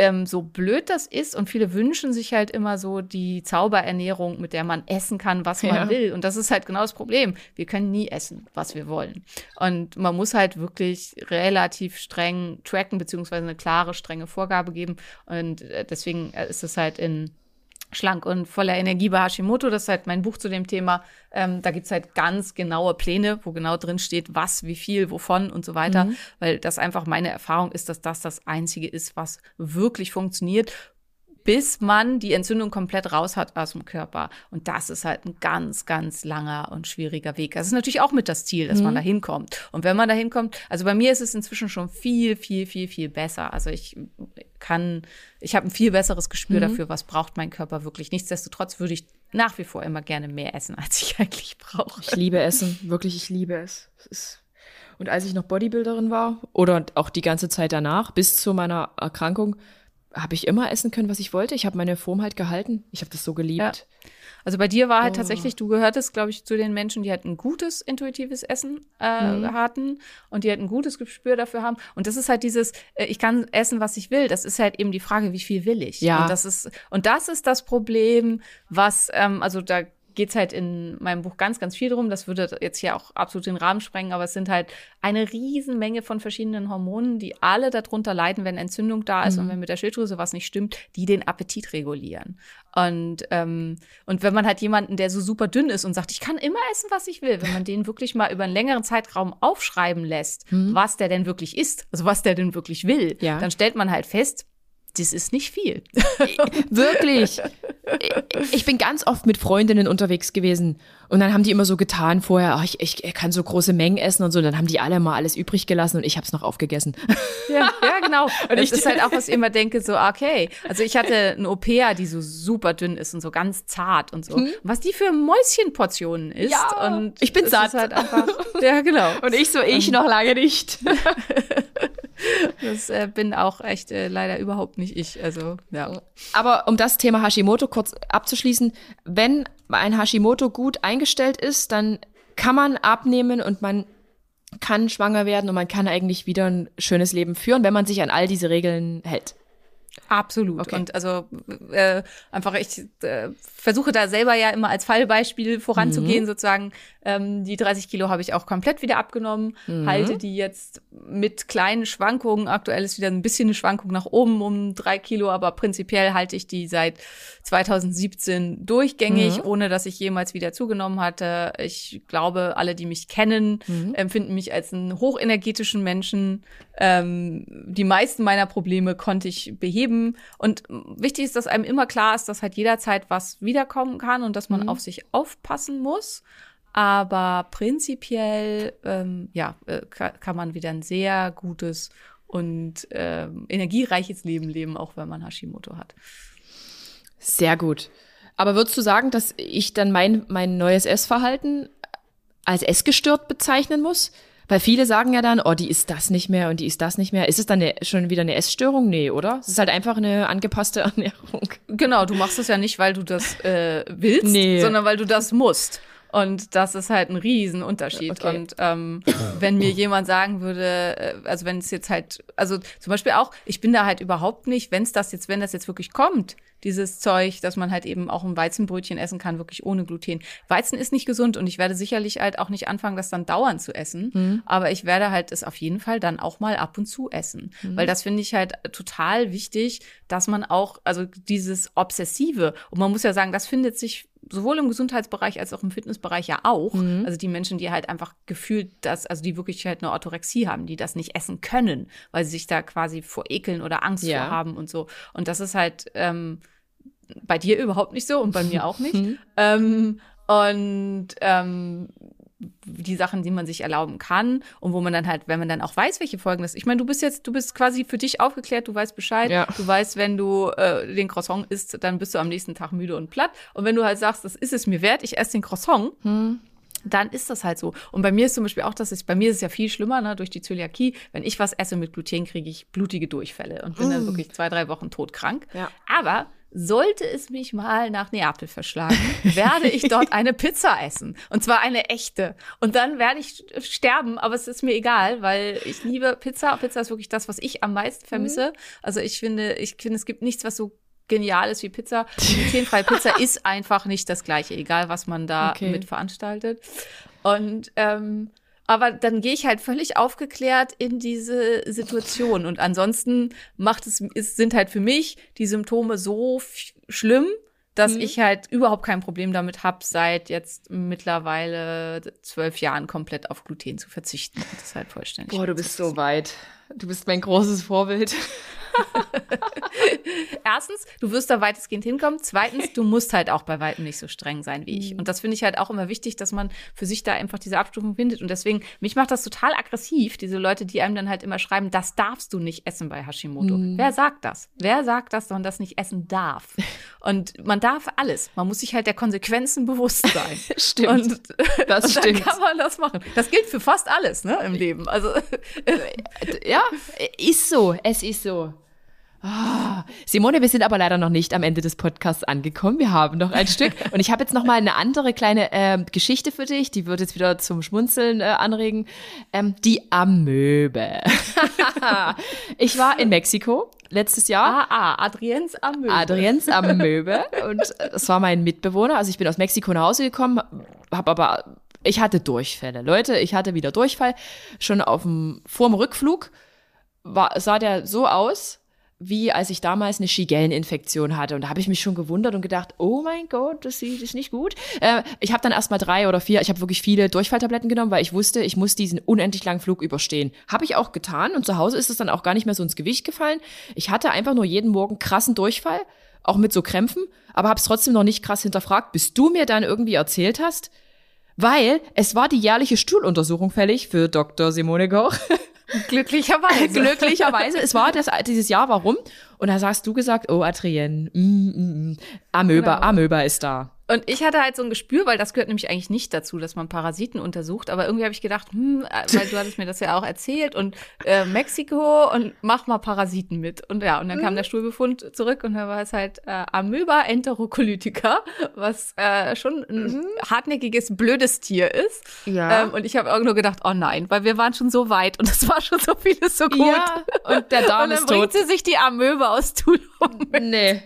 ähm, so blöd das ist und viele wünschen sich halt immer so die Zauberernährung, mit der man essen kann, was man ja. will. Und das ist halt genau das Problem. Wir können nie essen, was wir wollen. Und man muss halt wirklich relativ streng tracken, beziehungsweise eine klare, strenge Vorgabe geben. Und äh, deswegen äh, ist es halt in Schlank und voller Energie bei Hashimoto. Das ist halt mein Buch zu dem Thema. Ähm, da gibt's halt ganz genaue Pläne, wo genau drin steht, was, wie viel, wovon und so weiter. Mhm. Weil das einfach meine Erfahrung ist, dass das das Einzige ist, was wirklich funktioniert bis man die Entzündung komplett raus hat aus dem Körper. Und das ist halt ein ganz, ganz langer und schwieriger Weg. Das ist natürlich auch mit das Ziel, dass mhm. man da hinkommt. Und wenn man da hinkommt, also bei mir ist es inzwischen schon viel, viel, viel, viel besser. Also ich kann, ich habe ein viel besseres Gespür mhm. dafür, was braucht mein Körper wirklich. Nichtsdestotrotz würde ich nach wie vor immer gerne mehr essen, [LAUGHS] als ich eigentlich brauche. Ich liebe Essen, wirklich, ich liebe es. es und als ich noch Bodybuilderin war oder auch die ganze Zeit danach, bis zu meiner Erkrankung, habe ich immer essen können, was ich wollte. Ich habe meine Form halt gehalten. Ich habe das so geliebt. Ja. Also bei dir war halt oh. tatsächlich, du gehörtest, glaube ich, zu den Menschen, die halt ein gutes intuitives Essen äh, mhm. hatten und die halt ein gutes Gespür dafür haben. Und das ist halt dieses, äh, ich kann essen, was ich will. Das ist halt eben die Frage, wie viel will ich? Ja. Und das ist, und das ist das Problem, was, ähm, also da geht es halt in meinem Buch ganz, ganz viel drum. Das würde jetzt hier auch absolut den Rahmen sprengen, aber es sind halt eine Riesenmenge von verschiedenen Hormonen, die alle darunter leiden, wenn Entzündung da ist mhm. und wenn mit der Schilddrüse was nicht stimmt, die den Appetit regulieren. Und, ähm, und wenn man halt jemanden, der so super dünn ist und sagt, ich kann immer essen, was ich will, wenn man den wirklich mal über einen längeren Zeitraum aufschreiben lässt, mhm. was der denn wirklich isst, also was der denn wirklich will, ja. dann stellt man halt fest, das ist nicht viel. Wirklich. [LAUGHS] Ich bin ganz oft mit Freundinnen unterwegs gewesen und dann haben die immer so getan vorher, ach, ich, ich kann so große Mengen essen und so. Und dann haben die alle mal alles übrig gelassen und ich habe es noch aufgegessen. Ja, ja [LAUGHS] genau. Und das ist halt auch, was ich immer denke, so, okay. Also ich hatte eine Opea, die so super dünn ist und so ganz zart und so. Hm? Was die für Mäuschenportionen ist. Ja, und ich bin satt. Halt einfach, ja, genau. [LAUGHS] Und ich so, ich noch lange nicht. [LAUGHS] Das äh, bin auch echt äh, leider überhaupt nicht ich. Also, ja. Aber um das Thema Hashimoto kurz abzuschließen, wenn ein Hashimoto gut eingestellt ist, dann kann man abnehmen und man kann schwanger werden und man kann eigentlich wieder ein schönes Leben führen, wenn man sich an all diese Regeln hält. Absolut. Okay. Und also äh, einfach, ich äh, versuche da selber ja immer als Fallbeispiel voranzugehen, mhm. sozusagen. Ähm, die 30 Kilo habe ich auch komplett wieder abgenommen, mhm. halte die jetzt mit kleinen Schwankungen. Aktuell ist wieder ein bisschen eine Schwankung nach oben um drei Kilo, aber prinzipiell halte ich die seit 2017 durchgängig, mhm. ohne dass ich jemals wieder zugenommen hatte. Ich glaube, alle, die mich kennen, mhm. empfinden mich als einen hochenergetischen Menschen. Ähm, die meisten meiner Probleme konnte ich beheben. Und wichtig ist, dass einem immer klar ist, dass halt jederzeit was wiederkommen kann und dass man mhm. auf sich aufpassen muss. Aber prinzipiell, ähm, ja, äh, kann man wieder ein sehr gutes und ähm, energiereiches Leben leben, auch wenn man Hashimoto hat. Sehr gut. Aber würdest du sagen, dass ich dann mein, mein neues Essverhalten als essgestört bezeichnen muss? Weil viele sagen ja dann, oh, die ist das nicht mehr und die ist das nicht mehr. Ist es dann eine, schon wieder eine Essstörung? Nee, oder? Es ist halt einfach eine angepasste [LAUGHS] Ernährung. Genau, du machst es ja nicht, weil du das äh, willst, nee. sondern weil du das musst. Und das ist halt ein Riesenunterschied. Okay. Und ähm, wenn mir jemand sagen würde, äh, also wenn es jetzt halt, also zum Beispiel auch, ich bin da halt überhaupt nicht, wenn es das jetzt, wenn das jetzt wirklich kommt, dieses Zeug, dass man halt eben auch ein Weizenbrötchen essen kann, wirklich ohne Gluten. Weizen ist nicht gesund und ich werde sicherlich halt auch nicht anfangen, das dann dauernd zu essen. Mhm. Aber ich werde halt es auf jeden Fall dann auch mal ab und zu essen. Mhm. Weil das finde ich halt total wichtig, dass man auch, also dieses Obsessive, und man muss ja sagen, das findet sich sowohl im Gesundheitsbereich als auch im Fitnessbereich ja auch. Mhm. Also die Menschen, die halt einfach gefühlt das, also die wirklich halt eine Orthorexie haben, die das nicht essen können, weil sie sich da quasi vor ekeln oder Angst ja. vor haben und so. Und das ist halt ähm, bei dir überhaupt nicht so und bei mir auch nicht. Mhm. [LAUGHS] ähm, und ähm, die Sachen, die man sich erlauben kann und wo man dann halt, wenn man dann auch weiß, welche Folgen das. Ich meine, du bist jetzt, du bist quasi für dich aufgeklärt, du weißt Bescheid, ja. du weißt, wenn du äh, den Croissant isst, dann bist du am nächsten Tag müde und platt. Und wenn du halt sagst, das ist es mir wert, ich esse den Croissant. Hm dann ist das halt so. Und bei mir ist zum Beispiel auch, dass ich, bei mir ist es ja viel schlimmer, ne, durch die Zöliakie. Wenn ich was esse mit Gluten, kriege ich blutige Durchfälle und bin mm. dann wirklich zwei, drei Wochen todkrank. Ja. Aber sollte es mich mal nach Neapel verschlagen, werde ich dort [LAUGHS] eine Pizza essen. Und zwar eine echte. Und dann werde ich sterben, aber es ist mir egal, weil ich liebe Pizza. Pizza ist wirklich das, was ich am meisten vermisse. Mhm. Also ich finde, ich finde, es gibt nichts, was so genial ist wie Pizza. Glutenfreie [LAUGHS] Pizza ist einfach nicht das Gleiche, egal was man da okay. mit veranstaltet. Und ähm, aber dann gehe ich halt völlig aufgeklärt in diese Situation. Und ansonsten macht es, es sind halt für mich die Symptome so schlimm, dass mhm. ich halt überhaupt kein Problem damit habe, seit jetzt mittlerweile zwölf Jahren komplett auf Gluten zu verzichten das halt vollständig. Boah, du bist so weit. Du bist mein großes Vorbild. [LAUGHS] Erstens, du wirst da weitestgehend hinkommen. Zweitens, du musst halt auch bei weitem nicht so streng sein wie ich. Mhm. Und das finde ich halt auch immer wichtig, dass man für sich da einfach diese Abstufung findet. Und deswegen, mich macht das total aggressiv, diese Leute, die einem dann halt immer schreiben, das darfst du nicht essen bei Hashimoto. Mhm. Wer sagt das? Wer sagt, dass man das nicht essen darf? [LAUGHS] Und man darf alles. Man muss sich halt der Konsequenzen bewusst sein. [LAUGHS] stimmt. Und, das und stimmt. dann kann man das machen. Das gilt für fast alles, ne, im Leben. Also, ja, ist so. Es ist so. Oh, Simone, wir sind aber leider noch nicht am Ende des Podcasts angekommen. Wir haben noch ein Stück. [LAUGHS] Und ich habe jetzt noch mal eine andere kleine äh, Geschichte für dich. Die wird jetzt wieder zum Schmunzeln äh, anregen. Ähm, die Amöbe. [LAUGHS] ich war in Mexiko letztes Jahr. Ah, ah, Adriens Amöbe. Adriens Amöbe. [LAUGHS] Und das war mein Mitbewohner. Also ich bin aus Mexiko nach Hause gekommen, habe aber, ich hatte Durchfälle. Leute, ich hatte wieder Durchfall. Schon auf dem, vorm Rückflug war, sah der so aus, wie als ich damals eine Shigelleninfektion hatte. Und da habe ich mich schon gewundert und gedacht, oh mein Gott, das ist nicht gut. Äh, ich habe dann erst mal drei oder vier, ich habe wirklich viele Durchfalltabletten genommen, weil ich wusste, ich muss diesen unendlich langen Flug überstehen. Habe ich auch getan und zu Hause ist es dann auch gar nicht mehr so ins Gewicht gefallen. Ich hatte einfach nur jeden Morgen krassen Durchfall, auch mit so Krämpfen, aber habe es trotzdem noch nicht krass hinterfragt, bis du mir dann irgendwie erzählt hast, weil es war die jährliche Stuhluntersuchung fällig für Dr. Simone Koch. [LAUGHS] Glücklicherweise. [LAUGHS] Glücklicherweise. Es war das, dieses Jahr, warum? Und da hast du gesagt, oh, Adrienne, mm, mm, mm, Amöba, genau. Amöba ist da. Und ich hatte halt so ein Gespür, weil das gehört nämlich eigentlich nicht dazu, dass man Parasiten untersucht. Aber irgendwie habe ich gedacht, hm, äh, weil du hattest mir das ja auch erzählt und äh, Mexiko und mach mal Parasiten mit. Und ja, und dann kam mhm. der Stuhlbefund zurück und da war es halt äh, Amöba enterocolytica, was äh, schon ein mhm. hartnäckiges, blödes Tier ist. Ja. Ähm, und ich habe nur gedacht, oh nein, weil wir waren schon so weit und es [LAUGHS] war schon so vieles so gut. Ja, und der Darm und dann ist bringt tot. sie sich die Amöba aus Tulum mit. Nee.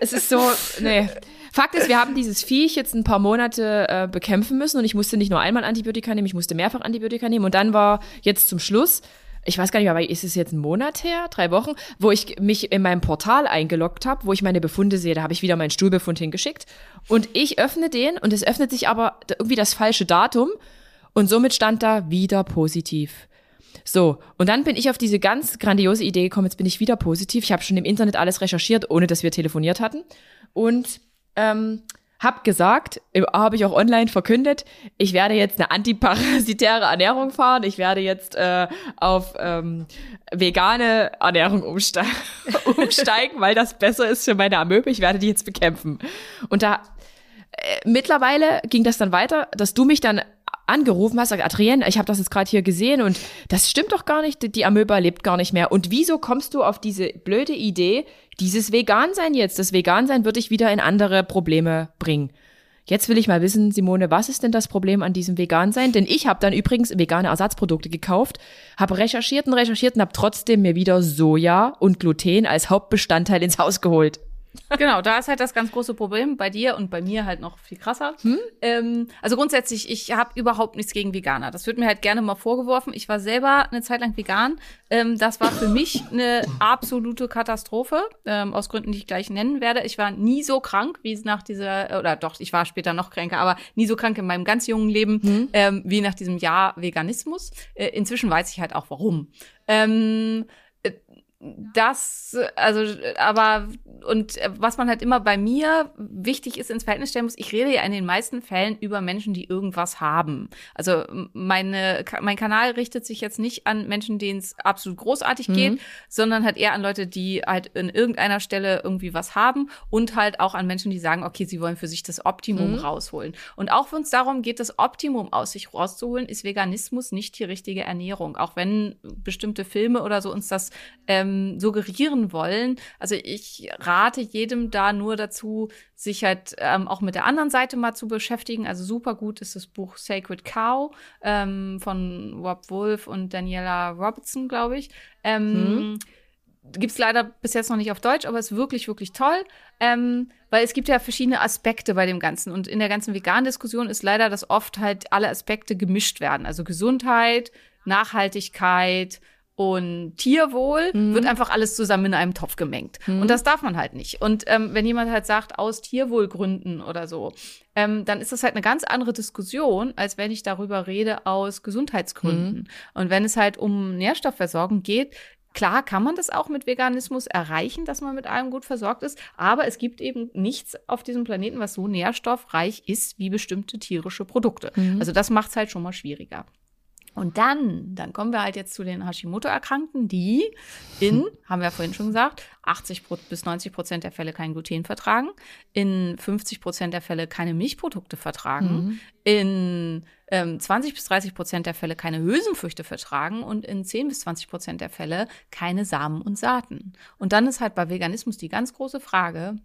Es ist so, nee. Fakt ist, wir haben dieses Viech jetzt ein paar Monate äh, bekämpfen müssen und ich musste nicht nur einmal Antibiotika nehmen, ich musste mehrfach Antibiotika nehmen und dann war jetzt zum Schluss ich weiß gar nicht, aber ist es jetzt ein Monat her, drei Wochen, wo ich mich in meinem Portal eingeloggt habe, wo ich meine Befunde sehe. Da habe ich wieder meinen Stuhlbefund hingeschickt. Und ich öffne den und es öffnet sich aber irgendwie das falsche Datum. Und somit stand da wieder positiv. So, und dann bin ich auf diese ganz grandiose Idee gekommen, jetzt bin ich wieder positiv. Ich habe schon im Internet alles recherchiert, ohne dass wir telefoniert hatten. Und ähm, hab gesagt, habe ich auch online verkündet, ich werde jetzt eine antiparasitäre Ernährung fahren, ich werde jetzt äh, auf ähm, vegane Ernährung umste [LAUGHS] umsteigen, weil das besser ist für meine Amöbe, ich werde die jetzt bekämpfen. Und da äh, mittlerweile ging das dann weiter, dass du mich dann angerufen hast, sagt Adrienne, ich habe das jetzt gerade hier gesehen und das stimmt doch gar nicht, die Amöba lebt gar nicht mehr. Und wieso kommst du auf diese blöde Idee, dieses Vegan-Sein jetzt, das Vegan-Sein wird dich wieder in andere Probleme bringen? Jetzt will ich mal wissen, Simone, was ist denn das Problem an diesem Vegan-Sein? Denn ich habe dann übrigens vegane Ersatzprodukte gekauft, habe recherchiert und recherchiert und habe trotzdem mir wieder Soja und Gluten als Hauptbestandteil ins Haus geholt. Genau, da ist halt das ganz große Problem bei dir und bei mir halt noch viel krasser. Hm? Ähm, also grundsätzlich, ich habe überhaupt nichts gegen Veganer. Das wird mir halt gerne mal vorgeworfen. Ich war selber eine Zeit lang vegan. Ähm, das war für mich eine absolute Katastrophe, ähm, aus Gründen, die ich gleich nennen werde. Ich war nie so krank, wie es nach dieser, oder doch, ich war später noch kränker, aber nie so krank in meinem ganz jungen Leben, hm? ähm, wie nach diesem Jahr Veganismus. Äh, inzwischen weiß ich halt auch warum. Ähm, das, also, aber, und was man halt immer bei mir wichtig ist ins Verhältnis stellen muss, ich rede ja in den meisten Fällen über Menschen, die irgendwas haben. Also, meine, mein Kanal richtet sich jetzt nicht an Menschen, denen es absolut großartig mhm. geht, sondern halt eher an Leute, die halt in irgendeiner Stelle irgendwie was haben und halt auch an Menschen, die sagen, okay, sie wollen für sich das Optimum mhm. rausholen. Und auch wenn es darum geht, das Optimum aus sich rauszuholen, ist Veganismus nicht die richtige Ernährung. Auch wenn bestimmte Filme oder so uns das, ähm, ähm, suggerieren wollen. Also ich rate jedem da nur dazu, sich halt ähm, auch mit der anderen Seite mal zu beschäftigen. Also super gut ist das Buch Sacred Cow ähm, von Rob Wolf und Daniela Robertson, glaube ich. Ähm, mhm. Gibt es leider bis jetzt noch nicht auf Deutsch, aber ist wirklich, wirklich toll. Ähm, weil es gibt ja verschiedene Aspekte bei dem Ganzen. Und in der ganzen veganen Diskussion ist leider, dass oft halt alle Aspekte gemischt werden. Also Gesundheit, Nachhaltigkeit, und Tierwohl mhm. wird einfach alles zusammen in einem Topf gemengt. Mhm. Und das darf man halt nicht. Und ähm, wenn jemand halt sagt, aus Tierwohlgründen oder so, ähm, dann ist das halt eine ganz andere Diskussion, als wenn ich darüber rede aus Gesundheitsgründen. Mhm. Und wenn es halt um Nährstoffversorgung geht, Klar kann man das auch mit Veganismus erreichen, dass man mit allem gut versorgt ist, aber es gibt eben nichts auf diesem Planeten, was so nährstoffreich ist wie bestimmte tierische Produkte. Mhm. Also das macht es halt schon mal schwieriger. Und dann, dann kommen wir halt jetzt zu den Hashimoto-Erkrankten, die in, haben wir ja vorhin schon gesagt, 80 bis 90 Prozent der Fälle kein Gluten vertragen, in 50 Prozent der Fälle keine Milchprodukte vertragen, mhm. in ähm, 20 bis 30 Prozent der Fälle keine Hülsenfrüchte vertragen und in 10 bis 20 Prozent der Fälle keine Samen und Saaten. Und dann ist halt bei Veganismus die ganz große Frage,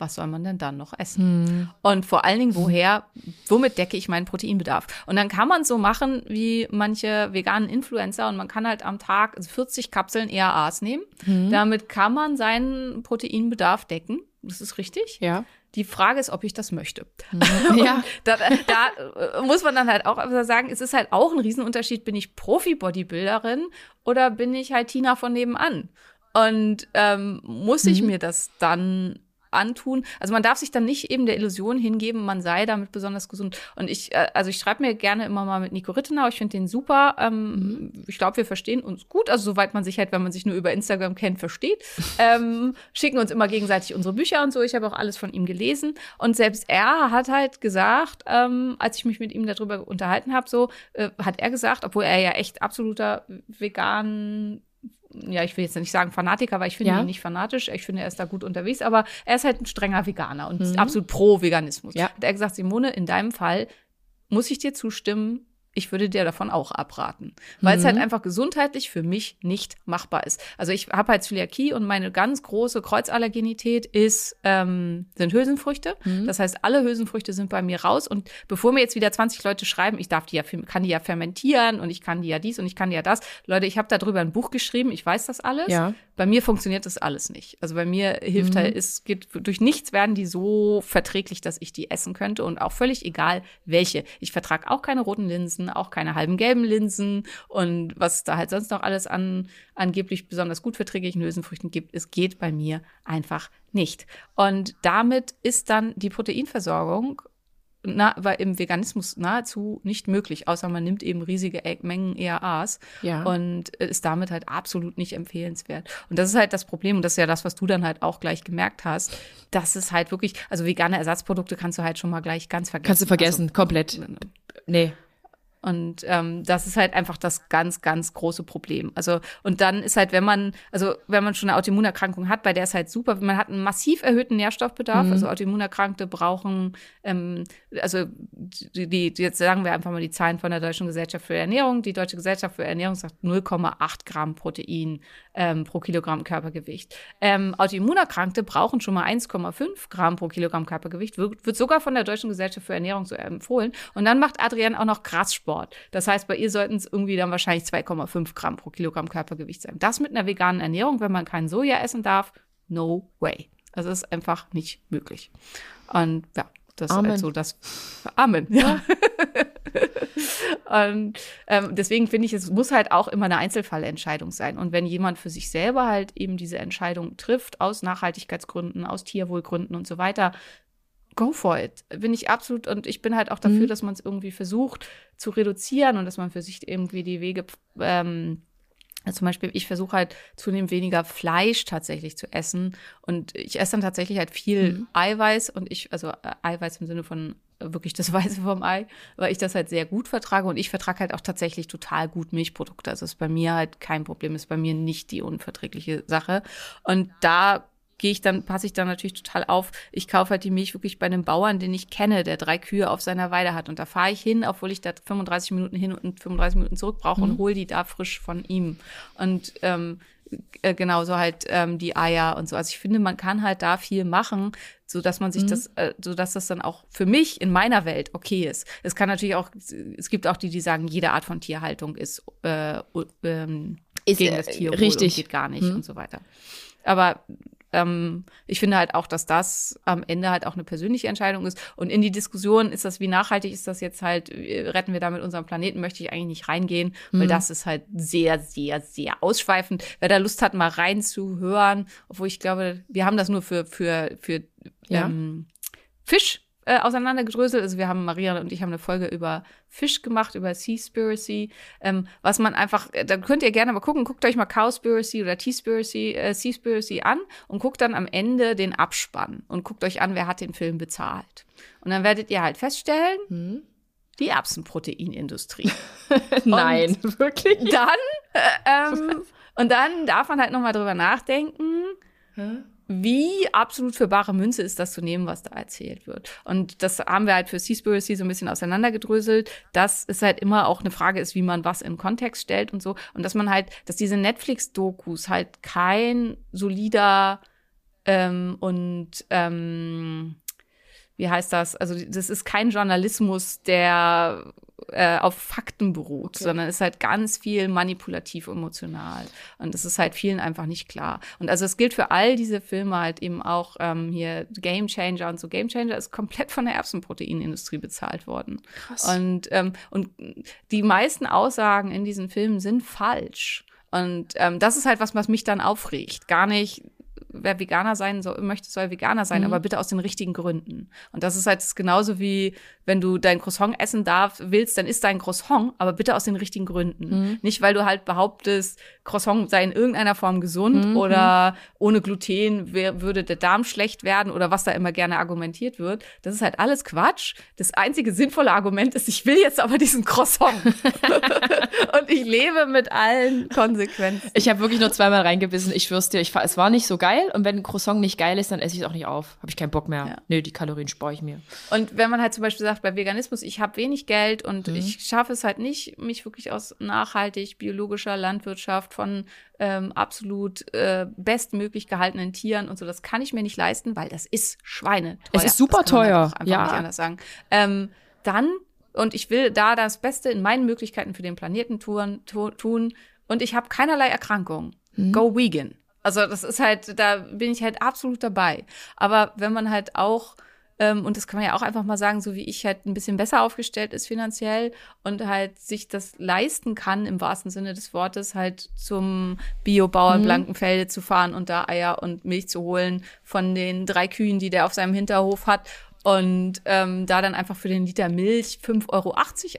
was soll man denn dann noch essen? Hm. Und vor allen Dingen, woher, womit decke ich meinen Proteinbedarf? Und dann kann man so machen wie manche veganen Influencer und man kann halt am Tag 40 Kapseln ERAs nehmen. Hm. Damit kann man seinen Proteinbedarf decken. Das ist richtig. Ja. Die Frage ist, ob ich das möchte. [LAUGHS] Mhm. ja. da, da äh, muss man dann halt auch sagen, es ist halt auch ein Riesenunterschied, bin ich Profi-Bodybuilderin oder bin ich halt Tina von nebenan? Und ähm, muss ich mhm. mir das dann antun. Also man darf sich dann nicht eben der Illusion hingeben, man sei damit besonders gesund. Und ich, äh, also ich schreibe mir gerne immer mal mit Nico Rittenau, ich finde den super. Ähm, mhm. Ich glaube, wir verstehen uns gut, also soweit man sich halt, wenn man sich nur über Instagram kennt, versteht. [LAUGHS] ähm, schicken uns immer gegenseitig unsere Bücher und so. Ich habe auch alles von ihm gelesen. Und selbst er hat halt gesagt, ähm, als ich mich mit ihm darüber unterhalten habe, so, äh, hat er gesagt, obwohl er ja echt absoluter vegan ja, ich will jetzt nicht sagen Fanatiker, weil ich finde ja. ihn nicht fanatisch. Ich finde, er ist da gut unterwegs, aber er ist halt ein strenger Veganer und mhm. absolut pro Veganismus. Ja. Und er hat gesagt, Simone, in deinem Fall muss ich dir zustimmen, ich würde dir davon auch abraten, weil mhm. es halt einfach gesundheitlich für mich nicht machbar ist. Also ich habe halt Zöliakie und meine ganz große Kreuzallergenität ist ähm, sind Hülsenfrüchte. Mhm. Das heißt, alle Hülsenfrüchte sind bei mir raus und bevor mir jetzt wieder 20 Leute schreiben, ich darf die ja kann die ja fermentieren und ich kann die ja dies und ich kann die ja das. Leute, ich habe darüber ein Buch geschrieben, ich weiß das alles. Ja. Bei mir funktioniert das alles nicht. Also bei mir hilft mhm. halt, es geht durch nichts werden die so verträglich, dass ich die essen könnte und auch völlig egal welche. Ich vertrage auch keine roten Linsen, auch keine halben gelben Linsen und was da halt sonst noch alles an angeblich besonders gut verträglichen Hülsenfrüchten gibt. Es geht bei mir einfach nicht. Und damit ist dann die Proteinversorgung na, war im Veganismus nahezu nicht möglich, außer man nimmt eben riesige Mengen ERAs ja. und ist damit halt absolut nicht empfehlenswert. Und das ist halt das Problem und das ist ja das, was du dann halt auch gleich gemerkt hast, dass es halt wirklich, also vegane Ersatzprodukte kannst du halt schon mal gleich ganz vergessen. Kannst du vergessen, also, komplett. Nee. Und ähm, das ist halt einfach das ganz, ganz große Problem. Also, und dann ist halt, wenn man, also wenn man schon eine Autoimmunerkrankung hat, bei der ist halt super, man hat einen massiv erhöhten Nährstoffbedarf. Mhm. Also Autoimmunerkrankte brauchen, ähm, also die, die, jetzt sagen wir einfach mal die Zahlen von der Deutschen Gesellschaft für Ernährung. Die Deutsche Gesellschaft für Ernährung sagt 0,8 Gramm Protein ähm, pro Kilogramm Körpergewicht. Ähm, Autoimmunerkrankte brauchen schon mal 1,5 Gramm pro Kilogramm Körpergewicht, wird, wird sogar von der Deutschen Gesellschaft für Ernährung so empfohlen. Und dann macht Adrienne auch noch Krasssport. Sport. Das heißt, bei ihr sollten es irgendwie dann wahrscheinlich 2,5 Gramm pro Kilogramm Körpergewicht sein. Das mit einer veganen Ernährung, wenn man kein Soja essen darf, no way. Also ist einfach nicht möglich. Und ja, das Amen. ist halt so das Amen. Ja. [LAUGHS] und ähm, deswegen finde ich, es muss halt auch immer eine Einzelfallentscheidung sein. Und wenn jemand für sich selber halt eben diese Entscheidung trifft, aus Nachhaltigkeitsgründen, aus Tierwohlgründen und so weiter, go for it. Bin ich absolut und ich bin halt auch dafür, mhm. dass man es irgendwie versucht zu reduzieren und dass man für sich irgendwie die Wege ähm, also zum Beispiel, ich versuche halt zunehmend weniger Fleisch tatsächlich zu essen. Und ich esse dann tatsächlich halt viel mhm. Eiweiß und ich, also äh, Eiweiß im Sinne von wirklich das [LAUGHS] Weiße vom Ei, weil ich das halt sehr gut vertrage und ich vertrage halt auch tatsächlich total gut Milchprodukte. Also ist bei mir halt kein Problem, ist bei mir nicht die unverträgliche Sache. Und da gehe ich dann, passe ich dann natürlich total auf. Ich kaufe halt die Milch wirklich bei einem Bauern, den ich kenne, der drei Kühe auf seiner Weide hat. Und da fahre ich hin, obwohl ich da 35 Minuten hin und 35 Minuten zurück brauche mhm. und hole die da frisch von ihm. Und ähm, äh, genauso halt ähm, die Eier und so. Also ich finde, man kann halt da viel machen, so dass man sich mhm. das, äh, so dass das dann auch für mich in meiner Welt okay ist. Es kann natürlich auch, es gibt auch die, die sagen, jede Art von Tierhaltung ist, äh, ähm, ist gegen das Tier richtig geht gar nicht mhm. und so weiter. Aber ähm, ich finde halt auch, dass das am Ende halt auch eine persönliche Entscheidung ist. Und in die Diskussion, ist das, wie nachhaltig ist das jetzt halt, äh, retten wir damit unseren Planeten, möchte ich eigentlich nicht reingehen, weil mhm. das ist halt sehr, sehr, sehr ausschweifend. Wer da Lust hat, mal reinzuhören, obwohl ich glaube, wir haben das nur für, für, für ja. ähm, Fisch äh, auseinandergedröselt. Also wir haben, Maria und ich haben eine Folge über Fisch gemacht, über Seaspiracy, ähm, was man einfach, äh, da könnt ihr gerne mal gucken, guckt euch mal Cowspiracy oder Teaspiracy, äh, Seaspiracy an und guckt dann am Ende den Abspann und guckt euch an, wer hat den Film bezahlt. Und dann werdet ihr halt feststellen, hm. die Erbsenproteinindustrie. [LAUGHS] Nein, und wirklich? Dann, äh, ähm, und dann darf man halt nochmal drüber nachdenken, Hä? Wie absolut für bare Münze ist das zu nehmen, was da erzählt wird. Und das haben wir halt für Seaspiracy so ein bisschen auseinandergedröselt, dass es halt immer auch eine Frage ist, wie man was in Kontext stellt und so. Und dass man halt, dass diese Netflix-Dokus halt kein solider ähm, und ähm, wie heißt das? Also das ist kein Journalismus, der äh, auf Fakten beruht, okay. sondern ist halt ganz viel manipulativ emotional. Und das ist halt vielen einfach nicht klar. Und also es gilt für all diese Filme halt eben auch ähm, hier Game Changer und so. Game Changer ist komplett von der Erbsenproteinindustrie bezahlt worden. Krass. Und, ähm, und die meisten Aussagen in diesen Filmen sind falsch. Und ähm, das ist halt was, was mich dann aufregt. Gar nicht wer Veganer sein soll, möchte, soll Veganer sein, mhm. aber bitte aus den richtigen Gründen. Und das ist halt genauso wie, wenn du dein Croissant essen darfst, willst, dann isst dein Croissant, aber bitte aus den richtigen Gründen. Mhm. Nicht, weil du halt behauptest, Croissant sei in irgendeiner Form gesund mhm. oder ohne Gluten wär, würde der Darm schlecht werden oder was da immer gerne argumentiert wird. Das ist halt alles Quatsch. Das einzige sinnvolle Argument ist, ich will jetzt aber diesen Croissant. [LAUGHS] Und ich lebe mit allen Konsequenzen. Ich habe wirklich nur zweimal reingebissen. Ich schwör's dir, ich, es war nicht so geil. Und wenn ein Croissant nicht geil ist, dann esse ich es auch nicht auf. Habe ich keinen Bock mehr. Ja. Nee, die Kalorien spare ich mir. Und wenn man halt zum Beispiel sagt, bei Veganismus, ich habe wenig Geld und mhm. ich schaffe es halt nicht, mich wirklich aus nachhaltig biologischer Landwirtschaft von ähm, absolut äh, bestmöglich gehaltenen Tieren und so, das kann ich mir nicht leisten, weil das ist Schweine. Es ist super teuer. Einfach ja. nicht anders sagen. Ähm, dann und ich will da das Beste in meinen Möglichkeiten für den Planeten tun, tun und ich habe keinerlei Erkrankung. Mhm. Go vegan. Also das ist halt, da bin ich halt absolut dabei. Aber wenn man halt auch ähm, und das kann man ja auch einfach mal sagen, so wie ich halt ein bisschen besser aufgestellt ist finanziell und halt sich das leisten kann, im wahrsten Sinne des Wortes, halt zum Biobauer mhm. Blankenfelde zu fahren und da Eier und Milch zu holen von den drei Kühen, die der auf seinem Hinterhof hat und ähm, da dann einfach für den Liter Milch 5,80 Euro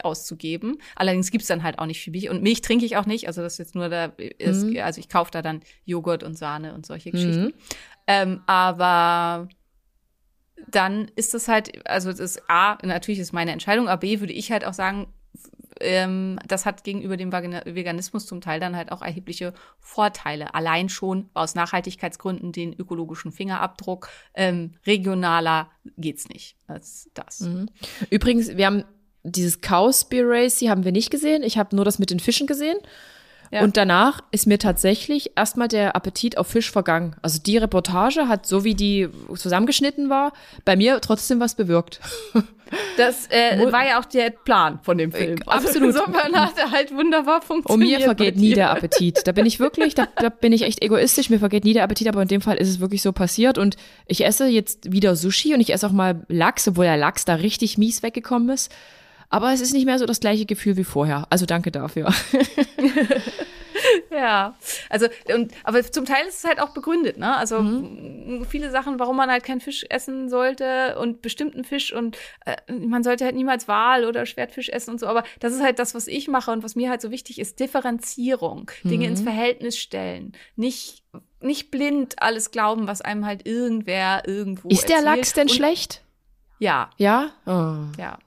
auszugeben. Allerdings gibt's dann halt auch nicht viel Milch. Und Milch trinke ich auch nicht. Also das ist jetzt nur da ist, mhm. also ich kaufe da dann Joghurt und Sahne und solche Geschichten. Mhm. Ähm, aber dann ist das halt, also das A, natürlich ist meine Entscheidung, aber B würde ich halt auch sagen, ähm, das hat gegenüber dem Veganismus zum Teil dann halt auch erhebliche Vorteile. Allein schon aus Nachhaltigkeitsgründen den ökologischen Fingerabdruck. Ähm, regionaler geht's nicht als das. Mhm. Übrigens, wir haben dieses Cowspiracy haben wir nicht gesehen. Ich habe nur das mit den Fischen gesehen. Ja. Und danach ist mir tatsächlich erstmal der Appetit auf Fisch vergangen. Also die Reportage hat, so wie die zusammengeschnitten war, bei mir trotzdem was bewirkt. [LAUGHS] Das äh, war ja auch der Plan von dem Film. Äh, [LAUGHS] absolut. Insofern hat er halt wunderbar funktioniert. Und mir vergeht nie der Appetit. Da bin ich wirklich, da, da bin ich echt egoistisch. Mir vergeht nie der Appetit, aber in dem Fall ist es wirklich so passiert. Und ich esse jetzt wieder Sushi und ich esse auch mal Lachs, obwohl der Lachs da richtig mies weggekommen ist. Aber es ist nicht mehr so das gleiche Gefühl wie vorher. Also danke dafür. [LAUGHS] ja, also und aber zum Teil ist es halt auch begründet, ne? Also mhm. viele Sachen, warum man halt keinen Fisch essen sollte und bestimmten Fisch und äh, man sollte halt niemals Wal oder Schwertfisch essen und so. Aber das ist halt das, was ich mache und was mir halt so wichtig ist: Differenzierung, mhm. Dinge ins Verhältnis stellen, nicht nicht blind alles glauben, was einem halt irgendwer irgendwo. Ist der Lachs denn und, schlecht? Ja. Ja. Oh. Ja.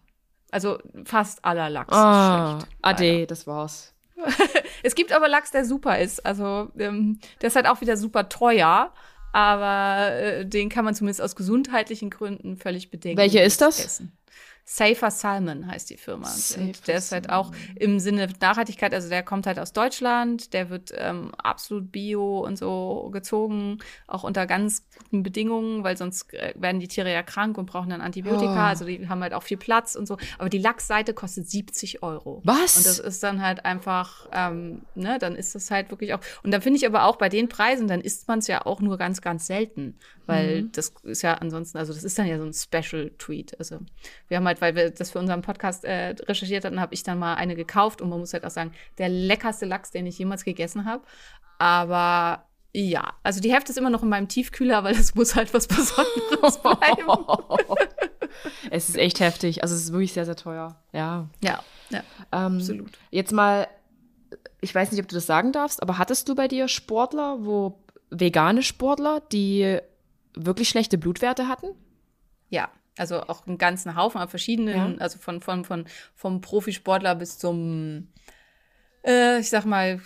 Also fast aller Lachs ah, schlecht. Ade, das war's. [LAUGHS] es gibt aber Lachs, der super ist. Also ähm, der ist halt auch wieder super teuer. Aber äh, den kann man zumindest aus gesundheitlichen Gründen völlig bedenken. Welcher ist das? Essen. Safer Salmon heißt die Firma. Und der ist halt auch im Sinne Nachhaltigkeit, also der kommt halt aus Deutschland, der wird ähm, absolut bio und so gezogen, auch unter ganz guten Bedingungen, weil sonst äh, werden die Tiere ja krank und brauchen dann Antibiotika, oh. also die haben halt auch viel Platz und so. Aber die Lachsseite kostet 70 Euro. Was? Und das ist dann halt einfach, ähm, ne, dann ist das halt wirklich auch. Und dann finde ich aber auch bei den Preisen, dann isst man es ja auch nur ganz, ganz selten, weil mhm. das ist ja ansonsten, also das ist dann ja so ein Special-Tweet. Also wir haben halt weil wir das für unseren Podcast äh, recherchiert hatten, habe ich dann mal eine gekauft und man muss halt auch sagen, der leckerste Lachs, den ich jemals gegessen habe. Aber ja, also die Hälfte ist immer noch in meinem Tiefkühler, weil es muss halt was Besonderes [LAUGHS] bleiben. [LAUGHS] es ist echt heftig. Also es ist wirklich sehr, sehr teuer. Ja. Ja, ja ähm, absolut. Jetzt mal, ich weiß nicht, ob du das sagen darfst, aber hattest du bei dir Sportler, wo vegane Sportler, die wirklich schlechte Blutwerte hatten? Ja, also auch einen ganzen Haufen an verschiedenen, ja. also von, von, von, vom Profisportler bis zum äh, ich sag mal,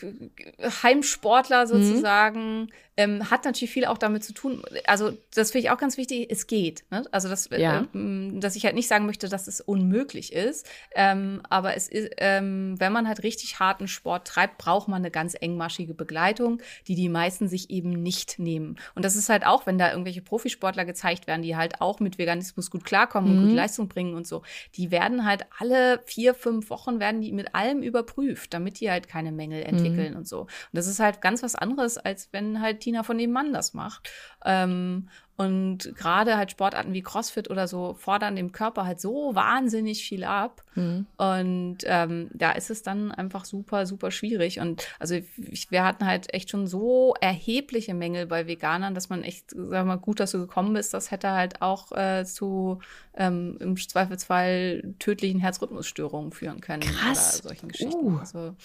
Heimsportler mhm. sozusagen, mhm. Ähm, hat natürlich viel auch damit zu tun. Also, das finde ich auch ganz wichtig, es geht. Ne? Also, das, ja. äh, dass ich halt nicht sagen möchte, dass es unmöglich ist. Ähm, aber es ist, ähm, wenn man halt richtig harten Sport treibt, braucht man eine ganz engmaschige Begleitung, die die meisten sich eben nicht nehmen. Und das ist halt auch, wenn da irgendwelche Profisportler gezeigt werden, die halt auch mit Veganismus gut klarkommen mhm. und gute Leistung bringen und so, die werden halt alle vier, fünf Wochen werden die mit allem überprüft, damit die halt keine Mängel entwickeln mhm. und so. Und das ist halt ganz was anderes, als wenn halt Tina von dem Mann das macht. Ähm, und gerade halt Sportarten wie CrossFit oder so fordern dem Körper halt so wahnsinnig viel ab. Mhm. Und ähm, da ist es dann einfach super, super schwierig. Und also ich, wir hatten halt echt schon so erhebliche Mängel bei Veganern, dass man echt, sag mal, gut, dass du gekommen bist, das hätte halt auch äh, zu ähm, im Zweifelsfall tödlichen Herzrhythmusstörungen führen können. Krass. Oder solchen Geschichten. Uh. Also,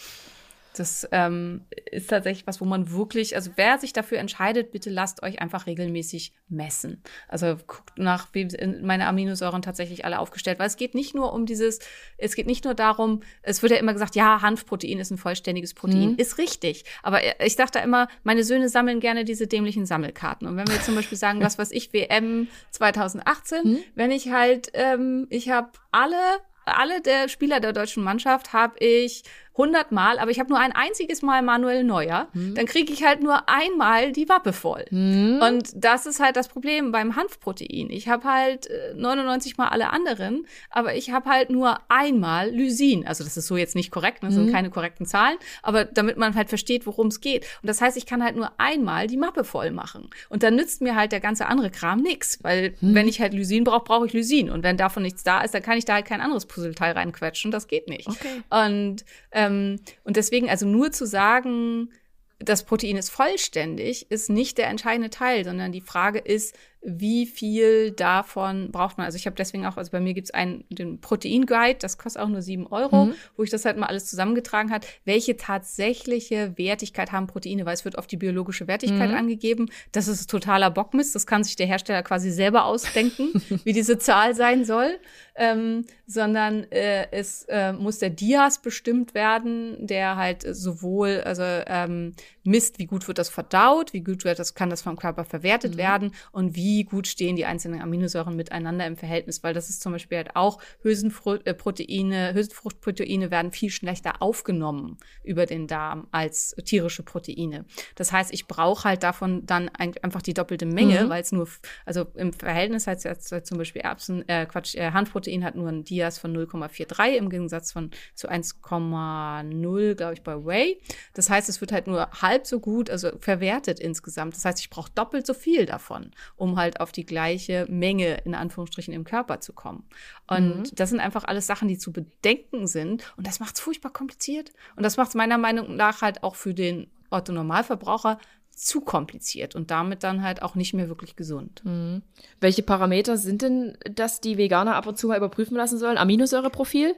das ähm, ist tatsächlich was, wo man wirklich, also wer sich dafür entscheidet, bitte lasst euch einfach regelmäßig messen. Also guckt nach, wie meine Aminosäuren tatsächlich alle aufgestellt, weil es geht nicht nur um dieses, es geht nicht nur darum, es wird ja immer gesagt, ja, Hanfprotein ist ein vollständiges Protein. Mhm. Ist richtig. Aber ich dachte immer, meine Söhne sammeln gerne diese dämlichen Sammelkarten. Und wenn wir jetzt zum Beispiel sagen, [LAUGHS] was weiß ich, WM 2018, mhm. wenn ich halt, ähm, ich habe alle alle der Spieler der deutschen Mannschaft habe ich 100 Mal, aber ich habe nur ein einziges Mal Manuel Neuer, mhm. dann kriege ich halt nur einmal die Wappe voll. Mhm. Und das ist halt das Problem beim Hanfprotein. Ich habe halt 99 äh, Mal alle anderen, aber ich habe halt nur einmal Lysin. Also das ist so jetzt nicht korrekt, das ne? sind keine korrekten Zahlen, aber damit man halt versteht, worum es geht. Und das heißt, ich kann halt nur einmal die Mappe voll machen. Und dann nützt mir halt der ganze andere Kram nix, weil mhm. wenn ich halt Lysin brauche, brauche ich Lysin. Und wenn davon nichts da ist, dann kann ich da halt kein anderes Puzzleteil reinquetschen. Das geht nicht. Okay. Und äh, ähm, und deswegen, also nur zu sagen, das Protein ist vollständig, ist nicht der entscheidende Teil, sondern die Frage ist, wie viel davon braucht man. Also ich habe deswegen auch, also bei mir gibt es einen den Protein-Guide, das kostet auch nur sieben Euro, mhm. wo ich das halt mal alles zusammengetragen hat, welche tatsächliche Wertigkeit haben Proteine, weil es wird oft die biologische Wertigkeit mhm. angegeben. Das ist totaler Bockmist, das kann sich der Hersteller quasi selber ausdenken, [LAUGHS] wie diese Zahl sein soll ähm, sondern äh, es äh, muss der Dias bestimmt werden, der halt sowohl also ähm, misst, wie gut wird das verdaut, wie gut wird das kann das vom Körper verwertet mhm. werden und wie gut stehen die einzelnen Aminosäuren miteinander im Verhältnis, weil das ist zum Beispiel halt auch Hülsenproteine, äh, Hülsenfruchtproteine werden viel schlechter aufgenommen über den Darm als tierische Proteine. Das heißt, ich brauche halt davon dann ein, einfach die doppelte Menge, mhm. weil es nur, also im Verhältnis heißt jetzt zum Beispiel Erbsen, äh, Quatsch, äh, Handproteine Protein hat nur ein Dias von 0,43 im Gegensatz von zu 1,0, glaube ich, bei Whey. Das heißt, es wird halt nur halb so gut, also verwertet insgesamt. Das heißt, ich brauche doppelt so viel davon, um halt auf die gleiche Menge in Anführungsstrichen im Körper zu kommen. Und mhm. das sind einfach alles Sachen, die zu bedenken sind. Und das macht es furchtbar kompliziert. Und das macht es meiner Meinung nach halt auch für den Otto Normalverbraucher zu kompliziert und damit dann halt auch nicht mehr wirklich gesund. Mhm. Welche Parameter sind denn das, die Veganer ab und zu mal überprüfen lassen sollen? Aminosäureprofil?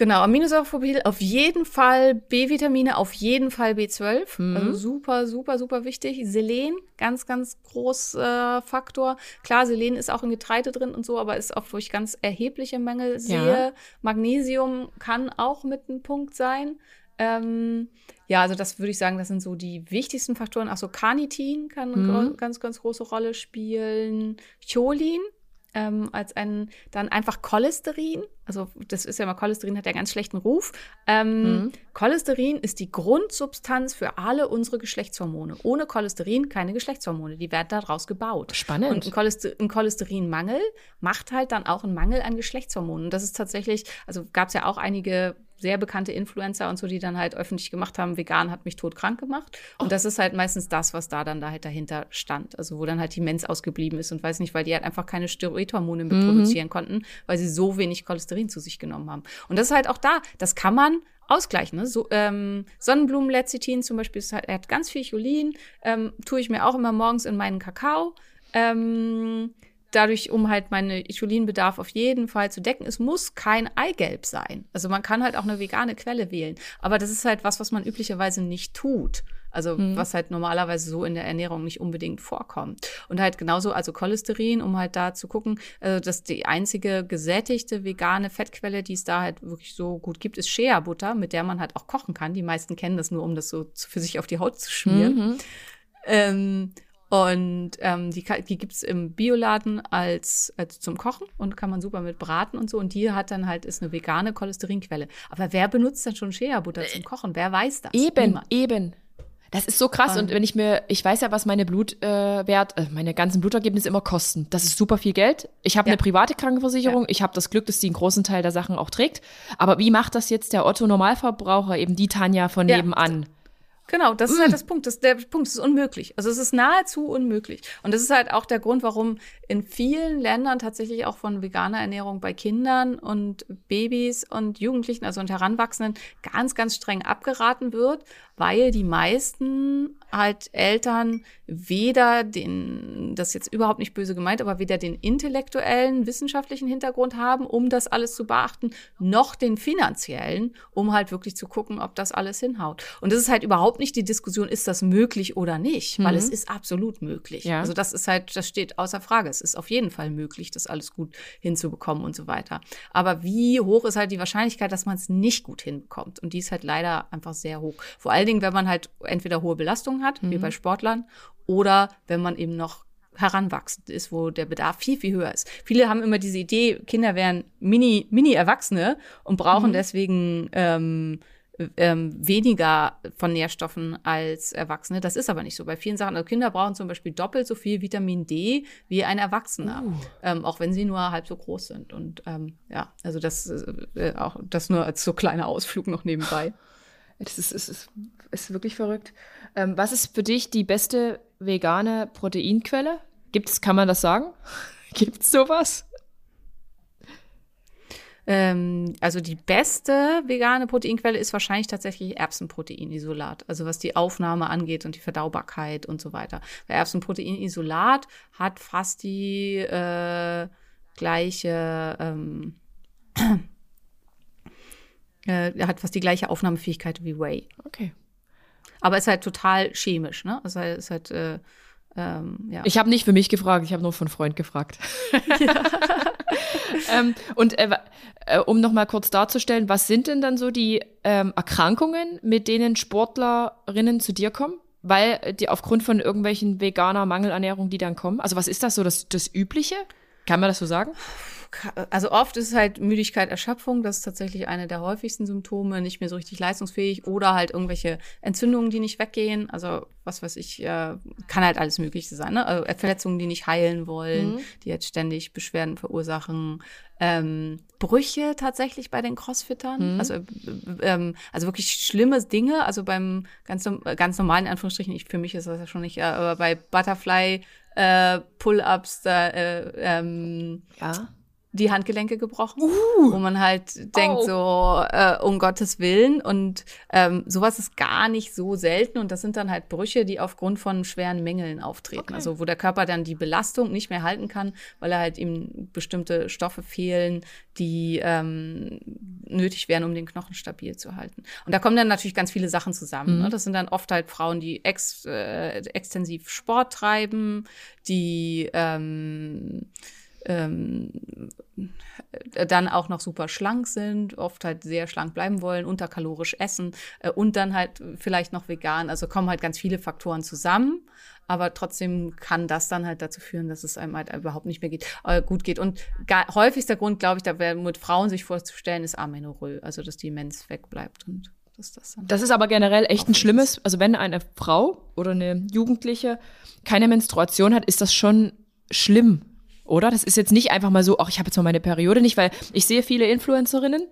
Genau, Aminosäureprofil auf jeden Fall, B-Vitamine auf jeden Fall B12, mhm. also super, super, super wichtig. Selen, ganz, ganz großer äh, Faktor. Klar, Selen ist auch in Getreide drin und so, aber ist oft, wo ich ganz erhebliche Mängel sehe. Ja. Magnesium kann auch mit einem Punkt sein. Ähm, ja, also das würde ich sagen, das sind so die wichtigsten Faktoren. Achso, Carnitin kann eine mhm. ganz, ganz große Rolle spielen. Cholin ähm, als ein, dann einfach Cholesterin. Also das ist ja immer, Cholesterin hat ja ganz schlechten Ruf. Ähm, mhm. Cholesterin ist die Grundsubstanz für alle unsere Geschlechtshormone. Ohne Cholesterin keine Geschlechtshormone. Die werden daraus gebaut. Spannend. Und ein, Cholester ein Cholesterinmangel macht halt dann auch einen Mangel an Geschlechtshormonen. Und das ist tatsächlich, also gab es ja auch einige sehr bekannte Influencer und so, die dann halt öffentlich gemacht haben, vegan hat mich todkrank gemacht. Und oh. das ist halt meistens das, was da dann da halt dahinter stand. Also wo dann halt die Mens ausgeblieben ist und weiß nicht, weil die halt einfach keine Steroidhormone mehr mhm. produzieren konnten, weil sie so wenig Cholesterin zu sich genommen haben. Und das ist halt auch da, das kann man ausgleichen. Ne? So, ähm, Sonnenblumenlecithin zum Beispiel, halt, er hat ganz viel Cholin, ähm, tue ich mir auch immer morgens in meinen Kakao. Ähm, dadurch, um halt meinen Isolinbedarf auf jeden Fall zu decken. Es muss kein Eigelb sein. Also man kann halt auch eine vegane Quelle wählen. Aber das ist halt was, was man üblicherweise nicht tut. Also mhm. was halt normalerweise so in der Ernährung nicht unbedingt vorkommt. Und halt genauso, also Cholesterin, um halt da zu gucken, also dass die einzige gesättigte vegane Fettquelle, die es da halt wirklich so gut gibt, ist Shea-Butter, mit der man halt auch kochen kann. Die meisten kennen das nur, um das so für sich auf die Haut zu schmieren. Mhm. Ähm, und ähm, die, die gibt es im Bioladen als, als zum Kochen und kann man super mit braten und so. Und die hat dann halt, ist eine vegane Cholesterinquelle. Aber wer benutzt dann schon Shea-Butter zum Kochen? Wer weiß das? Eben, Niemand. eben. Das ist so krass. Und, und wenn ich mir, ich weiß ja, was meine Blutwert, äh, äh, meine ganzen Blutergebnisse immer kosten. Das ist super viel Geld. Ich habe ja. eine private Krankenversicherung. Ja. Ich habe das Glück, dass die einen großen Teil der Sachen auch trägt. Aber wie macht das jetzt der Otto Normalverbraucher, eben die Tanja von ja. nebenan? Genau, das ist halt mm. das Punkt. Das, der Punkt ist unmöglich. Also es ist nahezu unmöglich. Und das ist halt auch der Grund, warum in vielen Ländern tatsächlich auch von veganer Ernährung bei Kindern und Babys und Jugendlichen, also und Heranwachsenden, ganz, ganz streng abgeraten wird, weil die meisten halt Eltern weder den, das ist jetzt überhaupt nicht böse gemeint, aber weder den intellektuellen, wissenschaftlichen Hintergrund haben, um das alles zu beachten, noch den finanziellen, um halt wirklich zu gucken, ob das alles hinhaut. Und das ist halt überhaupt nicht die Diskussion, ist das möglich oder nicht, mhm. weil es ist absolut möglich. Ja. Also das ist halt, das steht außer Frage. Es ist auf jeden Fall möglich, das alles gut hinzubekommen und so weiter. Aber wie hoch ist halt die Wahrscheinlichkeit, dass man es nicht gut hinbekommt? Und die ist halt leider einfach sehr hoch. Vor allen Dingen, wenn man halt entweder hohe Belastungen hat, mhm. wie bei Sportlern, oder wenn man eben noch heranwachsend ist, wo der Bedarf viel, viel höher ist. Viele haben immer diese Idee, Kinder wären Mini, Mini-Erwachsene und brauchen mhm. deswegen ähm, ähm, weniger von Nährstoffen als Erwachsene. Das ist aber nicht so. Bei vielen Sachen, also Kinder brauchen zum Beispiel doppelt so viel Vitamin D wie ein Erwachsener, uh. ähm, auch wenn sie nur halb so groß sind. Und ähm, ja, also das äh, auch das nur als so kleiner Ausflug noch nebenbei. Das ist, ist, ist, ist wirklich verrückt. Ähm, was ist für dich die beste vegane Proteinquelle? Gibt es, kann man das sagen? [LAUGHS] Gibt es sowas? Ähm, also die beste vegane Proteinquelle ist wahrscheinlich tatsächlich Erbsenproteinisolat. Also was die Aufnahme angeht und die Verdaubarkeit und so weiter. Weil Erbsenproteinisolat hat fast die äh, gleiche ähm, [CLEARS THROAT] äh, hat fast die gleiche Aufnahmefähigkeit wie Whey. Okay. Aber ist halt total chemisch, ne? Also ist halt, äh, ähm, ja. Ich habe nicht für mich gefragt, ich habe nur von Freund gefragt. Ja. [LAUGHS] ähm, und äh, äh, um noch mal kurz darzustellen, was sind denn dann so die ähm, Erkrankungen, mit denen Sportlerinnen zu dir kommen? Weil die aufgrund von irgendwelchen veganer Mangelernährung, die dann kommen. Also was ist das so das, das Übliche? Kann man das so sagen? Also oft ist es halt Müdigkeit, Erschöpfung, das ist tatsächlich eine der häufigsten Symptome, nicht mehr so richtig leistungsfähig oder halt irgendwelche Entzündungen, die nicht weggehen. Also was weiß ich, äh, kann halt alles Mögliche sein. Ne? Also Verletzungen, die nicht heilen wollen, mhm. die jetzt ständig Beschwerden verursachen. Ähm, Brüche tatsächlich bei den Crossfittern. Mhm. Also, äh, ähm, also wirklich schlimme Dinge. Also beim ganz, ganz normalen Anführungsstrichen, ich, für mich ist das ja schon nicht, äh, aber bei Butterfly äh, Pull-ups, da, äh, ähm, ja die Handgelenke gebrochen, uh, wo man halt denkt oh. so, äh, um Gottes Willen. Und ähm, sowas ist gar nicht so selten. Und das sind dann halt Brüche, die aufgrund von schweren Mängeln auftreten. Okay. Also wo der Körper dann die Belastung nicht mehr halten kann, weil er halt ihm bestimmte Stoffe fehlen, die ähm, nötig wären, um den Knochen stabil zu halten. Und da kommen dann natürlich ganz viele Sachen zusammen. Mhm. Ne? Das sind dann oft halt Frauen, die ex, äh, extensiv Sport treiben, die ähm, ähm, dann auch noch super schlank sind, oft halt sehr schlank bleiben wollen, unterkalorisch essen äh, und dann halt vielleicht noch vegan. Also kommen halt ganz viele Faktoren zusammen, aber trotzdem kann das dann halt dazu führen, dass es einem halt überhaupt nicht mehr geht, äh, gut geht. Und gar, häufigster Grund, glaube ich, da mit Frauen sich vorzustellen, ist Amenorrhoe, also dass die Mens wegbleibt und das, das, das ist aber generell echt ein schlimmes, also wenn eine Frau oder eine Jugendliche keine Menstruation hat, ist das schon schlimm oder? Das ist jetzt nicht einfach mal so, ach, ich habe jetzt mal meine Periode nicht, weil ich sehe viele Influencerinnen,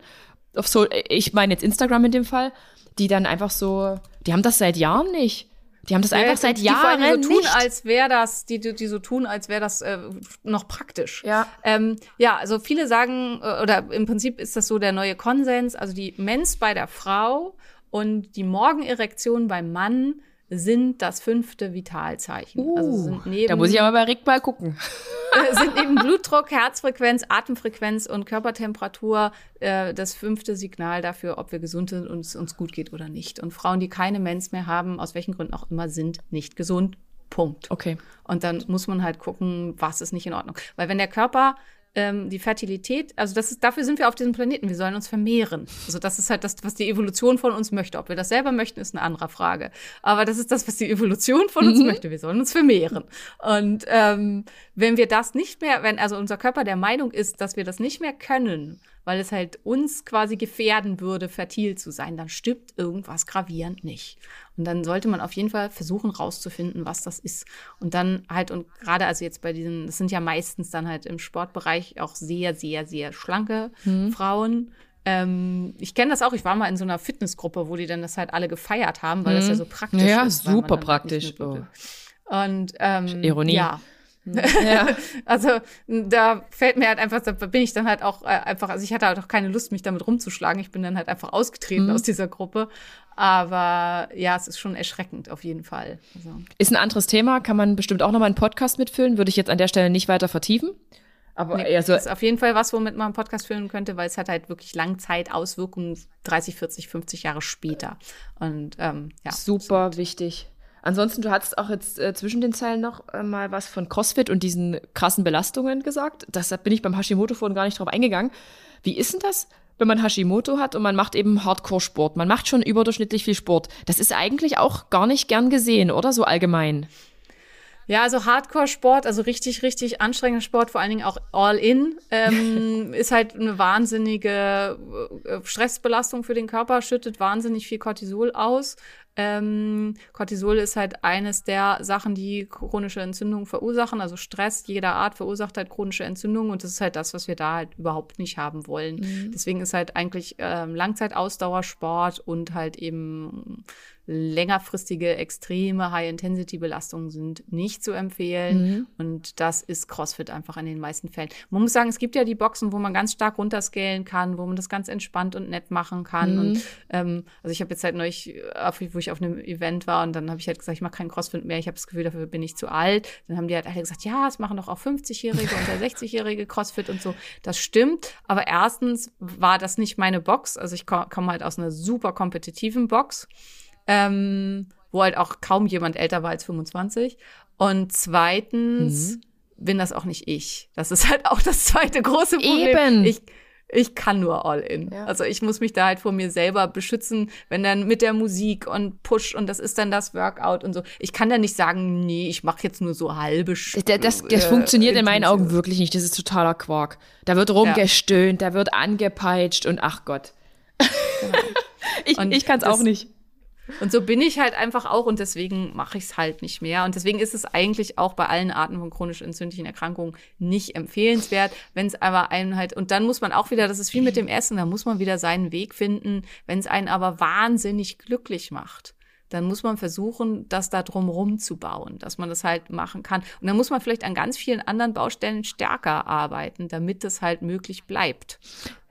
auf so, ich meine jetzt Instagram in dem Fall, die dann einfach so, die haben das seit Jahren nicht. Die haben das ja, einfach seit Jahren die so tun, nicht. als wäre das, die, die, die so tun, als wäre das äh, noch praktisch. Ja. Ähm, ja, also viele sagen, äh, oder im Prinzip ist das so der neue Konsens, also die Mens bei der Frau und die Morgenerektion beim Mann sind das fünfte Vitalzeichen. Uh, also sind neben, da muss ich aber bei Rick mal gucken. [LAUGHS] sind neben Blutdruck, Herzfrequenz, Atemfrequenz und Körpertemperatur äh, das fünfte Signal dafür, ob wir gesund sind und es uns gut geht oder nicht. Und Frauen, die keine Mens mehr haben, aus welchen Gründen auch immer, sind nicht gesund. Punkt. Okay. Und dann muss man halt gucken, was ist nicht in Ordnung. Weil wenn der Körper ähm, die Fertilität, also das ist, dafür sind wir auf diesem Planeten. Wir sollen uns vermehren. Also das ist halt das, was die Evolution von uns möchte. Ob wir das selber möchten, ist eine andere Frage. Aber das ist das, was die Evolution von uns mhm. möchte. Wir sollen uns vermehren. Und ähm, wenn wir das nicht mehr, wenn also unser Körper der Meinung ist, dass wir das nicht mehr können, weil es halt uns quasi gefährden würde, fertil zu sein, dann stimmt irgendwas gravierend nicht. Und dann sollte man auf jeden Fall versuchen rauszufinden, was das ist. Und dann halt, und gerade also jetzt bei diesen, das sind ja meistens dann halt im Sportbereich auch sehr, sehr, sehr schlanke mhm. Frauen. Ähm, ich kenne das auch, ich war mal in so einer Fitnessgruppe, wo die dann das halt alle gefeiert haben, weil das ja mhm. so praktisch ja, ist. Ja, super praktisch. Oh. Und ähm, Ironie. Ja, ja. [LAUGHS] also da fällt mir halt einfach, da bin ich dann halt auch äh, einfach, also ich hatte halt auch keine Lust, mich damit rumzuschlagen. Ich bin dann halt einfach ausgetreten mhm. aus dieser Gruppe. Aber ja, es ist schon erschreckend auf jeden Fall. Also. Ist ein anderes Thema, kann man bestimmt auch nochmal einen Podcast mitfüllen, würde ich jetzt an der Stelle nicht weiter vertiefen. Aber nee, also, ist auf jeden Fall was, womit man einen Podcast führen könnte, weil es hat halt wirklich Langzeitauswirkungen 30, 40, 50 Jahre später. Und ähm, ja. Super wichtig. Ansonsten, du hattest auch jetzt äh, zwischen den Zeilen noch äh, mal was von CrossFit und diesen krassen Belastungen gesagt. Das bin ich beim Hashimoto vorhin gar nicht drauf eingegangen. Wie ist denn das, wenn man Hashimoto hat und man macht eben Hardcore-Sport? Man macht schon überdurchschnittlich viel Sport. Das ist eigentlich auch gar nicht gern gesehen, oder? So allgemein. Ja, also Hardcore-Sport, also richtig, richtig anstrengender Sport, vor allen Dingen auch All-In, ähm, [LAUGHS] ist halt eine wahnsinnige äh, Stressbelastung für den Körper, schüttet wahnsinnig viel Cortisol aus. Ähm, Cortisol ist halt eines der Sachen, die chronische Entzündungen verursachen. Also Stress jeder Art verursacht halt chronische Entzündungen und das ist halt das, was wir da halt überhaupt nicht haben wollen. Mhm. Deswegen ist halt eigentlich ähm, Langzeitausdauersport und halt eben längerfristige, extreme High-Intensity-Belastungen sind nicht zu empfehlen. Mhm. Und das ist CrossFit einfach in den meisten Fällen. Man muss sagen, es gibt ja die Boxen, wo man ganz stark runterscalen kann, wo man das ganz entspannt und nett machen kann. Mhm. Und ähm, also ich habe jetzt halt neulich, wo ich auf einem Event war und dann habe ich halt gesagt, ich mache keinen CrossFit mehr, ich habe das Gefühl, dafür bin ich zu alt. Dann haben die halt alle gesagt, ja, es machen doch auch 50-Jährige und 60-Jährige [LAUGHS] CrossFit und so. Das stimmt. Aber erstens war das nicht meine Box. Also ich komme halt aus einer super kompetitiven Box ähm, wo halt auch kaum jemand älter war als 25. Und zweitens mhm. bin das auch nicht ich. Das ist halt auch das zweite große Problem. Eben. Ich, ich kann nur all in. Ja. Also ich muss mich da halt vor mir selber beschützen, wenn dann mit der Musik und Push und das ist dann das Workout und so. Ich kann da nicht sagen, nee, ich mache jetzt nur so halbe Sch Das, das, das äh, funktioniert in meinen Augen wirklich nicht. Das ist totaler Quark. Da wird rumgestöhnt, ja. da wird angepeitscht und ach Gott. Genau. [LAUGHS] ich ich kann es auch nicht. Und so bin ich halt einfach auch und deswegen mache ich es halt nicht mehr. Und deswegen ist es eigentlich auch bei allen Arten von chronisch entzündlichen Erkrankungen nicht empfehlenswert, wenn es aber einen halt, und dann muss man auch wieder, das ist wie mit dem Essen, da muss man wieder seinen Weg finden, wenn es einen aber wahnsinnig glücklich macht dann muss man versuchen, das da drumrum zu bauen, dass man das halt machen kann. Und dann muss man vielleicht an ganz vielen anderen Baustellen stärker arbeiten, damit das halt möglich bleibt.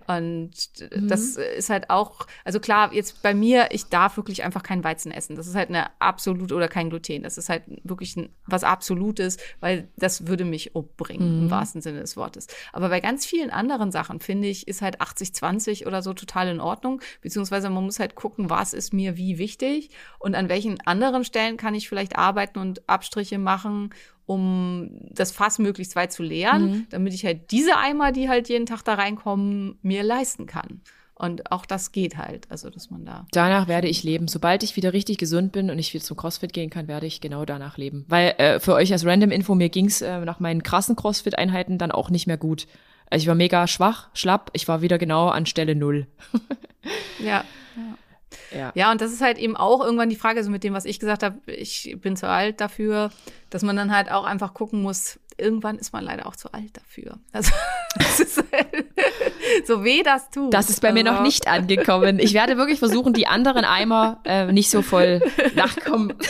Und mhm. das ist halt auch, also klar, jetzt bei mir, ich darf wirklich einfach kein Weizen essen. Das ist halt eine absolute oder kein Gluten. Das ist halt wirklich ein, was Absolutes, weil das würde mich umbringen, mhm. im wahrsten Sinne des Wortes. Aber bei ganz vielen anderen Sachen, finde ich, ist halt 80-20 oder so total in Ordnung. Beziehungsweise man muss halt gucken, was ist mir wie wichtig und an welchen anderen Stellen kann ich vielleicht arbeiten und Abstriche machen um das Fass möglichst weit zu leeren, mhm. damit ich halt diese Eimer, die halt jeden Tag da reinkommen, mir leisten kann. Und auch das geht halt, also dass man da. Danach werde ich leben. Sobald ich wieder richtig gesund bin und ich wieder zum CrossFit gehen kann, werde ich genau danach leben. Weil äh, für euch als Random Info, mir ging's äh, nach meinen krassen CrossFit-Einheiten dann auch nicht mehr gut. Also ich war mega schwach, schlapp, ich war wieder genau an Stelle null. [LAUGHS] ja. ja. Ja. ja, und das ist halt eben auch irgendwann die Frage, so mit dem, was ich gesagt habe, ich bin zu alt dafür, dass man dann halt auch einfach gucken muss, irgendwann ist man leider auch zu alt dafür. Also, [LAUGHS] halt, so weh das tut. Das ist bei also. mir noch also nicht angekommen. Ich werde wirklich versuchen, die anderen Eimer äh, nicht so voll [LAUGHS] nachkommen. [LAUGHS]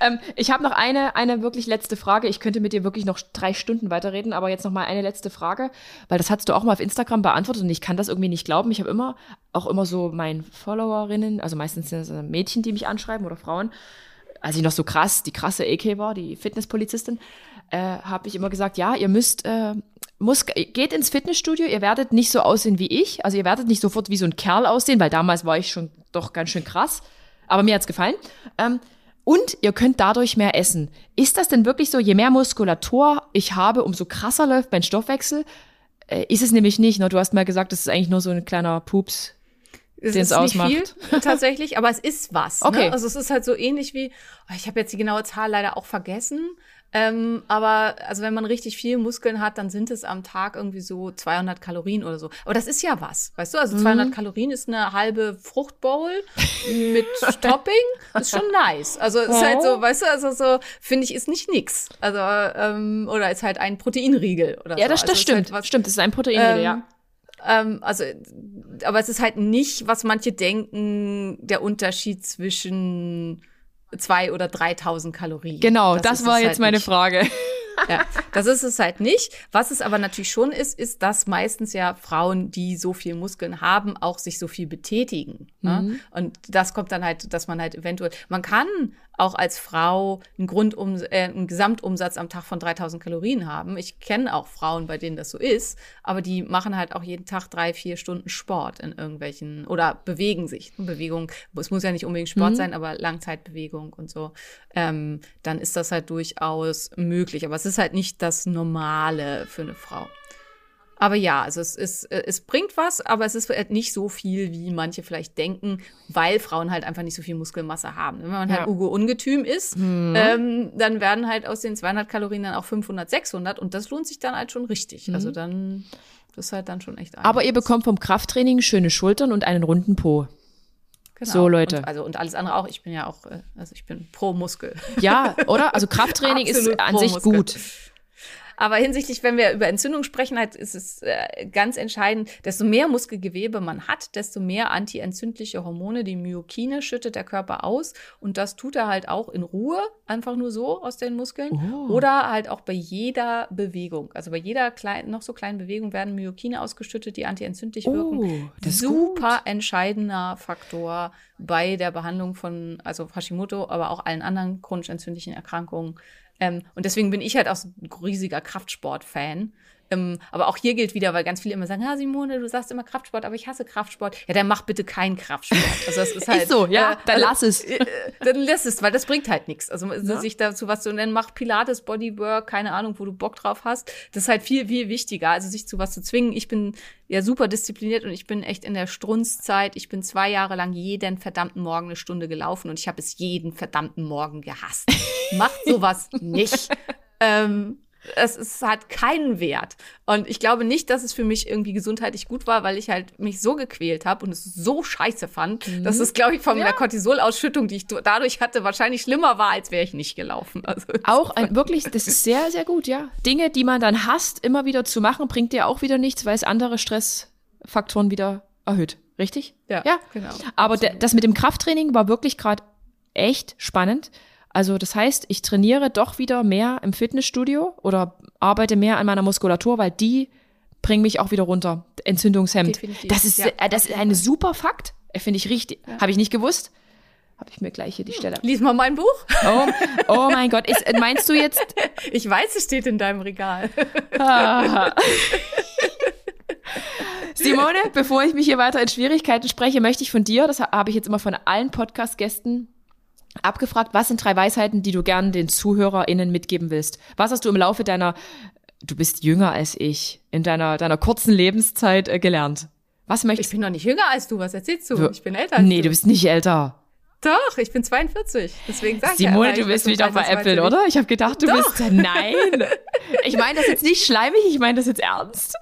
ähm, ich habe noch eine, eine wirklich letzte Frage. Ich könnte mit dir wirklich noch drei Stunden weiterreden, aber jetzt noch mal eine letzte Frage, weil das hast du auch mal auf Instagram beantwortet und ich kann das irgendwie nicht glauben. Ich habe immer, auch immer so meinen Followerinnen, also meistens sind es Mädchen, die mich anschreiben oder Frauen, als ich noch so krass, die krasse AK war, die Fitnesspolizistin, äh, habe ich immer gesagt, ja, ihr müsst, äh, muss, geht ins Fitnessstudio, ihr werdet nicht so aussehen wie ich, also ihr werdet nicht sofort wie so ein Kerl aussehen, weil damals war ich schon doch ganz schön krass, aber mir hat's gefallen. Ähm, und ihr könnt dadurch mehr essen. Ist das denn wirklich so, je mehr Muskulatur ich habe, umso krasser läuft mein Stoffwechsel? Äh, ist es nämlich nicht. Ne? Du hast mal gesagt, das ist eigentlich nur so ein kleiner Pups, es den es ausmacht. Nicht viel, [LAUGHS] tatsächlich, aber es ist was. Ne? Okay. Ne? Also es ist halt so ähnlich wie, oh, ich habe jetzt die genaue Zahl leider auch vergessen, ähm, aber also wenn man richtig viel Muskeln hat, dann sind es am Tag irgendwie so 200 Kalorien oder so. Aber das ist ja was, weißt du? Also 200 mhm. Kalorien ist eine halbe Fruchtbowl mit [LAUGHS] Topping. Ist schon nice. Also ist halt so, weißt du, also so finde ich ist nicht nix. Also ähm, oder ist halt ein Proteinriegel oder ja, so. das, das also stimmt. Halt stimmt, es ist ein Proteinriegel, ähm, ja. Ähm, also, aber es ist halt nicht, was manche denken, der Unterschied zwischen zwei oder 3000 Kalorien. Genau, das, das war jetzt halt meine nicht. Frage. [LAUGHS] Ja, das ist es halt nicht. Was es aber natürlich schon ist, ist, dass meistens ja Frauen, die so viel Muskeln haben, auch sich so viel betätigen. Ne? Mhm. Und das kommt dann halt, dass man halt eventuell, man kann auch als Frau einen, Grundum, äh, einen Gesamtumsatz am Tag von 3000 Kalorien haben. Ich kenne auch Frauen, bei denen das so ist, aber die machen halt auch jeden Tag drei, vier Stunden Sport in irgendwelchen oder bewegen sich. Bewegung, es muss ja nicht unbedingt Sport mhm. sein, aber Langzeitbewegung und so. Ähm, dann ist das halt durchaus möglich. Aber es ist halt nicht das Normale für eine Frau. Aber ja, also es, ist, äh, es bringt was, aber es ist halt nicht so viel, wie manche vielleicht denken, weil Frauen halt einfach nicht so viel Muskelmasse haben. Wenn man halt ja. Ugo Ungetüm ist, mhm. ähm, dann werden halt aus den 200 Kalorien dann auch 500, 600 und das lohnt sich dann halt schon richtig. Mhm. Also dann, das ist halt dann schon echt Aber ihr bekommt vom Krafttraining schöne Schultern und einen runden Po. Genau. So, Leute. Und, also, und alles andere auch. Ich bin ja auch, äh, also ich bin pro Muskel. Ja, [LAUGHS] oder? Also Krafttraining ist an sich gut. Aber hinsichtlich, wenn wir über Entzündung sprechen, halt ist es äh, ganz entscheidend, desto mehr Muskelgewebe man hat, desto mehr antientzündliche Hormone, die Myokine, schüttet der Körper aus. Und das tut er halt auch in Ruhe, einfach nur so aus den Muskeln. Oh. Oder halt auch bei jeder Bewegung. Also bei jeder kleinen, noch so kleinen Bewegung werden Myokine ausgeschüttet, die antientzündlich wirken. Oh, ist Super gut. entscheidender Faktor bei der Behandlung von, also Hashimoto, aber auch allen anderen chronisch entzündlichen Erkrankungen. Ähm, und deswegen bin ich halt auch so ein riesiger Kraftsport-Fan. Ähm, aber auch hier gilt wieder, weil ganz viele immer sagen, ja, Simone, du sagst immer Kraftsport, aber ich hasse Kraftsport. Ja, dann mach bitte keinen Kraftsport. Also das ist [LAUGHS] halt. so, ja, dann lass es. Äh, dann lass es, weil das bringt halt nichts. Also Ja. sich dazu was zu nennen, mach Pilates, Bodywork, keine Ahnung, wo du Bock drauf hast. Das ist halt viel, viel wichtiger, also sich zu was zu zwingen. Ich bin ja super diszipliniert und ich bin echt in der Strunzzeit. Ich bin zwei Jahre lang jeden verdammten Morgen eine Stunde gelaufen und ich habe es jeden verdammten Morgen gehasst. Macht sowas [LAUGHS] nicht. Ähm, es, es hat keinen Wert. Und ich glaube nicht, dass es für mich irgendwie gesundheitlich gut war, weil ich halt mich so gequält habe und es so scheiße fand, dass es, glaube ich, von Ja. der Cortisolausschüttung, die ich dadurch hatte, wahrscheinlich schlimmer war, als wäre ich nicht gelaufen. Also, [LAUGHS] Auch ein wirklich, das ist sehr, sehr gut, ja. Dinge, die man dann hasst, immer wieder zu machen, bringt dir auch wieder nichts, weil es andere Stressfaktoren wieder erhöht. Richtig? ja, Ja. genau. Aber das mit dem Krafttraining war wirklich gerade echt spannend. Also das heißt, ich trainiere doch wieder mehr im Fitnessstudio oder arbeite mehr an meiner Muskulatur, weil die bringen mich auch wieder runter. Entzündungshemd. Definitiv, Das ist, ja. äh, das ist ein super Fakt. Äh, Finde ich richtig. Habe ich nicht gewusst. Habe ich mir gleich hier die Stelle. Lies mal mein Buch. Oh, oh [LAUGHS] mein Gott. Ist, meinst du jetzt, [LAUGHS] Ich weiß, es steht in deinem Regal. Ah. [LAUGHS] Simone, bevor ich mich hier weiter in Schwierigkeiten spreche, möchte ich von dir, das habe ich jetzt immer von allen Podcast-Gästen abgefragt, was sind drei Weisheiten, die du gern den ZuhörerInnen mitgeben willst? Was hast du im Laufe deiner, du bist jünger als ich, in deiner, deiner kurzen Lebenszeit äh, gelernt? Was Ich möchtest bin noch nicht jünger als du. Was erzählst du? Du- Ich bin älter als Nee, du. du bist nicht älter. Doch, ich bin 42. Deswegen sag ich ja Simone, du ich willst mich doch 23 veräppeln, oder? Ich habe gedacht, du Doch. bist. [LAUGHS] Nein! Ich meine das jetzt nicht schleimig, ich meine das jetzt ernst.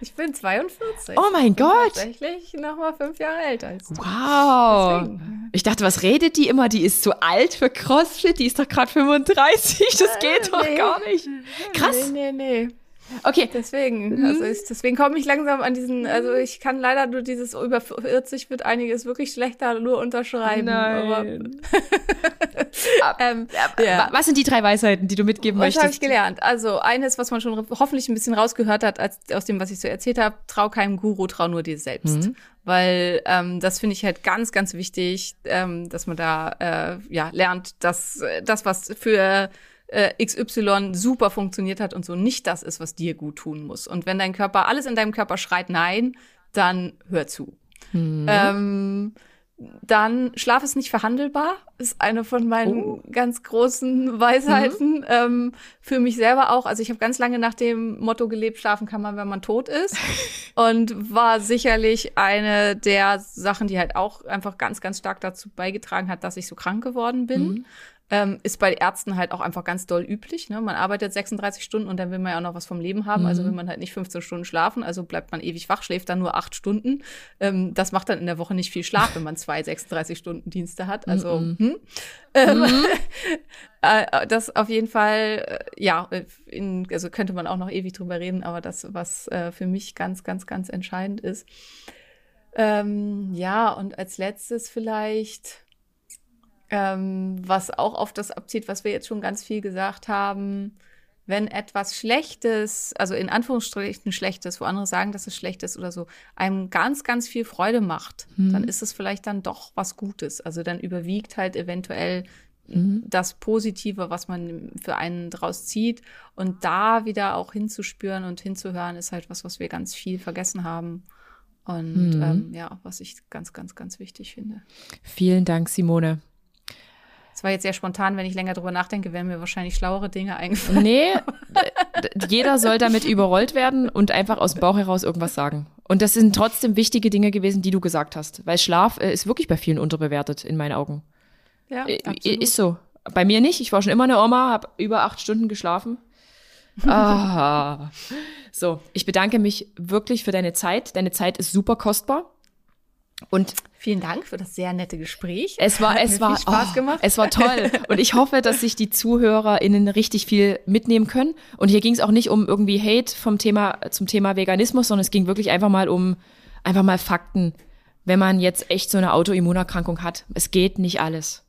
Ich bin 42. Oh mein Ich bin Gott! Tatsächlich noch mal fünf Jahre älter als du. Wow. Deswegen. Ich dachte, was redet die immer? Die ist zu alt für CrossFit, die ist doch gerade 35. Das geht doch nee. gar nicht. Krass. Nee, nee, nee. Okay. Deswegen, also ich, deswegen komme ich langsam an diesen, also ich kann leider nur dieses über 40 wird einiges wirklich schlechter nur unterschreiben. Aber, [LAUGHS] ähm, ja. Wa- Was sind die drei Weisheiten, die du mitgeben Was habe ich möchtest? gelernt? Also eines, was man schon hoffentlich ein bisschen rausgehört hat als, aus dem, was ich so erzählt habe, trau keinem Guru, trau nur dir selbst. Mhm. Weil ähm, das finde ich halt ganz, ganz wichtig, ähm, dass man da äh, ja lernt, dass äh, das, was für äh, XY super funktioniert hat und so nicht das ist, was dir gut tun muss. Und wenn dein Körper, alles in deinem Körper schreit nein, dann hör zu. Mhm. Ähm, dann Schlaf ist nicht verhandelbar, ist eine von meinen Oh. ganz großen Weisheiten. Ähm, für mich selber auch. Also ich habe ganz lange nach dem Motto gelebt, schlafen kann man, wenn man tot ist. [LAUGHS] und war sicherlich eine der Sachen, die halt auch einfach ganz, ganz stark dazu beigetragen hat, dass ich so krank geworden bin. Ähm, ist bei Ärzten halt auch einfach ganz doll üblich. Ne? Man arbeitet 36 Stunden und dann will man ja auch noch was vom Leben haben. Also will man halt nicht 15 Stunden schlafen, also bleibt man ewig wach, schläft dann nur acht Stunden. Ähm, das macht dann in der Woche nicht viel Schlaf, wenn man zwei [LAUGHS] 36 Stunden Dienste hat. Also hm? ähm, [LAUGHS] äh, das auf jeden Fall, äh, ja, in, also könnte man auch noch ewig drüber reden, aber das, was äh, für mich ganz, ganz, ganz entscheidend ist. Ähm, ja, und als letztes vielleicht, ähm, was auch auf das abzieht, was wir jetzt schon ganz viel gesagt haben, wenn etwas Schlechtes, also in Anführungsstrichen Schlechtes, wo andere sagen, dass es schlecht ist oder so, einem ganz, ganz viel Freude macht, dann ist es vielleicht dann doch was Gutes. Also dann überwiegt halt eventuell das Positive, was man für einen draus zieht. Und da wieder auch hinzuspüren und hinzuhören, ist halt was, was wir ganz viel vergessen haben. Und ähm, ja, was ich ganz, ganz, ganz wichtig finde. Vielen Dank, Simone. Es war jetzt sehr spontan, wenn ich länger drüber nachdenke, werden mir wahrscheinlich schlauere Dinge eingefallen. Nee, [LAUGHS] jeder soll damit überrollt werden und einfach aus dem Bauch heraus irgendwas sagen. Und das sind trotzdem wichtige Dinge gewesen, die du gesagt hast. Weil Schlaf äh, ist wirklich bei vielen unterbewertet, in meinen Augen. Ja, Äh, absolut. Ist so. Bei mir nicht. Ich war schon immer eine Oma, habe über acht Stunden geschlafen. [LAUGHS] Ah. So, ich bedanke mich wirklich für deine Zeit. Deine Zeit ist super kostbar. Und vielen Dank für das sehr nette Gespräch. Es war, es war, Spaß oh, gemacht. es war toll. Und ich hoffe, dass sich die ZuhörerInnen richtig viel mitnehmen können. Und hier ging es auch nicht um irgendwie Hate vom Thema, zum Thema Veganismus, sondern es ging wirklich einfach mal um, einfach mal Fakten. Wenn man jetzt echt so eine Autoimmunerkrankung hat. Es geht nicht alles.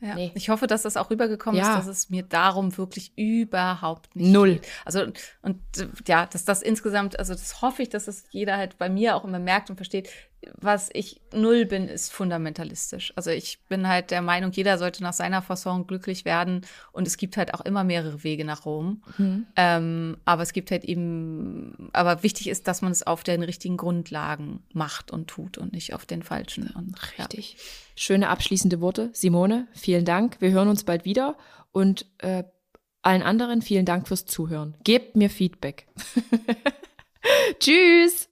Ja. Nee. Ich hoffe, dass das auch rübergekommen ja. ist, dass es mir darum wirklich überhaupt nicht Null. Geht. Also und ja, dass das insgesamt, also das hoffe ich, dass das jeder halt bei mir auch immer merkt und versteht, was ich null bin, ist fundamentalistisch. Also ich bin halt der Meinung, jeder sollte nach seiner Fasson glücklich werden und es gibt halt auch immer mehrere Wege nach Rom. Mhm. Ähm, aber es gibt halt eben, aber wichtig ist, dass man es auf den richtigen Grundlagen macht und tut und nicht auf den falschen. Und, Richtig. Ja. Schöne abschließende Worte. Simone, vielen Dank. Wir hören uns bald wieder und äh, allen anderen vielen Dank fürs Zuhören. Gebt mir Feedback. [LAUGHS] Tschüss.